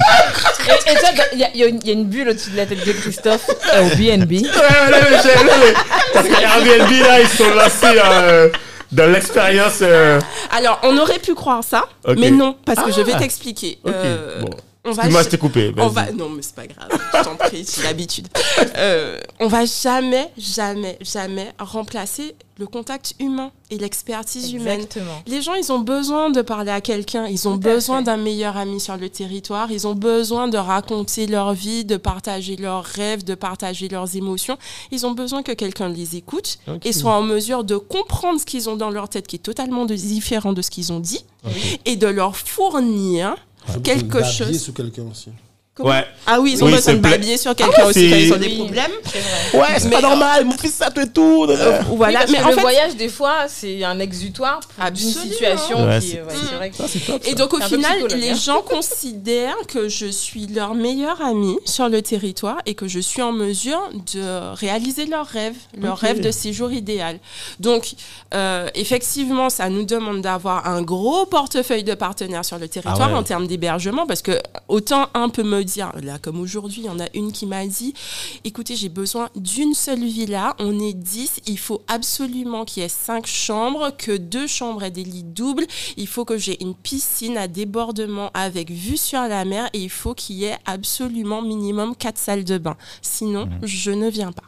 Et, et toi, il y, a- il y a une- il y a une bulle au-dessus de la tête de Christophe Airbnb. Ouais, ouais, là, mais j'ai- là, mais- Parce que Airbnb, là, ils sont lancés euh, dans l'expérience. euh, alors, on aurait pu croire ça, Ok. mais non, parce que je vais Ah. t'expliquer. Ok. Euh, bon. On va Excuse-moi, je t'ai coupé. On vas-y. va... Non, mais c'est pas grave. Je t'en prie, j'ai l'habitude. Euh, on va jamais, jamais, jamais remplacer le contact humain et l'expertise humaine. Exactement. Les gens, ils ont besoin de parler à quelqu'un, ils ont Tout besoin d'un meilleur ami sur le territoire, ils ont besoin de raconter leur vie, de partager leurs rêves, de partager leurs émotions. Ils ont besoin que quelqu'un les écoute et soit en mesure de comprendre ce qu'ils ont dans leur tête qui est totalement différent de ce qu'ils ont dit et de leur fournir quelque chose. sur quelqu'un aussi. Comment Ouais. Ah oui, ils ont Oui, besoin de babiller sur quelqu'un Ah ouais, aussi quand ils ont des Oui. problèmes. Vrai. Ouais, c'est Mais- pas normal, mon fils, ça te tout. Euh, voilà, Oui, parce mais que en le fait, voyage, des fois, c'est un exutoire pour- d'une Absolument. situation Ouais, qui. ouais, c'est vrai que- Ça, c'est top. Et donc au final, les gens considèrent que je suis leur meilleure amie sur le territoire et que je suis en mesure de réaliser leur rêve, leur Ok. rêve de séjour idéal. Donc euh, effectivement, ça nous demande d'avoir un gros portefeuille de partenaires sur le territoire Ah ouais. en termes d'hébergement parce que autant un peut me dire, là comme aujourd'hui, il y en a une qui m'a dit, écoutez, j'ai besoin d'une seule villa, on est 10, il faut absolument qu'il y ait 5 chambres, que deux chambres aient des lits doubles, il faut que j'ai une piscine à débordement avec vue sur la mer et il faut qu'il y ait absolument minimum 4 salles de bain. Sinon, je ne viens pas.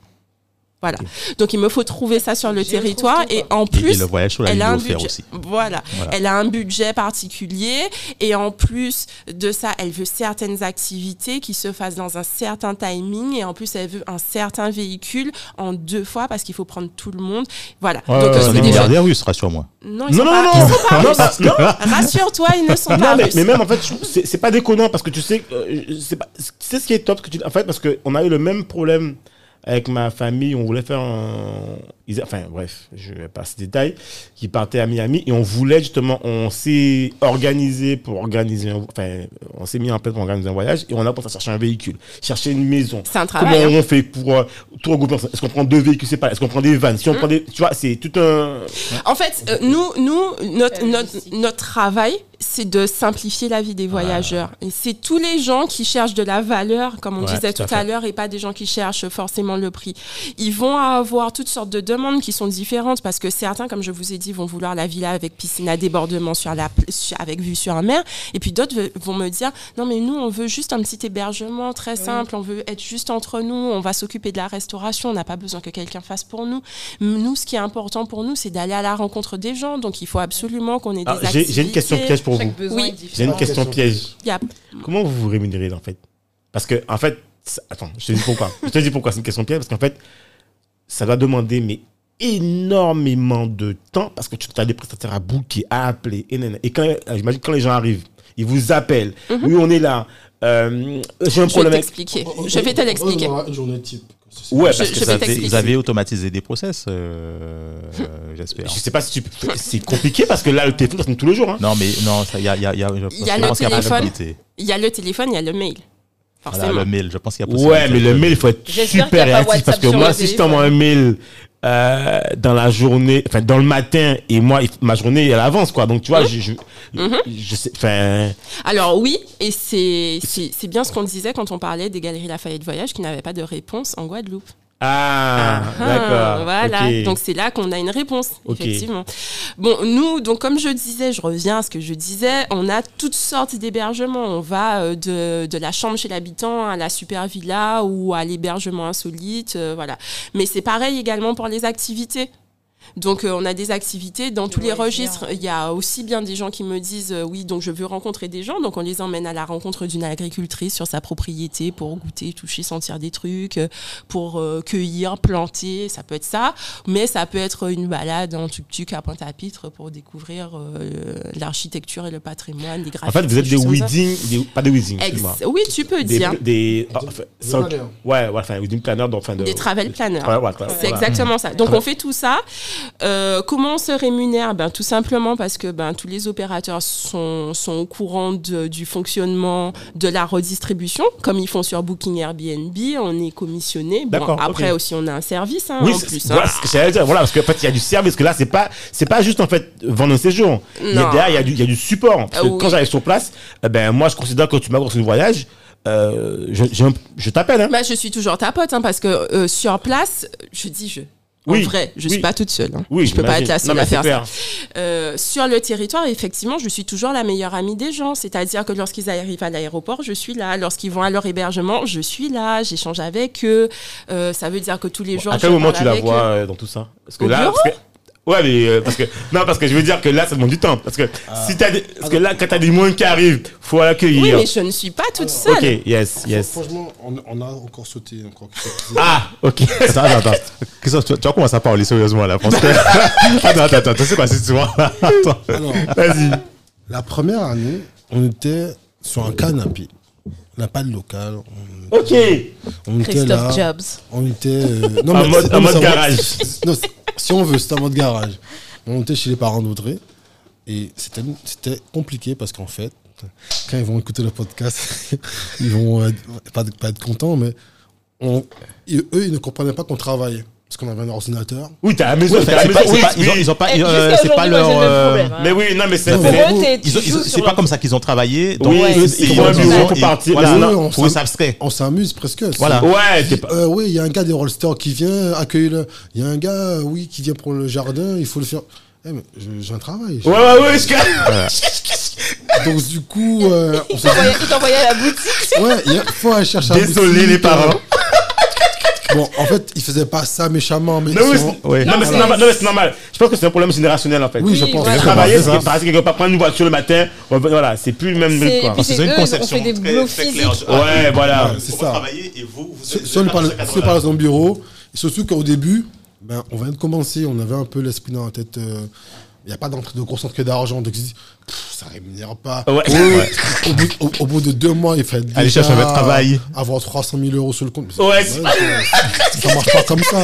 Voilà. Donc il me faut trouver ça sur le territoire et en plus et le voyage sur la elle a un budget. aussi. Voilà. Voilà. Elle a un budget particulier et en plus de ça, elle veut certaines activités qui se fassent dans un certain timing et en plus elle veut un certain véhicule en deux fois parce qu'il faut prendre tout le monde. Voilà. Ouais, Donc ouais, euh, milliardaires russes, rassure-moi. Non, ils Non, sont non, pas- non, ils non. sont pas Non, russes. non. Rassure-toi, ils ne sont Non, pas mais, russes. mais même en fait, c'est pas déconnant parce que tu sais, euh, c'est pas, c'est ce qui est top. Que tu, en fait, parce qu'on a eu le même problème avec ma famille. On voulait faire un. Enfin, bref, je vais pas ce détail. Qui partait à Miami et on voulait justement, on s'est organisé pour organiser, un- enfin, on s'est mis en place pour organiser un voyage et on a pensé à chercher un véhicule, chercher une maison. C'est un Comment travail. hein. on fait pour euh, tout regrouper Est-ce qu'on prend deux véhicules séparés Est-ce qu'on prend des vannes? Si on Mmh. prend des, tu vois, c'est tout un. En fait, euh, nous, nous notre, La notre, notre travail, c'est de simplifier la vie des voyageurs. Et c'est tous les gens qui cherchent de la valeur, comme on Ouais, disait tout tout à l'heure, et pas des gens qui cherchent forcément le prix. Ils vont avoir toutes sortes de demandes qui sont différentes parce que certains, comme je vous ai dit, vont vouloir la villa avec piscine à débordement sur la, avec vue sur la mer. Et puis d'autres vont me dire, non mais nous, on veut juste un petit hébergement très simple, on veut être juste entre nous, on va s'occuper de la restauration, on n'a pas besoin que quelqu'un fasse pour nous. Nous, ce qui est important pour nous, c'est d'aller à la rencontre des gens. Donc, il faut absolument qu'on ait des J'ai une question piège pour Chaque Oui. est J'ai une question piège. Comment vous vous rémunérez en fait? Parce que en fait, ça- attends, je te dis pourquoi. je te dis pourquoi c'est une question piège parce qu'en fait, ça va demander mais énormément de temps parce que tu as des prestataires à booker, à appeler et, et quand euh, j'imagine quand les gens arrivent, ils vous appellent. Oui, on est là. Euh, J'ai un. Je vais problème avec. t'expliquer. Je vais te l'expliquer. Une journée type. Ouais, parce je que ça Vous avez, t'expliquer. vous avez automatisé des process, euh, euh, j'espère. je sais pas si tu peux- c'est compliqué parce que là le téléphone ça sonne tous les jours. Hein. Non, mais non, il y a, y a, y a, je Il y a je le pense qu'il y a téléphone. possibilité. Il y a le téléphone, il y a le mail. Voilà, Forcément. le mail, je pense qu'il y a possibilité. Ouais, mais le mail, il faut être super réactif parce que moi, si je t'envoie un mail euh, dans la journée, enfin dans le matin, et moi, ma journée, elle avance, quoi. Donc, tu vois, je, je, je sais, enfin, Alors oui, et c'est c'est- c'est bien ce qu'on disait quand on parlait des galeries Lafayette Voyage qui n'avaient pas de réponse en Guadeloupe. Ah, Ah, d'accord. Voilà, donc c'est là qu'on a une réponse, Ok. effectivement. Bon, nous, donc comme je disais, je reviens à ce que je disais, on a toutes sortes d'hébergements. On va euh, de, de la chambre chez l'habitant à la super villa ou à l'hébergement insolite, euh, voilà. Mais c'est pareil également pour les activités. Donc euh, on a des activités dans tous les registres. Il y a aussi bien des gens qui me disent euh, oui, donc je veux rencontrer des gens, donc on les emmène à la rencontre d'une agricultrice sur sa propriété pour goûter, toucher, sentir des trucs, euh, pour euh, cueillir, planter, ça peut être ça, mais ça peut être une balade en tuk-tuk à Pointe-à-Pitre pour découvrir euh, l'architecture et le patrimoine, des En graphiques. fait, vous êtes des wedding, des- pas des wedding, oui, tu peux Des, dire. des, ah, Des- enfin, des sans- planeurs. ouais, ouais, enfin, wedding planner, donc, enfin, de, Des travel planners. Ouais, ouais, ouais, C'est exactement ça. Donc Ouais. on fait tout ça. Euh, comment on se rémunère ben, Tout simplement parce que ben, tous les opérateurs sont, sont au courant de- du fonctionnement de la redistribution. Comme ils font sur Booking Airbnb, on est commissionné. Bon, après aussi, on a un service hein, Oui, en plus. voilà hein. ce que dire. Voilà, parce qu'en fait, il y a du service. Que là, c'est pas, c'est pas juste en fait vendre un séjour. Il y a, derrière, il y a du, il y a du support. Parce que Ah oui. quand j'arrive sur place, eh ben moi, je considère que tu m'apportes un voyage, euh, je, je t'appelle. Hein. Bah, je suis toujours ta pote hein, parce que euh, sur place, je dis je. En Oui, vrai, je oui. suis pas toute seule. hein. Oui, je peux pas être la seule à faire ça. Euh, sur le territoire, effectivement, je suis toujours la meilleure amie des gens. C'est-à-dire que lorsqu'ils arrivent à l'aéroport, je suis là. Lorsqu'ils vont à leur hébergement, je suis là. J'échange avec eux. Euh, ça veut dire que tous les jours, à je quel moment tu la vois eux. euh, dans tout ça? Parce que Au là, bureau parce que- Ouais, mais euh, parce que non, parce que je veux dire que là, ça demande du temps. Parce que si t'as des... parce que là, quand t'as des moins qui arrivent, faut Oui, l'accueillir. mais je ne suis pas toute seule. ok, yes, yes. Franchement, on, on a encore sauté. Encore Ah, ok. Attends, attends, attends. Tu, tu vas commencer à parler sérieusement là. Parce que... attends, attends, attends, tu sais quoi, c'est toi. Attends. Alors, Vas-y. la première année, on était sur un canapé. On n'a pas de local. On, Ok. on était là. Christophe Jobs. On était. euh, non, En mais- mode- en mode garage. Non, si on veut, c'était en mode garage. On était chez les parents d'Audrey. Et c'était c'était compliqué parce qu'en fait, quand ils vont écouter le podcast, ils vont euh, pas, pas être contents, mais on- et eux, ils ne comprenaient pas qu'on travaillait. Parce qu'on avait un ordinateur. Oui, t'es à la maison. Ouais, t'es à c'est la pas- maison. c'est Oui, pas- ils ont- oui. ils ont pas- Eh, euh, c'est pas leur. euh, problème, hein. Mais oui, non, mais c'est. Ont- ont- joues C'est pas comme ça qu'ils ont travaillé. Donc, Oui, ils font un bureau ont- pour partir. Voilà, Mais non, on pour abstrait. On s'amuse presque. Voilà. Ouais. Euh, oui, il y a un gars des Rollsters qui vient accueillir le. Il y a un gars, oui, qui vient pour le jardin, il faut le faire. Eh, mais j'ai un travail. Ouais, ouais, ouais, je Donc, du coup, euh, on Il t'envoyait- à la boutique. ouais, il faut aller chercher un Désolé, boutique, les euh, parents. Bon, en fait, ils faisaient pas ça méchamment, mais. Oui, sont- ouais. non, mais c'est normal. non, mais c'est normal. Je pense que c'est un problème générationnel en fait. Oui, je Oui, pense. voilà. Travailler, C'est c'est ça. par exemple, quelque part prendre une voiture le matin. Voilà, c'est plus le même C'est- truc quoi. C'est c'est une eux, conception on fait des très- très claire. Ouais, voilà. C'est ça. travailler et vous, vous Si êtes- si on vous est par êtes si dans bureau, surtout qu'au début, ben, on vient de commencer, on avait un peu l'esprit dans la tête. euh, Il n'y a pas d'entrée de grosse entrée d'argent, donc Pff, ça rémunère pas. Ouais. Au, bout, au- au bout de deux mois, il fait Allez déjà chercher un vrai travail. Avoir 300 000 euros sur le compte. Ouais, c'est- ça, marche pas comme ça.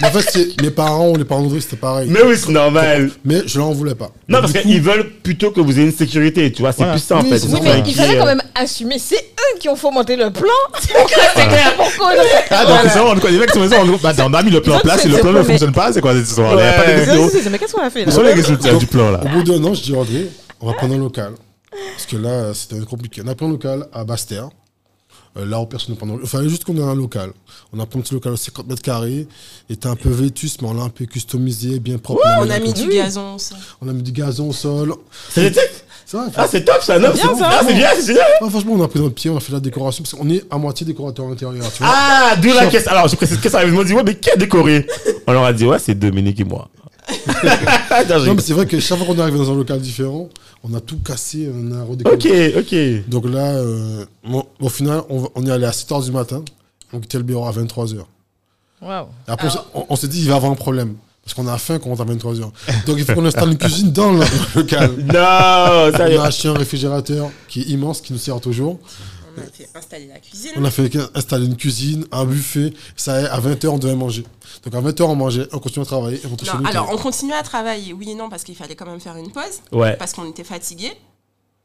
Mais en fait, c'est- mes parents, les parents d'Audrey, c'était pareil. Mais oui, c'est normal. Mais je leur en voulais pas. Non, Donc, parce qu'ils veulent plutôt que vous ayez une sécurité, tu vois. C'est Voilà. plus ça en Oui, fait. Oui, mais il fallait euh, quand même assumer. C'est eux qui ont fomenté le plan. Là, c'est clair. Pourquoi Ah, donc c'est vraiment, les mecs sont on, bah, on a mis le plan en place et le plan ne fonctionne pas, c'est quoi cette histoire Il n'y a pas de Mais qu'est-ce qu'on a fait Où sont les résultats du plan là? Au bout d'un an, je dis André, on va prendre un local. Parce que là, c'était compliqué. On a pris un local à Bastère. Euh, là où personne ne prend. Il fallait juste qu'on ait un local. On a pris un petit local de 50 mètres carrés. Il était un peu vétus, mais on l'a un peu customisé, bien propre. On a mis du gazon aussi. on a mis du gazon au sol. C'est Ça va, Ah, c'est top ça, non bien, c'est- ça. Ah, c'est bien, c'est génial. Ah, franchement, on a pris notre pied, on a fait la décoration. Parce qu'on est à moitié décorateur intérieur. Tu vois. Ah, d'où la question. Alors, je précise que ça. Ils m'ont dit, ouais, mais qui a décoré? On leur a dit, ouais, c'est Dominique et moi. Non, mais c'est vrai que chaque fois qu'on est arrivé dans un local différent, on a tout cassé, on a redécoré. Ok, ok. Donc là, euh, bon, au final, on, est allé à 7h du matin. On quittait le bureau à 23h. Waouh. Après, on s'est- on, on s'est dit, il va y avoir un problème. Parce qu'on a faim quand on rentre à 23h. Donc il faut qu'on installe une cuisine dans le local. Non, ça y est. On a acheté un réfrigérateur qui est immense, qui nous sert toujours. On a fait installer la cuisine. On a fait installer une cuisine, un buffet. Ça y est, à 20h, on devait manger. Donc à 20h, on mangeait, on continuait à travailler et on Non, alors on continuait à travailler, oui et non, parce qu'il fallait quand même faire une pause, Ouais. parce qu'on était fatigué.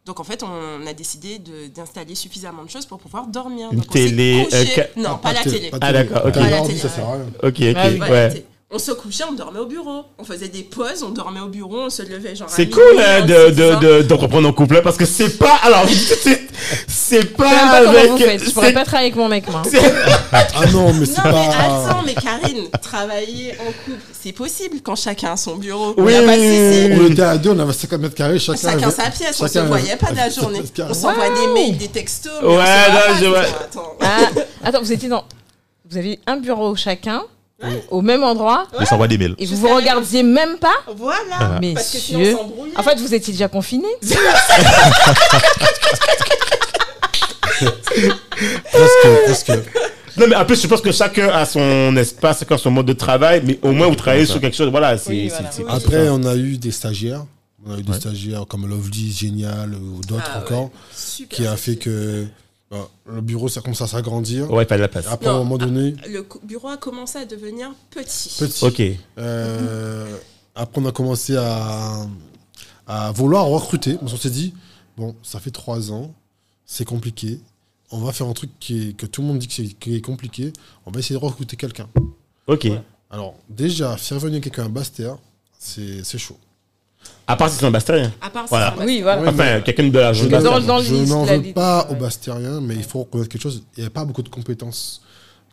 Donc en fait, on a décidé d'installer suffisamment de choses pour pouvoir dormir. Une Donc, télé, euh, Non, pas, la télé. Ah, d'accord, ok. Pas la télé, ça sert à rien. Ok, Ah ouais. On se couchait, on dormait au bureau. On faisait des pauses, on dormait au bureau, on se levait genre. C'est cool hein, on de, de, disant- de, d'entreprendre en couple hein, parce que c'est pas. Alors, c'est, c'est pas. Je pas comment avec. vous faites. Je pourrais pas travailler avec mon mec, moi. Ah non, mais c'est Non mais pas. attends, mais Karine, travailler en couple, c'est possible quand chacun a son bureau. Oui, y a pas de. On était à deux, on avait 50 mètres carrés, chacun. Chacun avait- sa pièce, on se chacun voyait pas de la journée. Wow. On s'envoie des mails, des textos. mais Ouais, on non, pas, je vois. attends. Ah, attends, vous étiez dans. Vous avez un bureau chacun, au même endroit, Ils s'envoient des mails. et vous vous regardiez même pas Voilà. Mais Parce que on. En fait, vous étiez déjà confinés Presque, presque. Non, mais en plus, je pense que chacun a son espace, chacun a son mode de travail, mais au moins vous travaillez sur quelque chose. Voilà, c'est. Oui, voilà. Après, on a eu des stagiaires. On a eu des Ouais. stagiaires comme Lovely, Génial ou d'autres Ah ouais. encore, Super qui a fait que bah, le bureau, ça commence à s'agrandir. Ouais, pas de la place. Après, à un moment donné, Le co- bureau a commencé à devenir petit. petit. Ok. Euh, après, on a commencé à, à vouloir recruter. On s'est dit, bon, ça fait trois ans, c'est compliqué. On va faire un truc qui est- que tout le monde dit que c'est qui est compliqué. On va essayer de recruter quelqu'un. Ok. Alors, déjà, faire venir quelqu'un à Bastia, c'est c'est chaud. À part si c'est un bastérien. À part Voilà. ça, Oui, voilà. Enfin, quelqu'un de la Je jeune Dans- le je n'en veux pas aux Bastériens, mais il faut reconnaître quelque chose. Il n'y a pas beaucoup de compétences,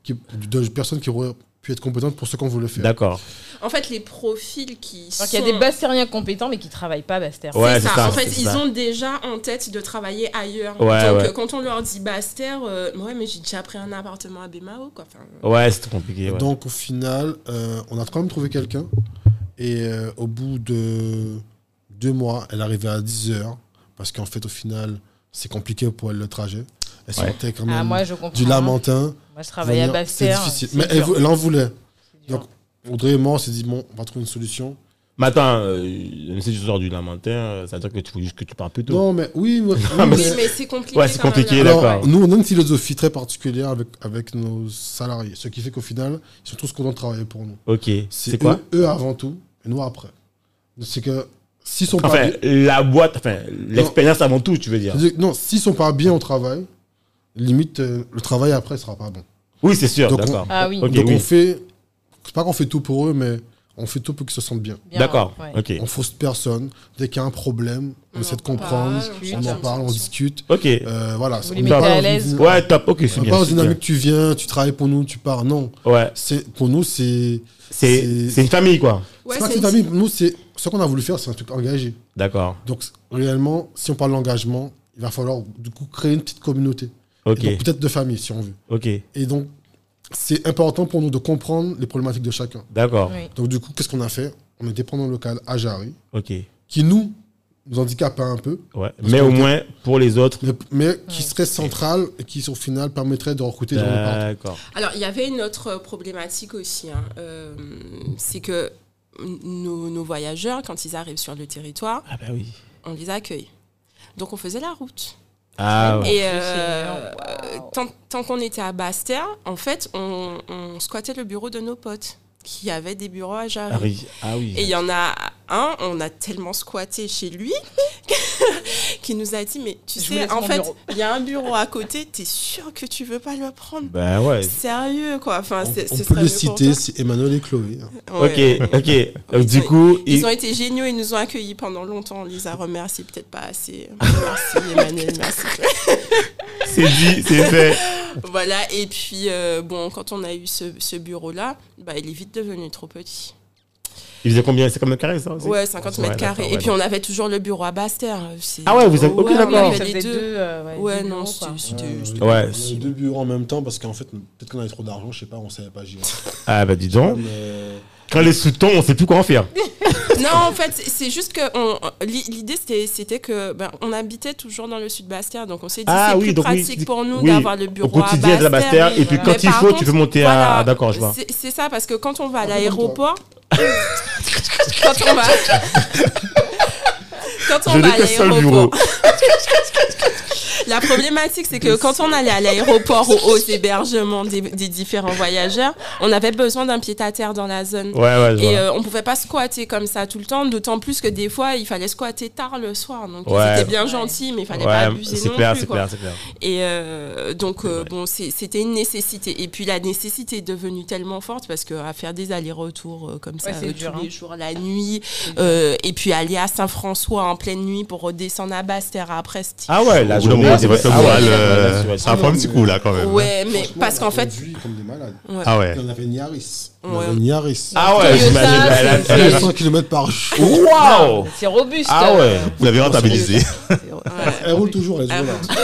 qui, de personnes qui auraient pu être compétentes pour ce qu'on voulait faire. D'accord. En fait, les profils qui Donc sont... il y a des Bastériens compétents, mais qui travaillent pas Bastère. Ouais, c'est c'est ça. ça, En fait, c'est ils ça. ont déjà en tête de travailler ailleurs. Ouais, Donc, ouais. euh, quand on leur dit Bastère, euh, ouais, mais j'ai déjà pris un appartement à Bémao, quoi. Enfin, Ouais, c'était compliqué. ouais. Donc, au final, euh, on a quand même trouvé quelqu'un. Et euh, au bout de deux mois, elle arrivait à 10 heures. Parce qu'en fait, au final, c'est compliqué pour elle le trajet. Elle Ouais. sortait quand même Ah, moi, je comprends. du Lamentin. Moi, je travaillais à venir, C'est Bastère. difficile. Mais elle, en voulait. Donc, Audrey et moi, on s'est dit, bon, on va trouver une solution. Mais attends, euh, si tu sors du lamentin, euh, ça veut dire que tu juste que tu parles plus tôt. Non, mais oui, oui, mais mais- Oui, mais c'est compliqué. Ouais, c'est même, compliqué, d'accord. nous, on a une philosophie très particulière avec, avec nos salariés. Ce qui fait qu'au final, ils sont tous contents de travailler pour nous. Ok, c'est C'est quoi eux, eux avant tout, et nous après. C'est que s'ils sont pas Enfin, bien. la boîte, enfin, l'expérience avant tout, tu veux dire. Non, s'ils sont pas bien au travail, limite, euh, le travail après sera pas bon. Oui, c'est sûr, d'accord. Ah oui. Donc oui. on fait. C'est pas qu'on fait tout pour eux, mais on fait tout pour qu'ils se sentent bien. Bien, D'accord, ouais. ok. On fausse personne. Dès qu'il y a un problème, on, On essaie de en comprendre, parle, on on en parle, on discute. Ok. Euh, voilà. Vous on les à l'aise. Ouais, top, ok, c'est bien. pas dans c'est une bien. dynamique, tu viens, tu travailles pour nous, tu pars. Non. Ouais, C'est, pour nous, c'est. c'est une famille, quoi. Ouais, c'est pas une famille, pour nous, c'est. Ce qu'on a voulu faire, c'est un truc engagé. D'accord. Donc, réellement, si on parle d'engagement, il va falloir, du coup, créer une petite communauté. Ok, peut-être de famille, si on veut. ok, Et donc, c'est important pour nous de comprendre les problématiques de chacun. d'accord. Oui. Donc, du coup, qu'est-ce qu'on a fait? On était pendant local à Jarry, Ok, qui nous, nous handicape un peu, ouais. Mais au était- moins, pour les autres. mais, mais qui serait central et qui, au final, permettrait de recruter des gens. D'accord. Alors, il y avait une autre problématique aussi. hein. Euh, c'est que nos, nos voyageurs, quand ils arrivent sur le territoire, Ah bah oui. on les accueille. Donc, on faisait la route. Ah ouais. Et c'est euh, génial. Waouh. tant, tant qu'on était à Basse-Terre, en fait, on, on squattait le bureau de nos potes qui avaient des bureaux à Jarry. Ah oui. Ah oui. Et il y en a un, on a tellement squatté chez lui qui nous a dit Mais tu Je sais, en fait, bureau. il y a un bureau à côté, t'es sûr que tu veux pas le prendre? Bah ouais. Sérieux, quoi. Enfin, On, c'est- on ce peut les citer, c'est Emmanuel et Chloé. hein. Ouais. Ok, ok. Donc, Ils du ont- coup, Ils il- ont été géniaux, ils nous ont accueillis pendant longtemps. On les a remerciés, peut-être pas assez. Merci Emmanuel, merci. c'est dit, c'est fait. Voilà, et puis, euh, bon, quand on a eu ce, ce bureau-là, bah, il est vite devenu trop petit. Il faisait combien? C'est comme le carré, ça aussi? Ouais, 50 Ouais, mètres carrés. et ouais, puis, on avait toujours le bureau à Basse-Terre. C'est- Ah ouais, vous avez- ok, Ouais, on d'accord. les deux. euh, ouais, non, bureaux, c'était Euh, Ouais, c'est- deux bureaux en même temps parce qu'en fait, peut-être qu'on avait trop d'argent, je sais pas, on savait pas gérer. Ah bah dis donc. Quand les sous tombent, on sait plus quoi en faire. Non, en fait, c'est- juste que l'idée c'était c'était que ben, on habitait toujours dans le sud Bastia, donc on s'est dit Ah c'est oui, plus donc pratique pour nous oui, d'avoir le Au bureau quotidien à de la. Bastère. Et puis voilà. quand Mais il faut, tu peux monter voilà, à. D'accord, je vois. C'est c'est ça parce que quand on va à l'aéroport, quand on va quand on Je va à que seul bureau. l'aéroport, la problématique c'est que quand on allait à l'aéroport ou aux hébergements des, des différents voyageurs, on avait besoin d'un pied à terre dans la zone. Ouais, ouais, je Et euh, on pouvait pas squatter comme ça tout le temps, d'autant plus que des fois il fallait squatter tard le soir. Donc Ouais. c'était bien gentil, mais il fallait pas abuser c'est non clair, plus. c'est quoi. clair, c'est clair. Et euh, donc euh, bon, c'est- c'était une nécessité. Et puis la nécessité est devenue tellement forte parce que à faire des allers-retours euh, comme ça euh, dur, tous hein. les jours, la nuit, euh, et puis aller à Saint-François en pleine nuit pour redescendre à Basse-Terre après. c'était- Ah ouais, d'un journée, moment, c'est Ah ouais, euh, ouais, ça prend un petit coup là quand même. Ouais, mais parce qu'en fait, comme des malades. ouais. Ah ouais. On avait une Yaris. On Ouais. avait une Yaris. Ah ouais, j'imagine. Elle a- c'est- elle a- 100 km par jour. Waouh C'est robuste. Ah ouais. Vous l'avez rentabilisé. Elle roule toujours, elle Ah, roule.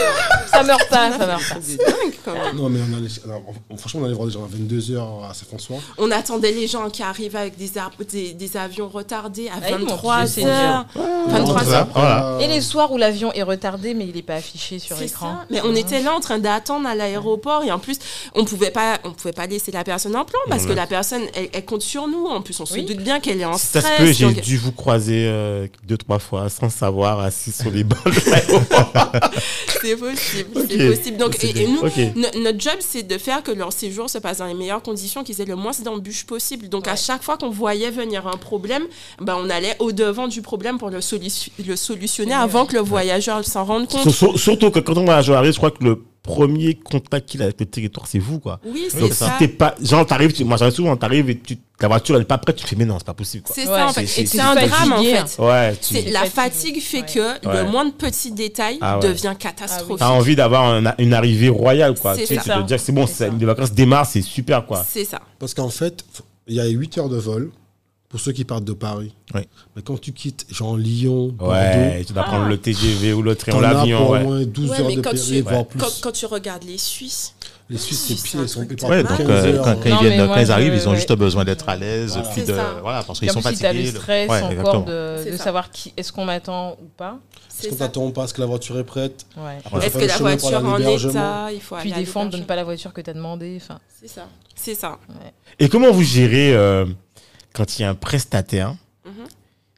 Ça meurt pas, ça meurt pas. C'est dingue quand même. Non, mais on allait, alors, on- franchement, on allait voir des gens à 22h à Saint-François. On attendait les gens qui arrivaient avec des, ar- des, des avions retardés à Ah, ils m'ont 23 dit, c'est heures. On 23 rentrait heures. après, Voilà. euh, Et les soirs où l'avion est retardé, mais il n'est pas affiché sur C'est l'écran. ça. Mais on était là en train d'attendre à l'aéroport et en plus on pouvait pas on pouvait pas laisser la personne en plan parce que la personne elle, elle compte sur nous en plus on se Oui. doute bien qu'elle est en ça stress se peut, j'ai donc- dû vous croiser euh, deux, trois fois sans savoir assis sur les bancs de l'aéroport. c'est possible C'est possible. Donc C'est et, bien. et nous Ok. no- notre job c'est de faire que leur séjour se passe dans les meilleures conditions qu'ils aient le moins d'embûches possible. Donc à chaque fois qu'on voyait venir un problème ben on allait au devant du problème pour le, solu- le solutionner avant que le voyageur s'en rende compte. Sur- sur- Surtout que quand on va à Joaris, je crois que le premier contact qu'il a avec le territoire, c'est vous, quoi. oui c'est Donc, ça si t'es pas. Genre, t'arrives, tu- moi, j'arrive souvent, t'arrives et tu, la voiture, elle est pas prête, tu te fais, mais non, c'est pas possible, quoi. c'est Ouais, ça en c'est- fait c'est- et c'est c'est un drame en fait Ouais, tu C'est- la fatigue fait que Ouais. le moindre petit détail Ah ouais. devient catastrophique. as envie d'avoir un- une arrivée royale, quoi. C'est Tu sais, ça. tu te dire que c'est bon, C'est les vacances démarrent, c'est super, quoi. C'est ça. Parce qu'en fait, il y a 8 heures de vol pour ceux qui partent de Paris. Oui. Mais quand tu quittes, genre Lyon, Bordeaux, Ouais, tu dois prendre Ah. le TGV ou le train ou as l'avion, pour ouais. au moins 12 Ouais, heures mais de quand péril, tu- voire plus. Quand, quand tu regardes les Suisses, Les Suisses, Suisse, c'est pire, ils sont partent Ouais, donc 15 euh, quand, quand Non, ils viennent, mais quand moi, ils arrivent, ils ont ouais. juste besoin d'être à l'aise, Voilà. puis de voilà, parce qu'ils sont plus, si t'as fatigués. le le- stress Ouais, encore de, C'est de savoir qui est-ce qu'on m'attend ou pas. Est-ce qu'on t'attend pas? Est-ce que la voiture est prête? Est-ce que le la voiture à en état? Il faut Puis défendre de ne pas la voiture que t'as demandé. Enfin, C'est ça. C'est ça. Et comment vous gérez euh, quand il y a un prestataire Mhm.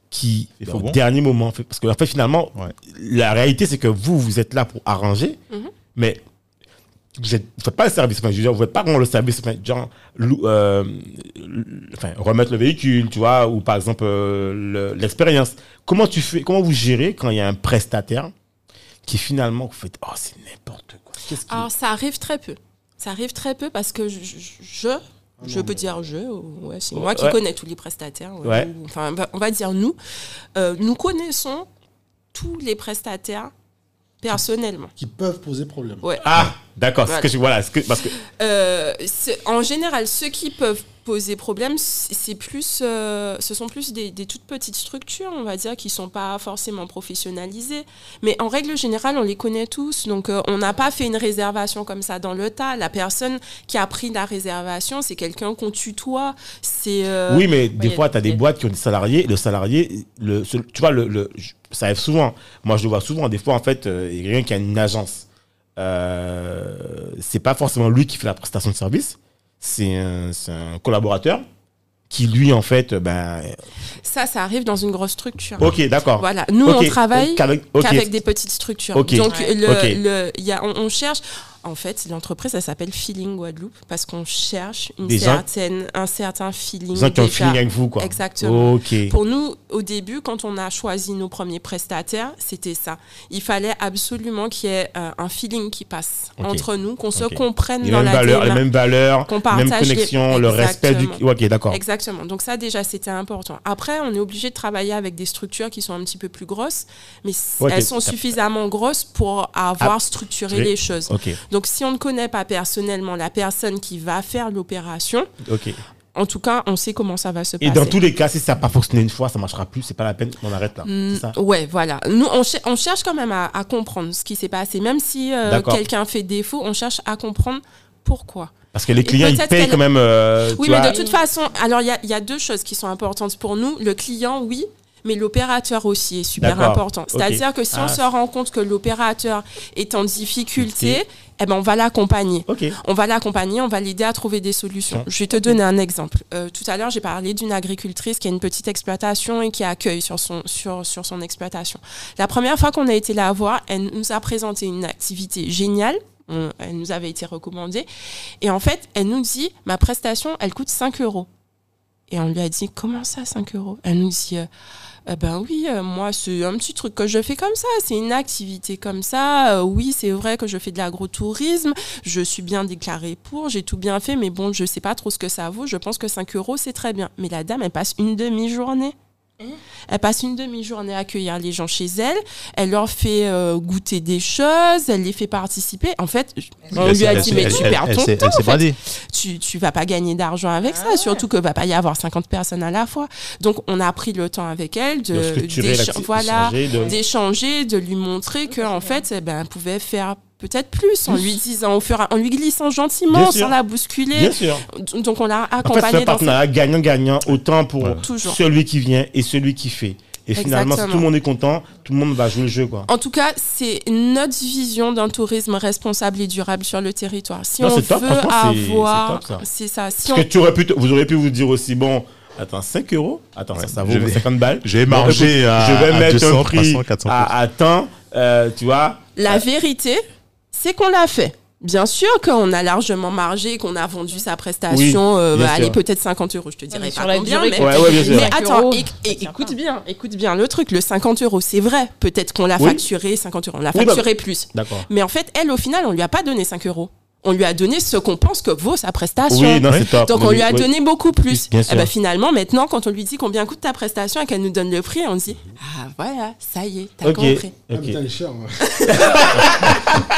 qui, au bon. dernier moment, fait, parce que en fait, finalement, Ouais. la réalité, c'est que vous, vous êtes là pour arranger, Mhm. mais vous ne faites pas le service. Enfin, je veux dire, vous ne faites pas vraiment le service, enfin, genre, lou- euh, enfin, remettre le véhicule, tu vois, ou par exemple, euh, le- l'expérience. comment tu fais, comment vous gérez quand il y a un prestataire qui finalement, vous faites, oh, c'est n'importe quoi. Alors, ça arrive très peu. Ça arrive très peu parce que je, je, je peux dire je, ouais, c'est moi qui Ouais. connais tous les prestataires. ouais, enfin, on va- dire nous. Euh, nous connaissons tous les prestataires personnellement. Qui peuvent poser problème. Ouais. Ah, d'accord. c'est ce Voilà. que je- Voilà, ce que, parce que Euh, en général, ceux qui peuvent poser problème, c'est plus, euh, ce sont plus des, des toutes petites structures, on va dire, qui sont pas forcément professionnalisées. Mais en règle générale, on les connaît tous. Donc, euh, on n'a pas fait une réservation comme ça dans le tas. La personne qui a pris la réservation, c'est quelqu'un qu'on tutoie. C'est euh, Oui, mais des fois, tu as des boîtes qui ont des salariés. Le salarié, le, ce- tu vois, le, le- ça arrive souvent. Moi, je le vois souvent. Des fois, en fait, euh, il y a quelqu'un qui a une agence. Euh, c'est pas forcément lui qui fait la prestation de service. C'est un, collaborateur qui, lui, en fait, euh, ben. ça, ça arrive dans une grosse structure. Ok, d'accord. Voilà. Nous, Ok, on travaille qu'avec- des petites structures. Donc, le, le- y a, on, on cherche. En fait, l'entreprise, elle s'appelle Feeling Guadeloupe parce qu'on cherche une Des certaine, un certain feeling. Des gens qui ont feeling avec vous, quoi. Exactement. Pour nous, au début, quand on a choisi nos premiers prestataires, c'était ça. Il fallait absolument qu'il y ait euh, un feeling qui passe entre nous, qu'on se comprenne Les dans la valeurs, les mêmes valeurs, Qu'on même partage les- connexion, le respect du. Ok, d'accord. Exactement. Donc ça déjà c'était important. Après on est obligé de travailler avec des structures qui sont un petit peu plus grosses, mais elles sont suffisamment grosses pour avoir Ah, structuré oui. les choses. Donc si on ne connaît pas personnellement la personne qui va faire l'opération, en tout cas on sait comment ça va se Et passer. dans tous les cas, si ça n'a pas fonctionné une fois, ça marchera plus, c'est pas la peine, on arrête là. Mm, ça? ouais, voilà. Nous, on, on cherche quand même à, à comprendre ce qui s'est passé. Même si euh, quelqu'un fait défaut, on cherche à comprendre pourquoi. Parce que les clients, ils payent quand même. euh, Oui, mais vois, de toute façon, alors il y a, il y a deux choses qui sont importantes pour nous. Le client, oui, mais l'opérateur aussi est super important. C'est-à-dire que si Ah. on se rend compte que l'opérateur est en difficulté, eh ben, on va l'accompagner. Ok. On va l'accompagner, on va l'aider à trouver des solutions. Je vais te donner un exemple. Euh, tout à l'heure, j'ai parlé d'une agricultrice qui a une petite exploitation et qui accueille sur son, sur, sur son exploitation. La première fois qu'on a été la voir, elle nous a présenté une activité géniale. On- elle nous avait été recommandée. Et en fait, elle nous dit, ma prestation, elle coûte 5 euros. Et on lui a dit, comment ça, 5 euros? Elle nous dit, euh, Eh ben oui, euh, moi, c'est un petit truc que je fais comme ça. C'est une activité comme ça. Euh, oui, c'est vrai que je fais de l'agrotourisme. Je suis bien déclarée pour. J'ai tout bien fait. Mais bon, je sais pas trop ce que ça vaut. Je pense que 5 euros, c'est très bien. Mais la dame, elle passe une demi-journée. Elle passe une demi-journée à accueillir les gens chez elle. Elle leur fait euh, goûter des choses. Elle les fait participer. En fait, on lui a dit, elle mais tu elle- perds elle ton temps. Elle s'est en fait bradée. tu, tu vas pas gagner d'argent avec Ah ça, ouais. surtout que va pas y avoir 50 personnes à la fois. Donc on a pris le temps avec elle De voilà, d'échanger, de- lui montrer que en fait, eh ben, elle pouvait faire peut-être plus en lui disant au fur et à- en lui glissant gentiment sans la bousculer. Bien sûr. Donc on l'a En fait, partenariat gagnant-gagnant, autant pour celui qui vient et celui qui fait. Et finalement, si tout le monde est content, tout le monde va jouer le jeu, quoi. En tout cas, c'est notre vision d'un tourisme responsable et durable sur le territoire. Si Non, on top, veut c'est- avoir, c'est top, ça. c'est ça. Si Parce on que tu aurais pu, vous auriez pu vous dire aussi, bon, attends, 5 euros? Attends, ça, ça vaut Je vais- 50 balles. je vais Bon, marger écoute, à- Je vais à mettre 200, un prix 300, 400 à, à temps, euh, tu vois. La vérité, c'est qu'on l'a fait. Bien sûr qu'on a largement margé, qu'on a vendu sa prestation, Oui, euh, bah, allez, peut-être 50 euros, je te dirais pas combien, mais, Ouais, ouais, bien mais 5 attends, euros, et- ça et tient écoute bien, écoute bien le truc, le 50 euros, c'est vrai, peut-être qu'on l'a Oui. facturé 50 euros, on l'a Oui, bah- facturé plus. D'accord. Mais en fait, elle, au final, on lui a pas donné 5 euros. On lui a donné ce qu'on pense que vaut sa prestation. Oui, non, c'est top. Donc on Oui, lui a oui. donné beaucoup plus. Bien Et sûr. ben finalement, maintenant, quand on lui dit combien coûte ta prestation et qu'elle nous donne le prix, on dit ah voilà, ça y est, t'as compris. Ah, ok. putain, elle est chère, moi.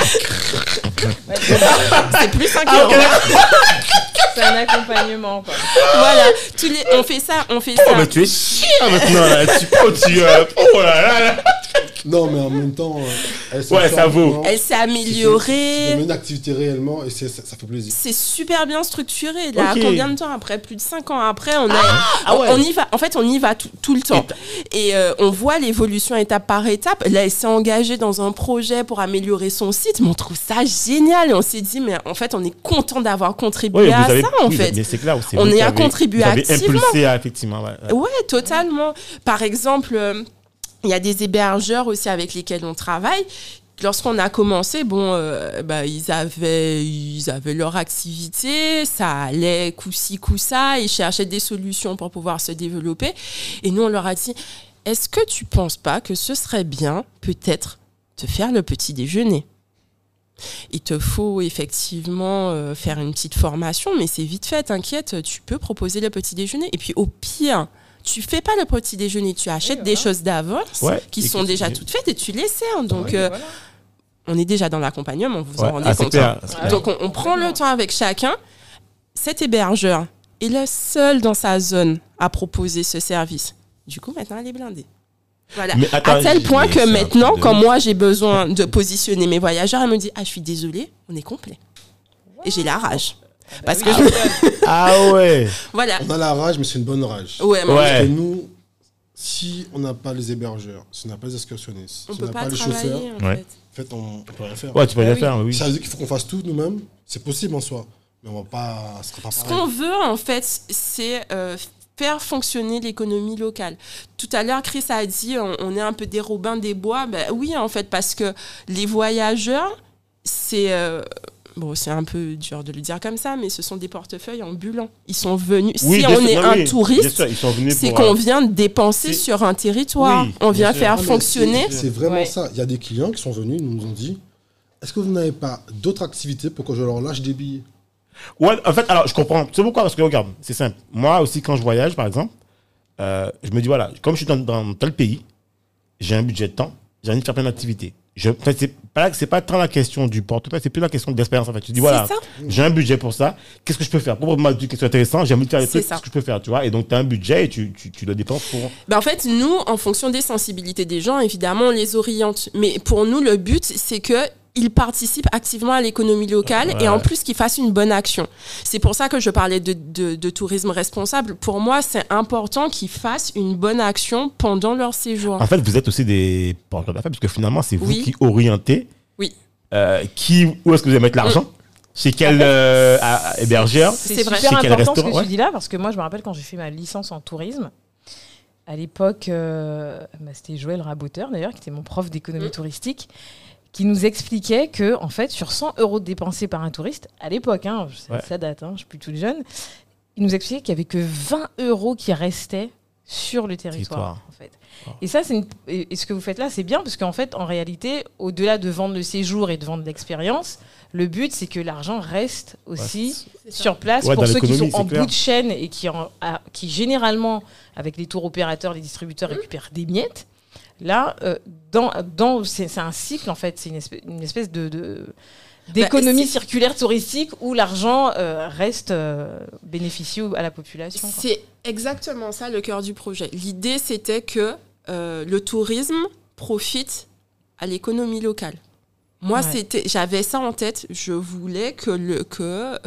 C'est plus 5 Ah, euros. C'est un accompagnement, quoi. voilà, tous les, on fait ça, on fait Oh, ça. mais tu es chiant maintenant, là. Tu, oh, tu, euh, oh là là là. Non, mais en même temps, euh, elle s'est Ouais, ça vaut. Elle s'est améliorée. C'est une activité réellement et ça, ça fait plaisir. C'est super bien structuré. Là, combien de temps après? Plus de 5 ans après, on, a, ah ouais. on, y va. En fait, on y va tout, tout le temps. Et euh, on voit l'évolution étape par étape. Là, elle s'est engagée dans un projet pour améliorer son site. Mais on trouve ça génial. Et on s'est dit, mais en fait, on est content d'avoir contribué à avez, ça, en oui, fait. Mais c'est clair, c'est On y a contribué activement. impulsé, à, effectivement. ouais, ouais. Ouais, totalement. Par exemple, euh, il y a des hébergeurs aussi avec lesquels on travaille. Lorsqu'on a commencé, bon, euh, bah, ils, avaient, ils avaient leur activité, ça allait coup-ci, coup-ça, ils cherchaient des solutions pour pouvoir se développer. Et nous, on leur a dit, est-ce que tu penses pas que ce serait bien, peut-être, de faire le petit déjeuner? Il te faut effectivement euh, faire une petite formation, mais c'est vite fait, t'inquiète, tu peux proposer le petit déjeuner. Et puis au pire, tu fais pas le petit déjeuner, tu achètes des choses d'avance Ouais, qui sont déjà toutes faites et tu les sers. Donc euh, on est déjà dans l'accompagnement, vous vous Ouais, en rendez ah, c'est compte. clair, hein. Donc on, on prend le temps avec chacun. Cet hébergeur est le seul dans sa zone à proposer ce service. Du coup, maintenant, elle est blindée. Voilà. Mais attends, à tel point que maintenant, quand moi j'ai besoin de positionner mes voyageurs, elle me dit Ah, je suis désolée, on est complet. Et j'ai la rage. Parce que je- Ah ouais. voilà. On a la rage, mais c'est une bonne rage. Ouais, mais Ouais. Et nous, si on n'a pas les hébergeurs, si on n'a pas les excursionnistes, on si on n'a pas, pas, les chauffeurs. En Ouais. fait. en fait, on ne peut rien faire. Ouais, tu peux rien oui. faire, oui. Ça veut dire qu'il faut qu'on fasse tout nous-mêmes. C'est possible en soi, mais on va pas. Ce sera pas Ce qu'on veut, en fait, c'est euh, faire fonctionner l'économie locale. Tout à l'heure, Chris a dit on, on est un peu des Robins des Bois. Ben, oui, en fait, parce que les voyageurs, c'est. euh, Bon, c'est un peu dur de le dire comme ça, mais ce sont des portefeuilles ambulants. Ils sont venus. Oui, si on sûr, est non, un oui, touriste, c'est qu'on euh, vient dépenser c'est- sur un territoire. Oui, on vient sûr. faire Ah, fonctionner. c'est- C'est vraiment Ouais. ça. Il y a des clients qui sont venus, ils nous ont dit est-ce que vous n'avez pas d'autres activités pour que je leur lâche des billets? Ouais, en fait, alors je comprends. Tu sais pourquoi? Parce que regarde, c'est simple. Moi aussi, quand je voyage, par exemple, euh, je me dis voilà, comme je suis dans, dans tel pays, j'ai un budget de temps, j'ai envie de faire plein d'activités. Je, en fait, c'est pas, c'est pas tant la question du portefeuille, c'est plus la question de l'expérience en fait. Tu dis voilà, j'ai un budget pour ça, qu'est-ce que je peux faire? Pour moi, du question intéressant, j'ai envie de faire des trucs, qu'est-ce que je peux faire, tu vois Et donc, tu as un budget et tu, tu, tu le dépenses pour. Ben, en fait, nous, en fonction des sensibilités des gens, évidemment, on les oriente. Mais pour nous, le but, c'est que ils participent activement à l'économie locale Ouais. et en plus qu'ils fassent une bonne action. C'est pour ça que je parlais de, de- de tourisme responsable. Pour moi, c'est important qu'ils fassent une bonne action pendant leur séjour. En fait, vous êtes aussi des porteurs d'affaires, parce que finalement, c'est vous Oui. qui orientez Oui. euh, qui, où est-ce que vous allez mettre l'argent? Chez quel euh, hébergeur? C'est super Chez quel important ce que restaurant, tu dis là, parce que moi, je me rappelle quand j'ai fait ma licence en tourisme, à l'époque, euh, bah, c'était Joël Raboteur, d'ailleurs, qui était mon prof d'économie Mm. touristique, qui nous expliquait que, en fait, sur 100 euros dépensés par un touriste, à l'époque, hein, ça, Ouais. ça date, hein, je suis plus toute jeune, il nous expliquait qu'il n'y avait que 20 euros qui restaient sur le territoire. Territoire. En fait. Oh. Et ça, c'est une- et ce que vous faites là, c'est bien parce qu'en fait, en réalité, au-delà de vendre le séjour et de vendre l'expérience, le but, c'est que l'argent reste aussi sur place Ouais, pour ceux qui sont en clair. bout de chaîne et qui, en- à- qui généralement, avec les tours opérateurs, les distributeurs, récupèrent des miettes. Là, euh, dans, dans, c'est un cycle, en fait, c'est une espèce, une espèce de... de- d'économie Bah, circulaire touristique où l'argent euh, reste euh, bénéficieux à la population. C'est exactement ça le cœur du projet. L'idée, c'était que euh, le tourisme profite à l'économie locale. Moi, Ouais. c'était, j'avais ça en tête. Je voulais que, le, que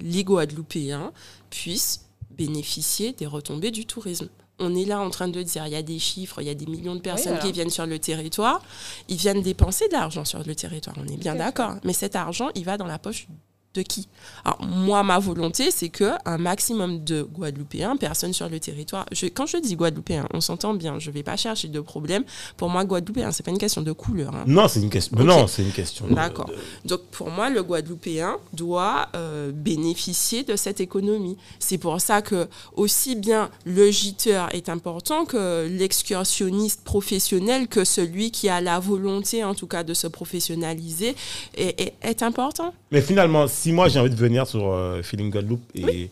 les Guadeloupéens puissent bénéficier des retombées du tourisme. On est là en train de dire, il y a des chiffres, il y a des millions de personnes qui viennent sur le territoire. Ils viennent dépenser de l'argent sur le territoire, on est bien d'accord. Mais cet argent, il va dans la poche de qui? Alors, moi, ma volonté, c'est que un maximum de Guadeloupéens, personnes sur le territoire. Je, quand je dis Guadeloupéens, on s'entend bien. Je vais pas chercher de problème. Pour moi, Guadeloupéen, c'est pas une question de couleur. hein. Non, c'est une question. Ok. Non, c'est une question. D'accord. de- Donc pour moi, le Guadeloupéen doit euh, bénéficier de cette économie. C'est pour ça que aussi bien le giteur est important que l'excursionniste professionnel, que celui qui a la volonté en tout cas de se professionnaliser est, est- est important. Mais finalement, si moi j'ai envie de venir sur euh, Feeling Guadeloupe, et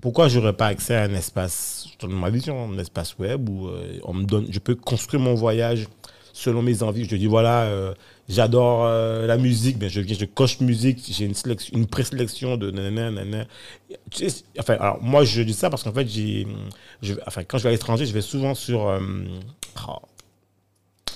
pourquoi j'aurais pas accès à un espace, je ma vision, un espace web où euh, on me donne, je peux construire mon voyage selon mes envies. Je dis voilà, euh, j'adore la musique, ben je viens, je coche musique, j'ai une sélection, une présélection de nanana, nanana. Tu sais, Enfin, alors moi je dis ça parce qu'en fait j'ai, enfin quand je vais à l'étranger, je vais souvent sur, oh,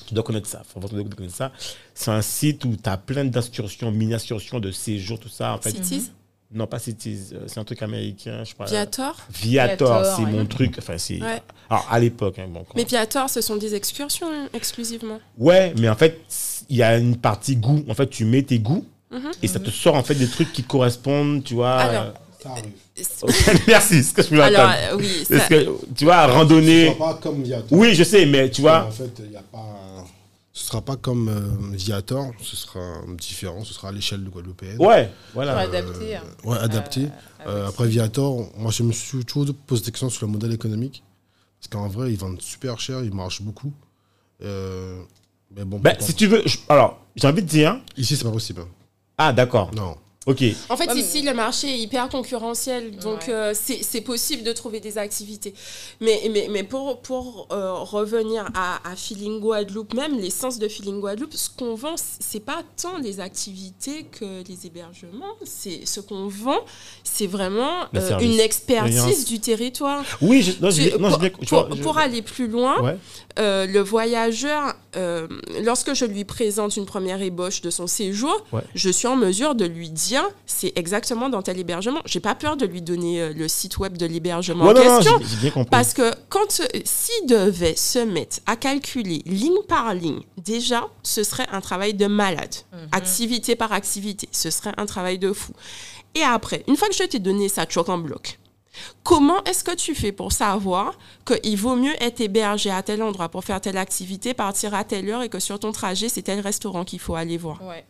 Tu dois connaître ça. Faut vraiment connaître ça. C'est un site où tu as plein d'excursions, mini-excursions, de séjours, tout ça. En fait, Cities non, pas Cities. euh, C'est un truc américain, je crois. Viator Viator, Viator, c'est ouais. mon truc. Enfin, c'est. Ouais. Alors, à l'époque, hein, bon. quand- Mais Viator, ce sont des excursions hein, exclusivement. Ouais, mais en fait, il y a une partie goût. En fait, tu mets tes goûts Mhm. et ça te sort en fait des trucs qui correspondent, tu vois. Alors, euh, Ça arrive. Merci, c'est ce que je voulais Alors, entendre. euh, oui, ça- que, tu vois, randonnée. Ce sera pas comme Viator. Oui, je sais, mais tu vois. En fait, il y a pas. Ce sera pas comme euh, Viator, ce sera différent, ce sera à l'échelle de Guadeloupéenne. Ouais, voilà. adapter. hein. Ouais, adapté. Euh, votre après Viator, moi je me suis toujours posé des questions sur le modèle économique. Parce qu'en vrai, ils vendent super cher, ils marchent beaucoup. Euh, mais bon, Ben, si tu veux, je- alors, j'ai envie de dire. ici c'est pas possible. Ah, d'accord. Non. Ok. En fait, Ouais, mais- ici, le marché est hyper concurrentiel, donc Ouais. euh, c'est possible de trouver des activités. Mais, mais, mais pour, pour euh, revenir à, à Feeling Guadeloupe, même l'essence de Feeling Guadeloupe, ce qu'on vend, c'est pas tant les activités que les hébergements. C'est ce qu'on vend, c'est vraiment euh, une expertise du territoire. Oui, je, non, Tu- je, non, pour, je, tu pour- vois, je- pour aller plus loin, Ouais. euh, le voyageur, euh, lorsque je lui présente une première ébauche de son séjour, Ouais. je suis en mesure de lui dire c'est exactement dans tel hébergement. J'ai pas peur de lui donner euh, le site web de l'hébergement Ouais, en non, non, question. bien compris. Parce que quand euh, s'il devait se mettre à calculer ligne par ligne, déjà, ce serait un travail de malade. Activité par activité, ce serait un travail de fou. Et après, une fois que je t'ai donné ça choc en bloc, comment est-ce que tu fais pour savoir qu'il vaut mieux être hébergé à tel endroit pour faire telle activité, partir à telle heure et que sur ton trajet, c'est tel restaurant qu'il faut aller voir? Ouais.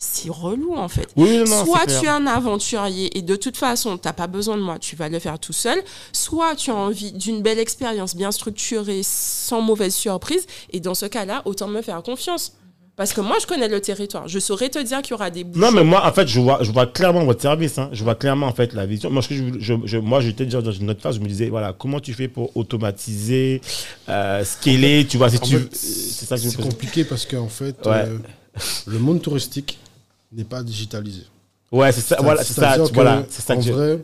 C'est relou en fait. Oui, non, soit tu es un aventurier et de toute façon, tu n'as pas besoin de moi, tu vas le faire tout seul. Soit tu as envie d'une belle expérience bien structurée, sans mauvaise surprise. Et dans ce cas-là, autant me faire confiance. Parce que moi, je connais le territoire. Je saurais te dire qu'il y aura des bouchons. Non, mais moi, en fait, je vois, je vois clairement votre service. hein. Je vois clairement, en fait, la vision. Moi, je, je, je- moi, j'étais déjà dans une autre phase. Je me disais, voilà, comment tu fais pour automatiser, euh, scaler, tu vois, si tu... c'est compliqué parce qu'en fait, Ouais. euh, le monde touristique n'est pas digitalisé. Ouais, c'est ça, voilà, c'est ça, voilà, c'est ça En vrai,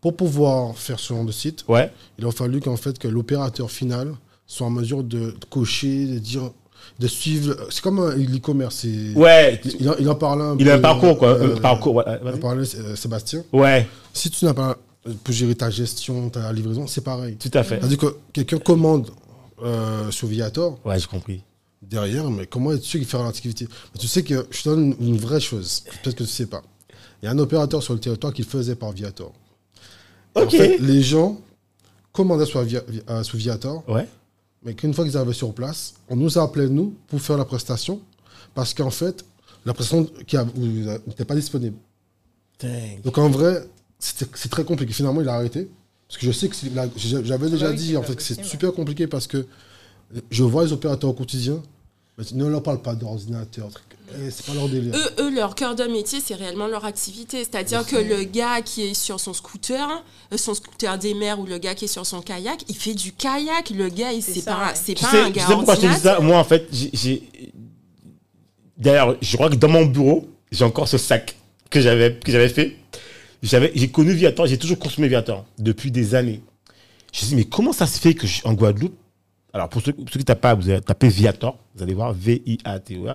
pour pouvoir faire ce genre de site, Ouais, il a fallu qu'en fait que l'opérateur final soit en mesure de cocher, de dire, de suivre. C'est comme un l'e-commerce. ouais, Il, en- il en parlait un il a un parcours, quoi, euh, un parcours, ouais, Il en parlait euh, Sébastien. Ouais, Si tu n'as pas pour gérer ta gestion, ta livraison, c'est pareil. tout à fait. C'est-à-dire que quelqu'un commande euh, sur Viator Ouais, j'ai compris. Derrière, mais comment es-tu qu'il fait l'activité Mais Tu sais que je te donne une, vraie chose, peut-être que tu ne sais pas. Il y a un opérateur sur le territoire qui le faisait par Viator. Et En Ok. fait, les gens commandaient sur, Via- euh, Viator, Ouais. mais qu'une fois qu'ils arrivaient sur place, on nous a appelé, nous, pour faire la prestation, parce qu'en fait, la prestation qui euh, n'était pas disponible. Dang. Donc en vrai, c'est très compliqué. Finalement, il a arrêté. Parce que je sais que j'avais déjà oui, dit en fait que c'est super compliqué parce que je vois les opérateurs au quotidien, ne leur parle pas d'ordinateur. C'est pas leur délire. Eux, eux, leur cœur de métier, c'est réellement leur activité. C'est-à-dire que le gars qui est sur son scooter, euh, son scooter des mers ou le gars qui est sur son kayak, il fait du kayak. Le gars, C'est pas, c'est Tu pas sais, un tu gars sais pourquoi je te dis ça? Moi, en fait, j'ai-. D'ailleurs, je crois que dans mon bureau, j'ai encore ce sac que j'avais que j'avais fait. J'avais, j'ai connu Viator, j'ai toujours consommé Viator depuis des années. Je me dis, mais comment ça se fait que je- en Guadeloupe, alors pour ceux, ceux qui tapent pas, vous allez taper Viator, vous allez voir V-I-A-T-O-R.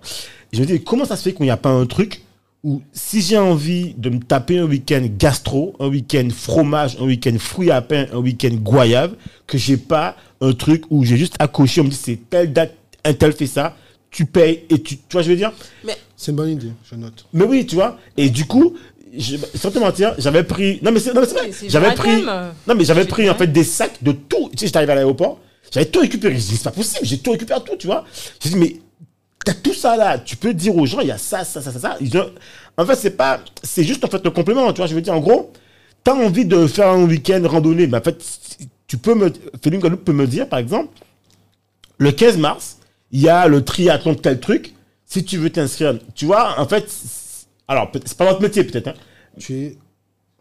Et je me dis, mais comment ça se fait qu'il n'y a pas un truc où si j'ai envie de me taper un week-end gastro, un week-end fromage, un week-end fruits à pain, un week-end goyave, que j'ai pas un truc où j'ai juste cocher, on me dit c'est telle date, un tel fait ça, tu payes et tu, tu vois, je veux dire? C'est une bonne idée, je note. Mais oui, tu vois. Et du coup, je, sans te mentir, j'avais pris. Non, mais c'est non, mais c'est vrai. Oui, J'avais pris. thème, Non, mais j'avais pris en fait des sacs de tout. Tu sais, j'étais arrivé à l'aéroport, j'avais tout récupéré. Je dis, c'est pas possible, j'ai tout récupéré tout, tu vois. J'ai dit, mais t'as tout ça là. Tu peux dire aux gens, il y a ça, ça, ça, ça, ça. Ils ont- En fait, c'est pas. C'est juste en fait le complément, tu vois. Je veux dire, en gros, t'as envie de faire un week-end randonnée, mais en fait, tu peux me. Félix Guadeloupe peut me dire, par exemple, le 15 mars, il y a le triathlon de tel truc. Si tu veux t'inscrire, tu vois, en fait, alors, c'est pas votre métier peut-être, hein. Tu es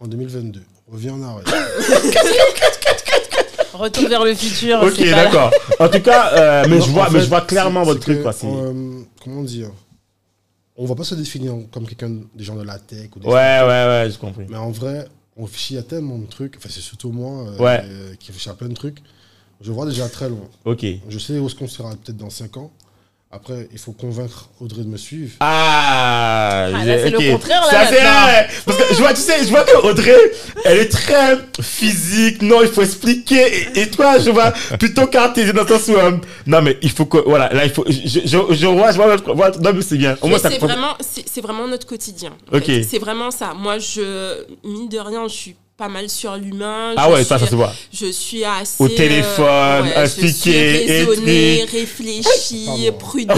en 2022. Reviens en arrière. Retour vers le futur. Ok, d'accord. En tout cas, euh, mais, Non, je vois, mais fait, je vois clairement votre truc. que, Quoi, euh, comment dire On va pas se définir comme quelqu'un des gens de la tech ou des ouais, ouais, ouais, j'ai compris. Mais en vrai, on réfléchit à tellement de trucs. Enfin, c'est surtout moi euh, Ouais. euh, qui réfléchit à plein de trucs. Je vois déjà très loin. Ok. Je sais où est-ce qu'on sera peut-être dans 5 ans. Après, il faut convaincre Audrey de me suivre. Ah, Ah, là, c'est le contraire, là, Ça, c'est. Parce que je vois, tu sais, je vois que Audrey, elle est très physique. Non, il faut expliquer. Et, et toi, je vois plutôt cartésien dans le sens où, euh, non, mais il faut que, voilà, là, il faut, je, je, je, je vois, je vois, non, mais c'est bien. Au moins, ça c'est prend- vraiment, c'est c'est vraiment notre quotidien. en Ok. fait. C'est vraiment ça. Moi, je, mine de rien, je suis pas mal sur l'humain. Ah Je ouais, ça, suis- ça se voit. Je suis assez. Au téléphone, je suis expliquer, raisonnée, écrit. réfléchie, prudente.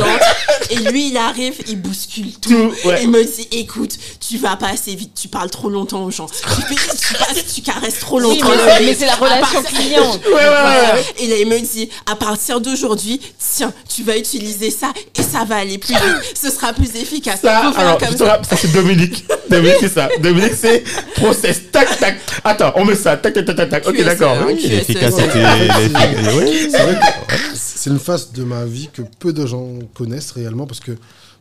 et lui, il arrive, il bouscule tout. Tout, ouais. Il me dit écoute, tu vas pas assez vite, tu parles trop longtemps aux gens. Tu, passes- tu caresses trop Oui, longtemps. mais mais c'est la part relation ça- client. Ouais, ouais, ouais. Et là, il me dit, à partir d'aujourd'hui, tiens, tu vas utiliser ça et ça va aller plus vite. Ce sera plus efficace. Ça, alors, comme ça. ça c'est Dominique. Dominique, c'est ça. Dominique, c'est process. Tac, tac. Attends, on met ça. Tac, tac, tac, tac. Ok, d'accord. Oui. L'efficacité. Oui. C'est vrai que c'est une phase de ma vie que peu de gens connaissent réellement parce que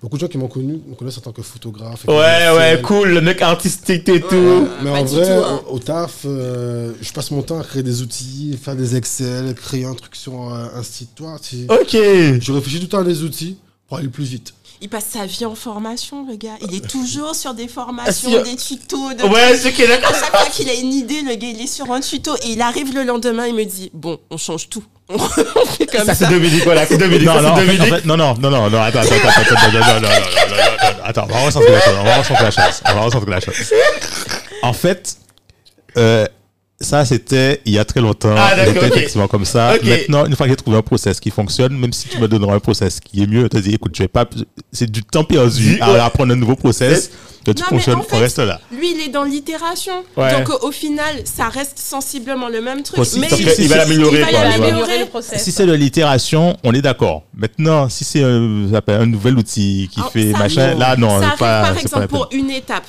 beaucoup de gens qui m'ont connu me connaissent en tant que photographe. Ouais, ouais, cool. Le mec artistique et tout. Ouais. Mais en vrai, tout, hein. au, taf, euh, je passe mon temps à créer des outils, faire des Excel, créer un truc sur euh, un site. Toi, Ok. je réfléchis tout le temps à des outils pour aller plus vite il passe sa vie en formation, le gars. Il est toujours sur des formations, des tutos. Ouais, c'est qu'il a... Chaque fois a une idée, le gars, il est sur un tuto. Et il arrive le lendemain, il me dit Bon, on change tout. on fait comme ça. C'est Dominique, voilà, c'est Dominique. Non, ça, non, non, non, non, non, non, attends, attends, attends, attends, attends, attends, on va recentrer la chose, on va la. En fait, ça, c'était il y a très longtemps. Ah, d'accord, C'était ok. effectivement comme ça. Maintenant, une fois que j'ai trouvé un process qui fonctionne, même si tu me donneras un process qui est mieux, je te dis, écoute, je vais pas, c'est du temps perdu à apprendre un nouveau process. Que tu Non, mais fonctionnes, en fait, on reste là. Lui, il est dans l'itération. Ouais. Donc, au final, ça reste sensiblement le même truc. Possible. mais il, il va l'améliorer, il va l'améliorer. le process. Si c'est de l'itération, on est d'accord. Maintenant, si c'est un, un nouvel outil qui Alors, fait machin, arrive- là, non, ça c'est arrive, pas, par pas exemple, pour une étape.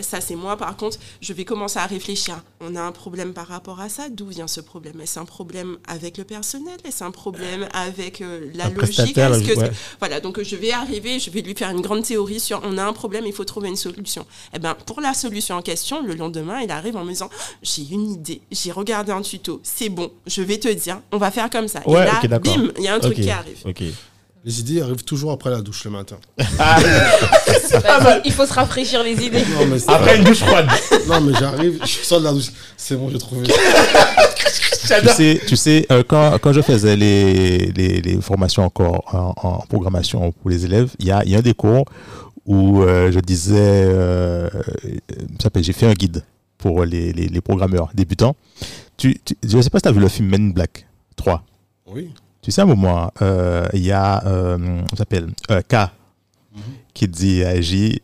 Ça, c'est moi, par contre, je vais commencer à réfléchir. On a un problème par rapport à ça. D'où vient ce problème? Est-ce un problème avec le personnel? Est-ce un problème avec euh, la Un logique? que- ouais. Voilà, donc euh, je vais arriver, je vais lui faire une grande théorie sur on a un problème, il faut trouver une solution. Et ben pour la solution en question, le lendemain, il arrive en me disant j'ai une idée, j'ai regardé un tuto, c'est bon, je vais te dire, on va faire comme ça. Ouais, Et là, bim, il y a un truc qui arrive. Les idées arrivent toujours après la douche le matin. Ah, il faut se rafraîchir les idées. Non, mais, après une douche froide. non, mais j'arrive, je sors de la douche. C'est bon, j'ai trouvé. Tu sais, tu sais euh, quand, quand je faisais les, les, les formations encore en, en programmation pour les élèves, il y a, il y a un des cours où euh, je disais, euh, ça s'appelle, j'ai fait un guide pour les, les, les programmeurs débutants. Tu, tu- je ne sais pas si tu as vu le film Men Black 3. Oui. Tu sais, à un moment, euh, il y a, euh, s'appelle, euh, K, qui dit à J,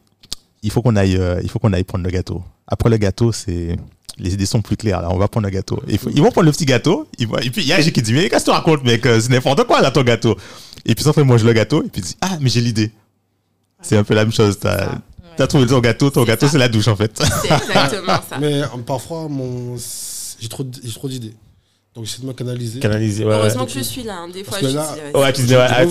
il faut qu'on aille, euh, il faut qu'on aille prendre le gâteau. Après le gâteau, c'est, les idées sont plus claires, là, on va prendre le gâteau. Il faut- ils vont prendre le petit gâteau, ils vont- et puis il y a J qui dit, mais qu'est-ce que tu racontes, mec, euh, c'est n'importe quoi, là, ton gâteau. Et puis, ça fait mange le gâteau, et puis il dit, ah, mais j'ai l'idée. C'est un peu la même chose, t'as, trouvé ton gâteau, ton gâteau, c'est la douche, en fait. C'est exactement ça. Mais euh, parfois, mon... j'ai trop, trop d'idées. Donc j'essaie de me canaliser. Canaliser, ouais. Heureusement ouais. que je suis là. hein. Des fois, que je là- dis, Ouais, tu disais, ouais.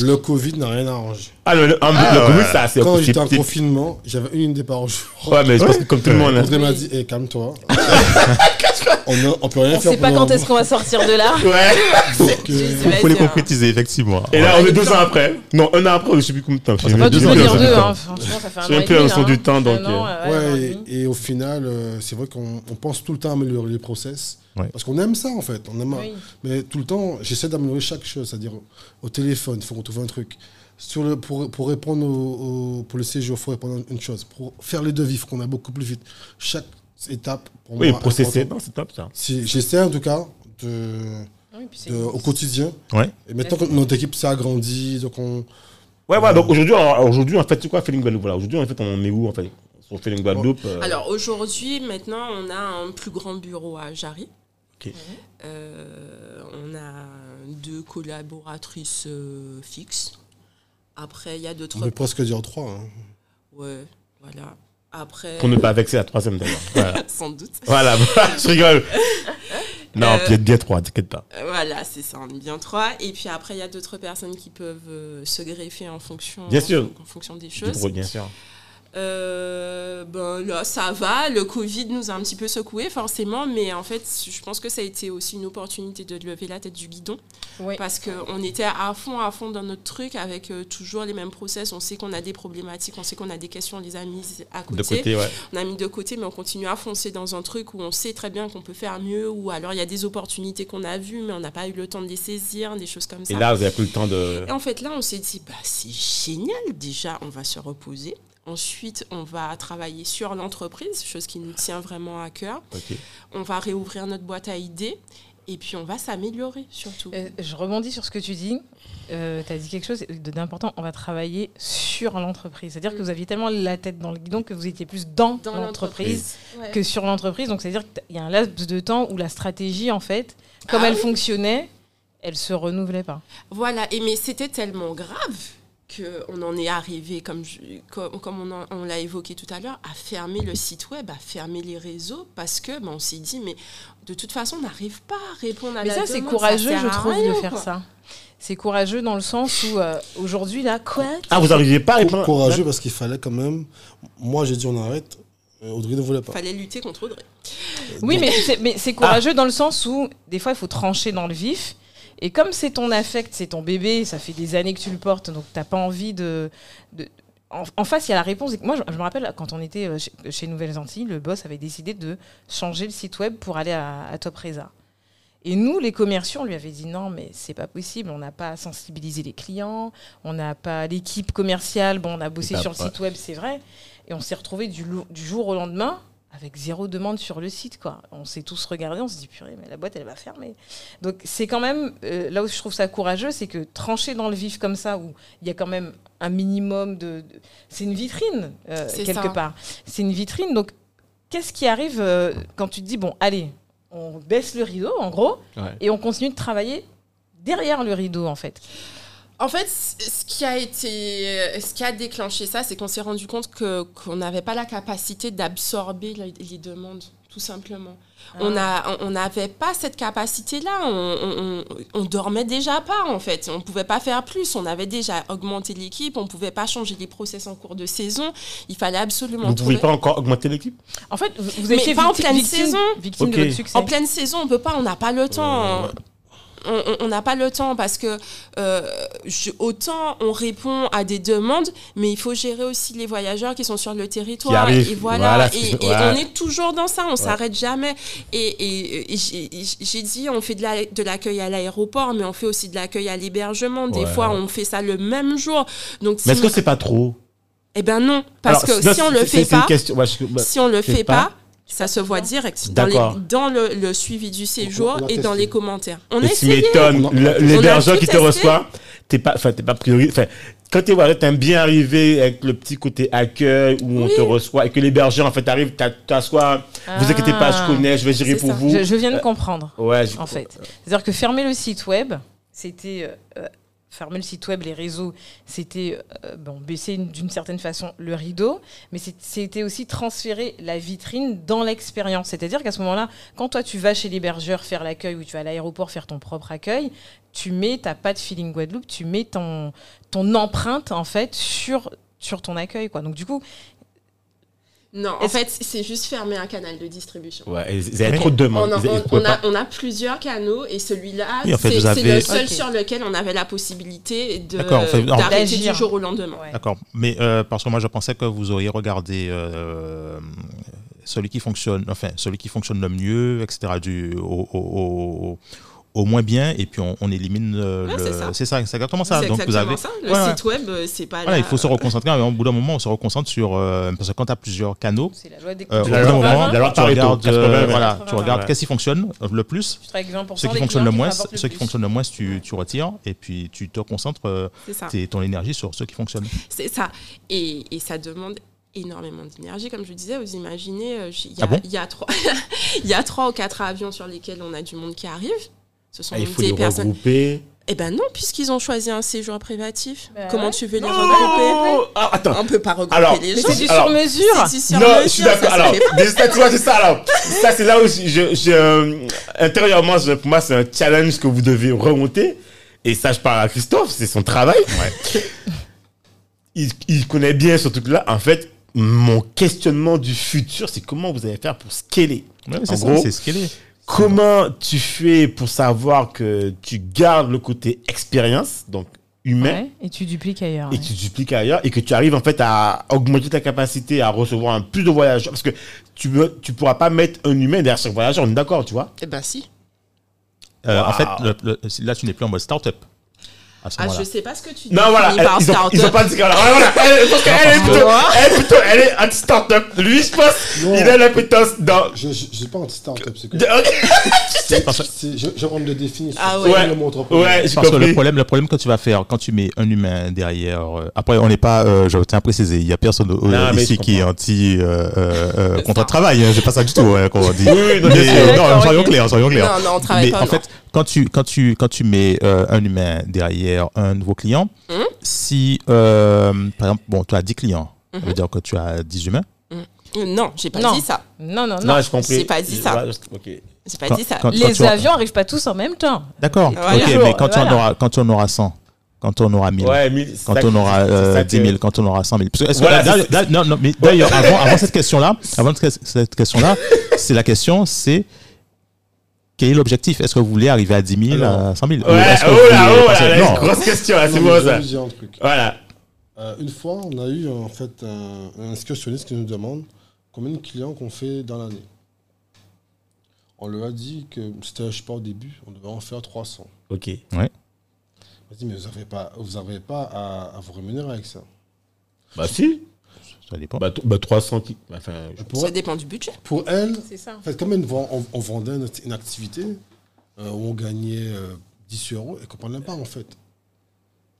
Le Covid n'a rien arrangé. Ah, le, le, Ah, le ouais. Covid, ça, c'est Quand c'est- j'étais en c'est- confinement, j'avais une idée par jour. Ouais, mais je pense que comme tout le monde. hein. Audrey m'a dit, Eh, calme-toi. on, ne- on peut rien On faire sait pas quand est-ce qu'on va sortir de là. Ouais. Euh, Faut, faut les hein. concrétiser, effectivement. Et là, on est deux ans après. Non, un an après, je sais plus combien de temps. Fait plus deux. Franchement, ça fait un J'ai an un et peu la demi, notion là, du hein. temps, donc, Un ouais, un et au final, euh, c'est vrai qu'on on pense tout le temps à améliorer les process. Ouais. Parce qu'on aime ça, en fait. On aime, Oui. Mais tout le temps, j'essaie d'améliorer chaque chose. C'est-à-dire, au, au téléphone, il faut qu'on trouve un truc. Sur le, pour, pour répondre au, au- pour le séjour, il faut répondre à une chose. Pour faire les devis, il faut qu'on aille beaucoup plus vite. Chaque étape, pour Oui, moi, processer. Non, c'est top ça. Si- J'essaie, en tout cas, de, Oui, de- au quotidien. Ouais. Et maintenant que notre équipe s'est agrandie, donc on, Ouais, ouais, donc aujourd'hui, alors, aujourd'hui, en fait, c'est quoi Feeling Guadeloupe? Voilà, aujourd'hui, en fait, on est où, en fait Sur Feeling Guadeloupe euh, Alors aujourd'hui, maintenant, on a un plus grand bureau à Jarry. Ok. Euh, on a deux collaboratrices euh, fixes. Après, il y a on d'autres. peut presque dire trois. hein. Ouais, voilà. Après, Pour ne pas vexer la troisième d'ailleurs. Voilà. sans doute. voilà, je rigole. Non, Euh, puis bien trois, t'inquiète pas. Euh, Voilà, c'est ça, on est bien trois. Et puis après, il y a d'autres personnes qui peuvent euh, se greffer en fonction, Bien sûr. en fonction des Du choses. bien sûr. Euh, ben là, ça va. Le Covid nous a un petit peu secoué, forcément, mais en fait, je pense que ça a été aussi une opportunité de lever la tête du guidon. Oui. Parce qu'on était à fond, à fond dans notre truc avec euh, toujours les mêmes process. On sait qu'on a des problématiques, on sait qu'on a des questions, on les a mises à côté. De côté, ouais. On a mis de côté, mais on continue à foncer dans un truc où on sait très bien qu'on peut faire mieux, ou alors il y a des opportunités qu'on a vues, mais on n'a pas eu le temps de les saisir, des choses comme ça. Et là, vous avez pris le temps de. Et en fait, là, on s'est dit, bah, c'est génial. Déjà, on va se reposer. Ensuite, on va travailler sur l'entreprise, chose qui nous tient vraiment à cœur. On va réouvrir notre boîte à idées. Et puis, on va s'améliorer, surtout. Euh, je rebondis sur ce que tu dis. tu as dit quelque chose d'important. On va travailler sur l'entreprise. C'est-à-dire que vous aviez tellement la tête dans le guidon que vous étiez plus dans, Dans l'entreprise Ouais. que sur l'entreprise. Donc, c'est-à-dire qu'il y a un laps de temps où la stratégie, en fait, comme Ah elle oui. fonctionnait, elle se renouvelait pas. Voilà, et mais c'était tellement grave qu'on en est arrivé, comme, je- comme, comme on, en- on l'a évoqué tout à l'heure, à fermer le site web, à fermer les réseaux, parce que ben, on s'est dit, mais de toute façon, on n'arrive pas à répondre à Mais la ça, c'est demande, courageux, sert je à trouve, rien, de faire quoi. ça. C'est courageux dans le sens où, euh, aujourd'hui, là, quoi Ah, vous n'arriviez pas à répondre Courageux parce qu'il fallait quand même. Moi, j'ai dit on arrête. Audrey ne voulait pas. Fallait lutter contre Audrey. Oui, mais c'est, mais c'est courageux dans le sens où, des fois, il faut trancher dans le vif. Et comme c'est ton affect, c'est ton bébé, ça fait des années que tu le portes, donc t'as pas envie de. de- En, face, il y a la réponse. Moi, je, me rappelle quand on était euh, chez, Nouvelles Antilles, le boss avait décidé de changer le site web pour aller à, à Top Reza. Et nous, les commerciaux, on lui avait dit non, mais c'est pas possible, on n'a pas sensibilisé les clients, on n'a pas l'équipe commerciale, bon, on a bossé sur le site web, c'est vrai. Et on s'est retrouvé du jour au lendemain avec zéro demande sur le site. Quoi. On s'est tous regardés, on s'est dit purée, mais la boîte, elle va fermer. Donc c'est quand même, euh, là où je trouve ça courageux, c'est que trancher dans le vif comme ça, où il y a quand même un minimum de... de- c'est une vitrine, euh, quelque ça. part. C'est une vitrine, donc qu'est-ce qui arrive euh, quand tu te dis, bon, allez, on baisse le rideau, en gros, Ouais. et on continue de travailler derrière le rideau, en fait? En fait, ce qui a été, ce qui a déclenché ça, c'est qu'on s'est rendu compte que qu'on n'avait pas la capacité d'absorber les, demandes, tout simplement. On a, on- n'avait pas cette capacité-là. On, on, dormait déjà pas en fait. On pouvait pas faire plus. On avait déjà augmenté l'équipe. On pouvait pas changer les process en cours de saison. Il fallait absolument. Vous ne trouver- pouvez pas encore augmenter l'équipe? En fait, vous, vous étiez pas en victime- pleine victime- saison. victime de votre succès. En pleine saison, on peut pas, on n'a pas le temps. ouais. On- n'a pas le temps parce que euh, je- autant on répond à des demandes, mais il faut gérer aussi les voyageurs qui sont sur le territoire. Et voilà, Voilà, et, on est toujours dans ça, on s'arrête jamais. Et, et- et j'ai dit, on fait de la- de l'accueil à l'aéroport, mais on fait aussi de l'accueil à l'hébergement. Des Ouais. fois, on fait ça le même jour. Donc, Mais est-ce que c'est pas trop? Eh ben non, parce Alors, que non, si on le fait pas, question- si on le fait pas. Ça se voit direct dans, les- D'accord. dans le, le suivi du séjour et dans les commentaires. On Mais tu m'étonnes, l'hébergeur qui te reçoit, t'es pas, enfin, t'es pas priori, enfin, quand t'es voilà, t'aimes bien arriver avec le petit côté accueil où on te reçoit et que l'hébergeur en fait arrive, t'a- t'assois, vous Ah. inquiétez pas, je connais, je vais gérer pour ça. vous. Je, je viens de comprendre. Ouais, je- en fait. C'est-à-dire que fermer le site web, c'était euh, euh, fermer le site web, les réseaux, c'était euh, bon baisser une- d'une certaine façon le rideau, mais c'était aussi transférer la vitrine dans l'expérience. C'est-à-dire qu'à ce moment-là, quand toi tu vas chez l'hébergeur faire l'accueil ou tu vas à l'aéroport faire ton propre accueil, tu mets ta patte feeling Guadeloupe, tu mets ton ton empreinte en fait sur sur ton accueil quoi. Donc du coup, Non, en fait, c'est juste fermer un canal de distribution. Ouais, vous avez trop de demandes. On a, on- on on plusieurs canaux et celui-là, Oui, en fait, c'est avez- le seul sur lequel on avait la possibilité de- d'arrêter du jour au lendemain. ouais. D'accord. Mais euh, parce que moi, je pensais que vous auriez regardé euh, celui qui fonctionne, enfin, celui qui fonctionne le mieux, etc., du, au, au- au- au moins bien, et puis on, on élimine euh, Ouais, le. c'est ça. C'est exactement ça. C'est Donc vous exactement avez. ça. Le Ouais, site web, euh, c'est pas Voilà, la- il faut se reconcentrer. Au bout d'un moment, on se reconcentre sur. euh, parce que quand tu as plusieurs canaux, C'est la loi des euh, au bout La d'un loi- moment, la loi tu regardes, 80, euh, ouais. voilà, 80, tu regardes ouais. qu'est-ce qui fonctionne le plus. Tu travailles avec 20% Ceux qui clients le moins, ceux qui plus. fonctionnent le moins, tu, tu retires et puis tu te concentres euh, C'est ça. tes- ton énergie sur ceux qui fonctionnent. C'est ça. Et, et ça demande énormément d'énergie. Comme je disais, vous imaginez, j- il y, a- Ah bon il y, a trois- il y a trois ou quatre avions sur lesquels on a du monde qui arrive. Ce sont Ah, il faut des les personnes. regrouper. Eh ben non, puisqu'ils ont choisi un séjour privatif. Bah Comment ouais. tu veux les Non regrouper Ah, attends. On peut pas regrouper Alors, les gens. c'est du Alors, sur mesure. C'est du sur non, mesure, je suis d'accord. Alors, ça, tu vois, c'est ça. Alors, ça, c'est là où je, je, je- euh, intérieurement, je- pour moi, c'est un challenge que vous devez remonter. Et ça, je parle à Christophe, c'est son travail. Il, il connaît bien ce truc-là. En fait, mon questionnement du futur, c'est comment vous allez faire pour scaler. Ouais, En c'est ça, gros, c'est est. Comment tu fais pour savoir que tu gardes le côté expérience, donc humain, Ouais, et tu dupliques ailleurs. et ouais. tu dupliques ailleurs, et que tu arrives en fait à augmenter ta capacité à recevoir un plus de voyageurs, parce que tu ne tu pourras pas mettre un humain derrière chaque voyageur, on est d'accord, tu vois? Eh ben si. Euh, En fait, le- le- là, tu n'es plus en mode start-up. À ce Ah, je sais pas ce que tu dis. Non, voilà, elle- ils, ont, start-up. ils ont pas dit voilà, voilà, voilà, elle, parce qu'elle est plutôt, elle plutôt, elle est anti-startup. Lui, je pense, Non. il a l'appétence dans. Je n'ai pas anti-startup, c'est que. de- ok. c'est- c'est- Je je rentre de définition. Ah ouais. le mot entrepreneur. Ouais, Parce que le compris. problème, le problème que tu vas faire quand tu mets un humain derrière. euh, après, on n'est pas. euh, je tiens à préciser, il y a personne euh, Non, mais ici je qui est anti euh, euh, euh, contrat de travail. Hein, c'est pas ça du tout. hein, qu'on dit. Oui, oui, non, Mais, non, soyons clairs, soyons clairs. Non, non, on travaille Mais pas. en non. fait, quand tu, quand tu, quand tu mets un humain derrière un nouveau client, Mhm. si, euh, par exemple, bon, tu as 10 clients, ça Mhm. veut dire que tu as 10 humains. Euh, Non, j'ai pas Non. dit ça. Non, non, non. Non, j'ai compris. J'ai pas dit ça. Ouais, je- ok. J'ai pas Quand- dit ça. quand- Les as- avions n'arrivent pas tous en même temps. D'accord. Voilà. Ok, mais quand Voilà. auras, quand tu en auras 100, quand on aura 1000, Ouais, mille- c'est quand ça on aura euh, ça 10 que- 000, quand on aura 100 000. Parce que, est-ce que- Voilà, d'ailleurs- non, non, avant, avant cette question-là, avant cette cette question-là, c'est la question, c'est quel est l'objectif? Est-ce que vous voulez arriver à 10 000, Alors, à 100 000 Ou Ouais, est-ce que oh là, oh là, là, grosse question, c'est bon ça. un truc. Voilà. Euh, une fois, on a eu en fait un, un excursionniste qui nous demande combien de clients qu'on fait dans l'année. On lui a dit que c'était, je sais pas, au début, on devait en faire 300. Ok. On a dit, mais vous n'avez pas, vous avez pas à, à vous rémunérer avec ça. Bah si. Ça dépend. Bah, bah 300 qui. Enfin, je- Pour, Ça dépend du budget. pour elle, C'est ça. en fait, comme elle on, on vendait une, une activité euh, où on gagnait euh, 10 euros, elle ne comprenait pas en fait.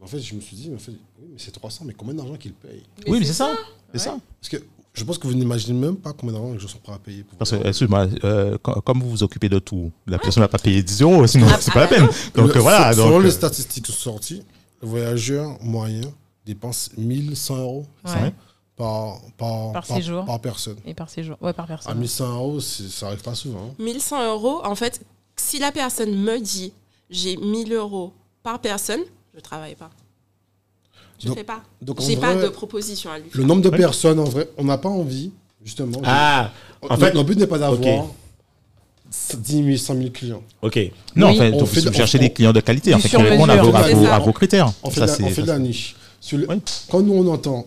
En fait, je me suis dit, mais en fait, oui, mais c'est 300, mais combien d'argent qu'ils payent oui, mais c'est ça. C'est ça. Parce que je pense que vous n'imaginez même pas combien d'argent je suis prêt à payer. Pour Parce que, excuse-moi, euh, comme vous vous occupez de tout, la personne ne va pas payer 10 euros, sinon Ah, c'est pas la ah, peine. Donc Le- voilà. Selon donc, les euh, statistiques sorties, le voyageur moyen dépense 1100 euros Ouais. Par, par, Par séjour. par personne. Et par séjour. Ouais, par À personne. 1100 euros, ça arrive pas souvent. hein. 1100 euros, en fait, si la personne me dit j'ai 1000 euros par personne, je travaille pas. Je Donc- fais pas. Donc, en J'ai pas de proposition à lui le faire. nombre de Ouais. personnes, en vrai, on n'a pas envie, justement. Ah, en en fait- notre but n'est pas d'avoir Ok. 10 000, 100 000 clients. ok. Non, Oui. enfin, On donc, fait de- vous cherchez on- des clients de qualité, en fait, qui répondent à vos, à vos- à vos critères. On fait, Ça, la, c'est- on fait de la niche. Sur le- Oui. Quand nous, on entend,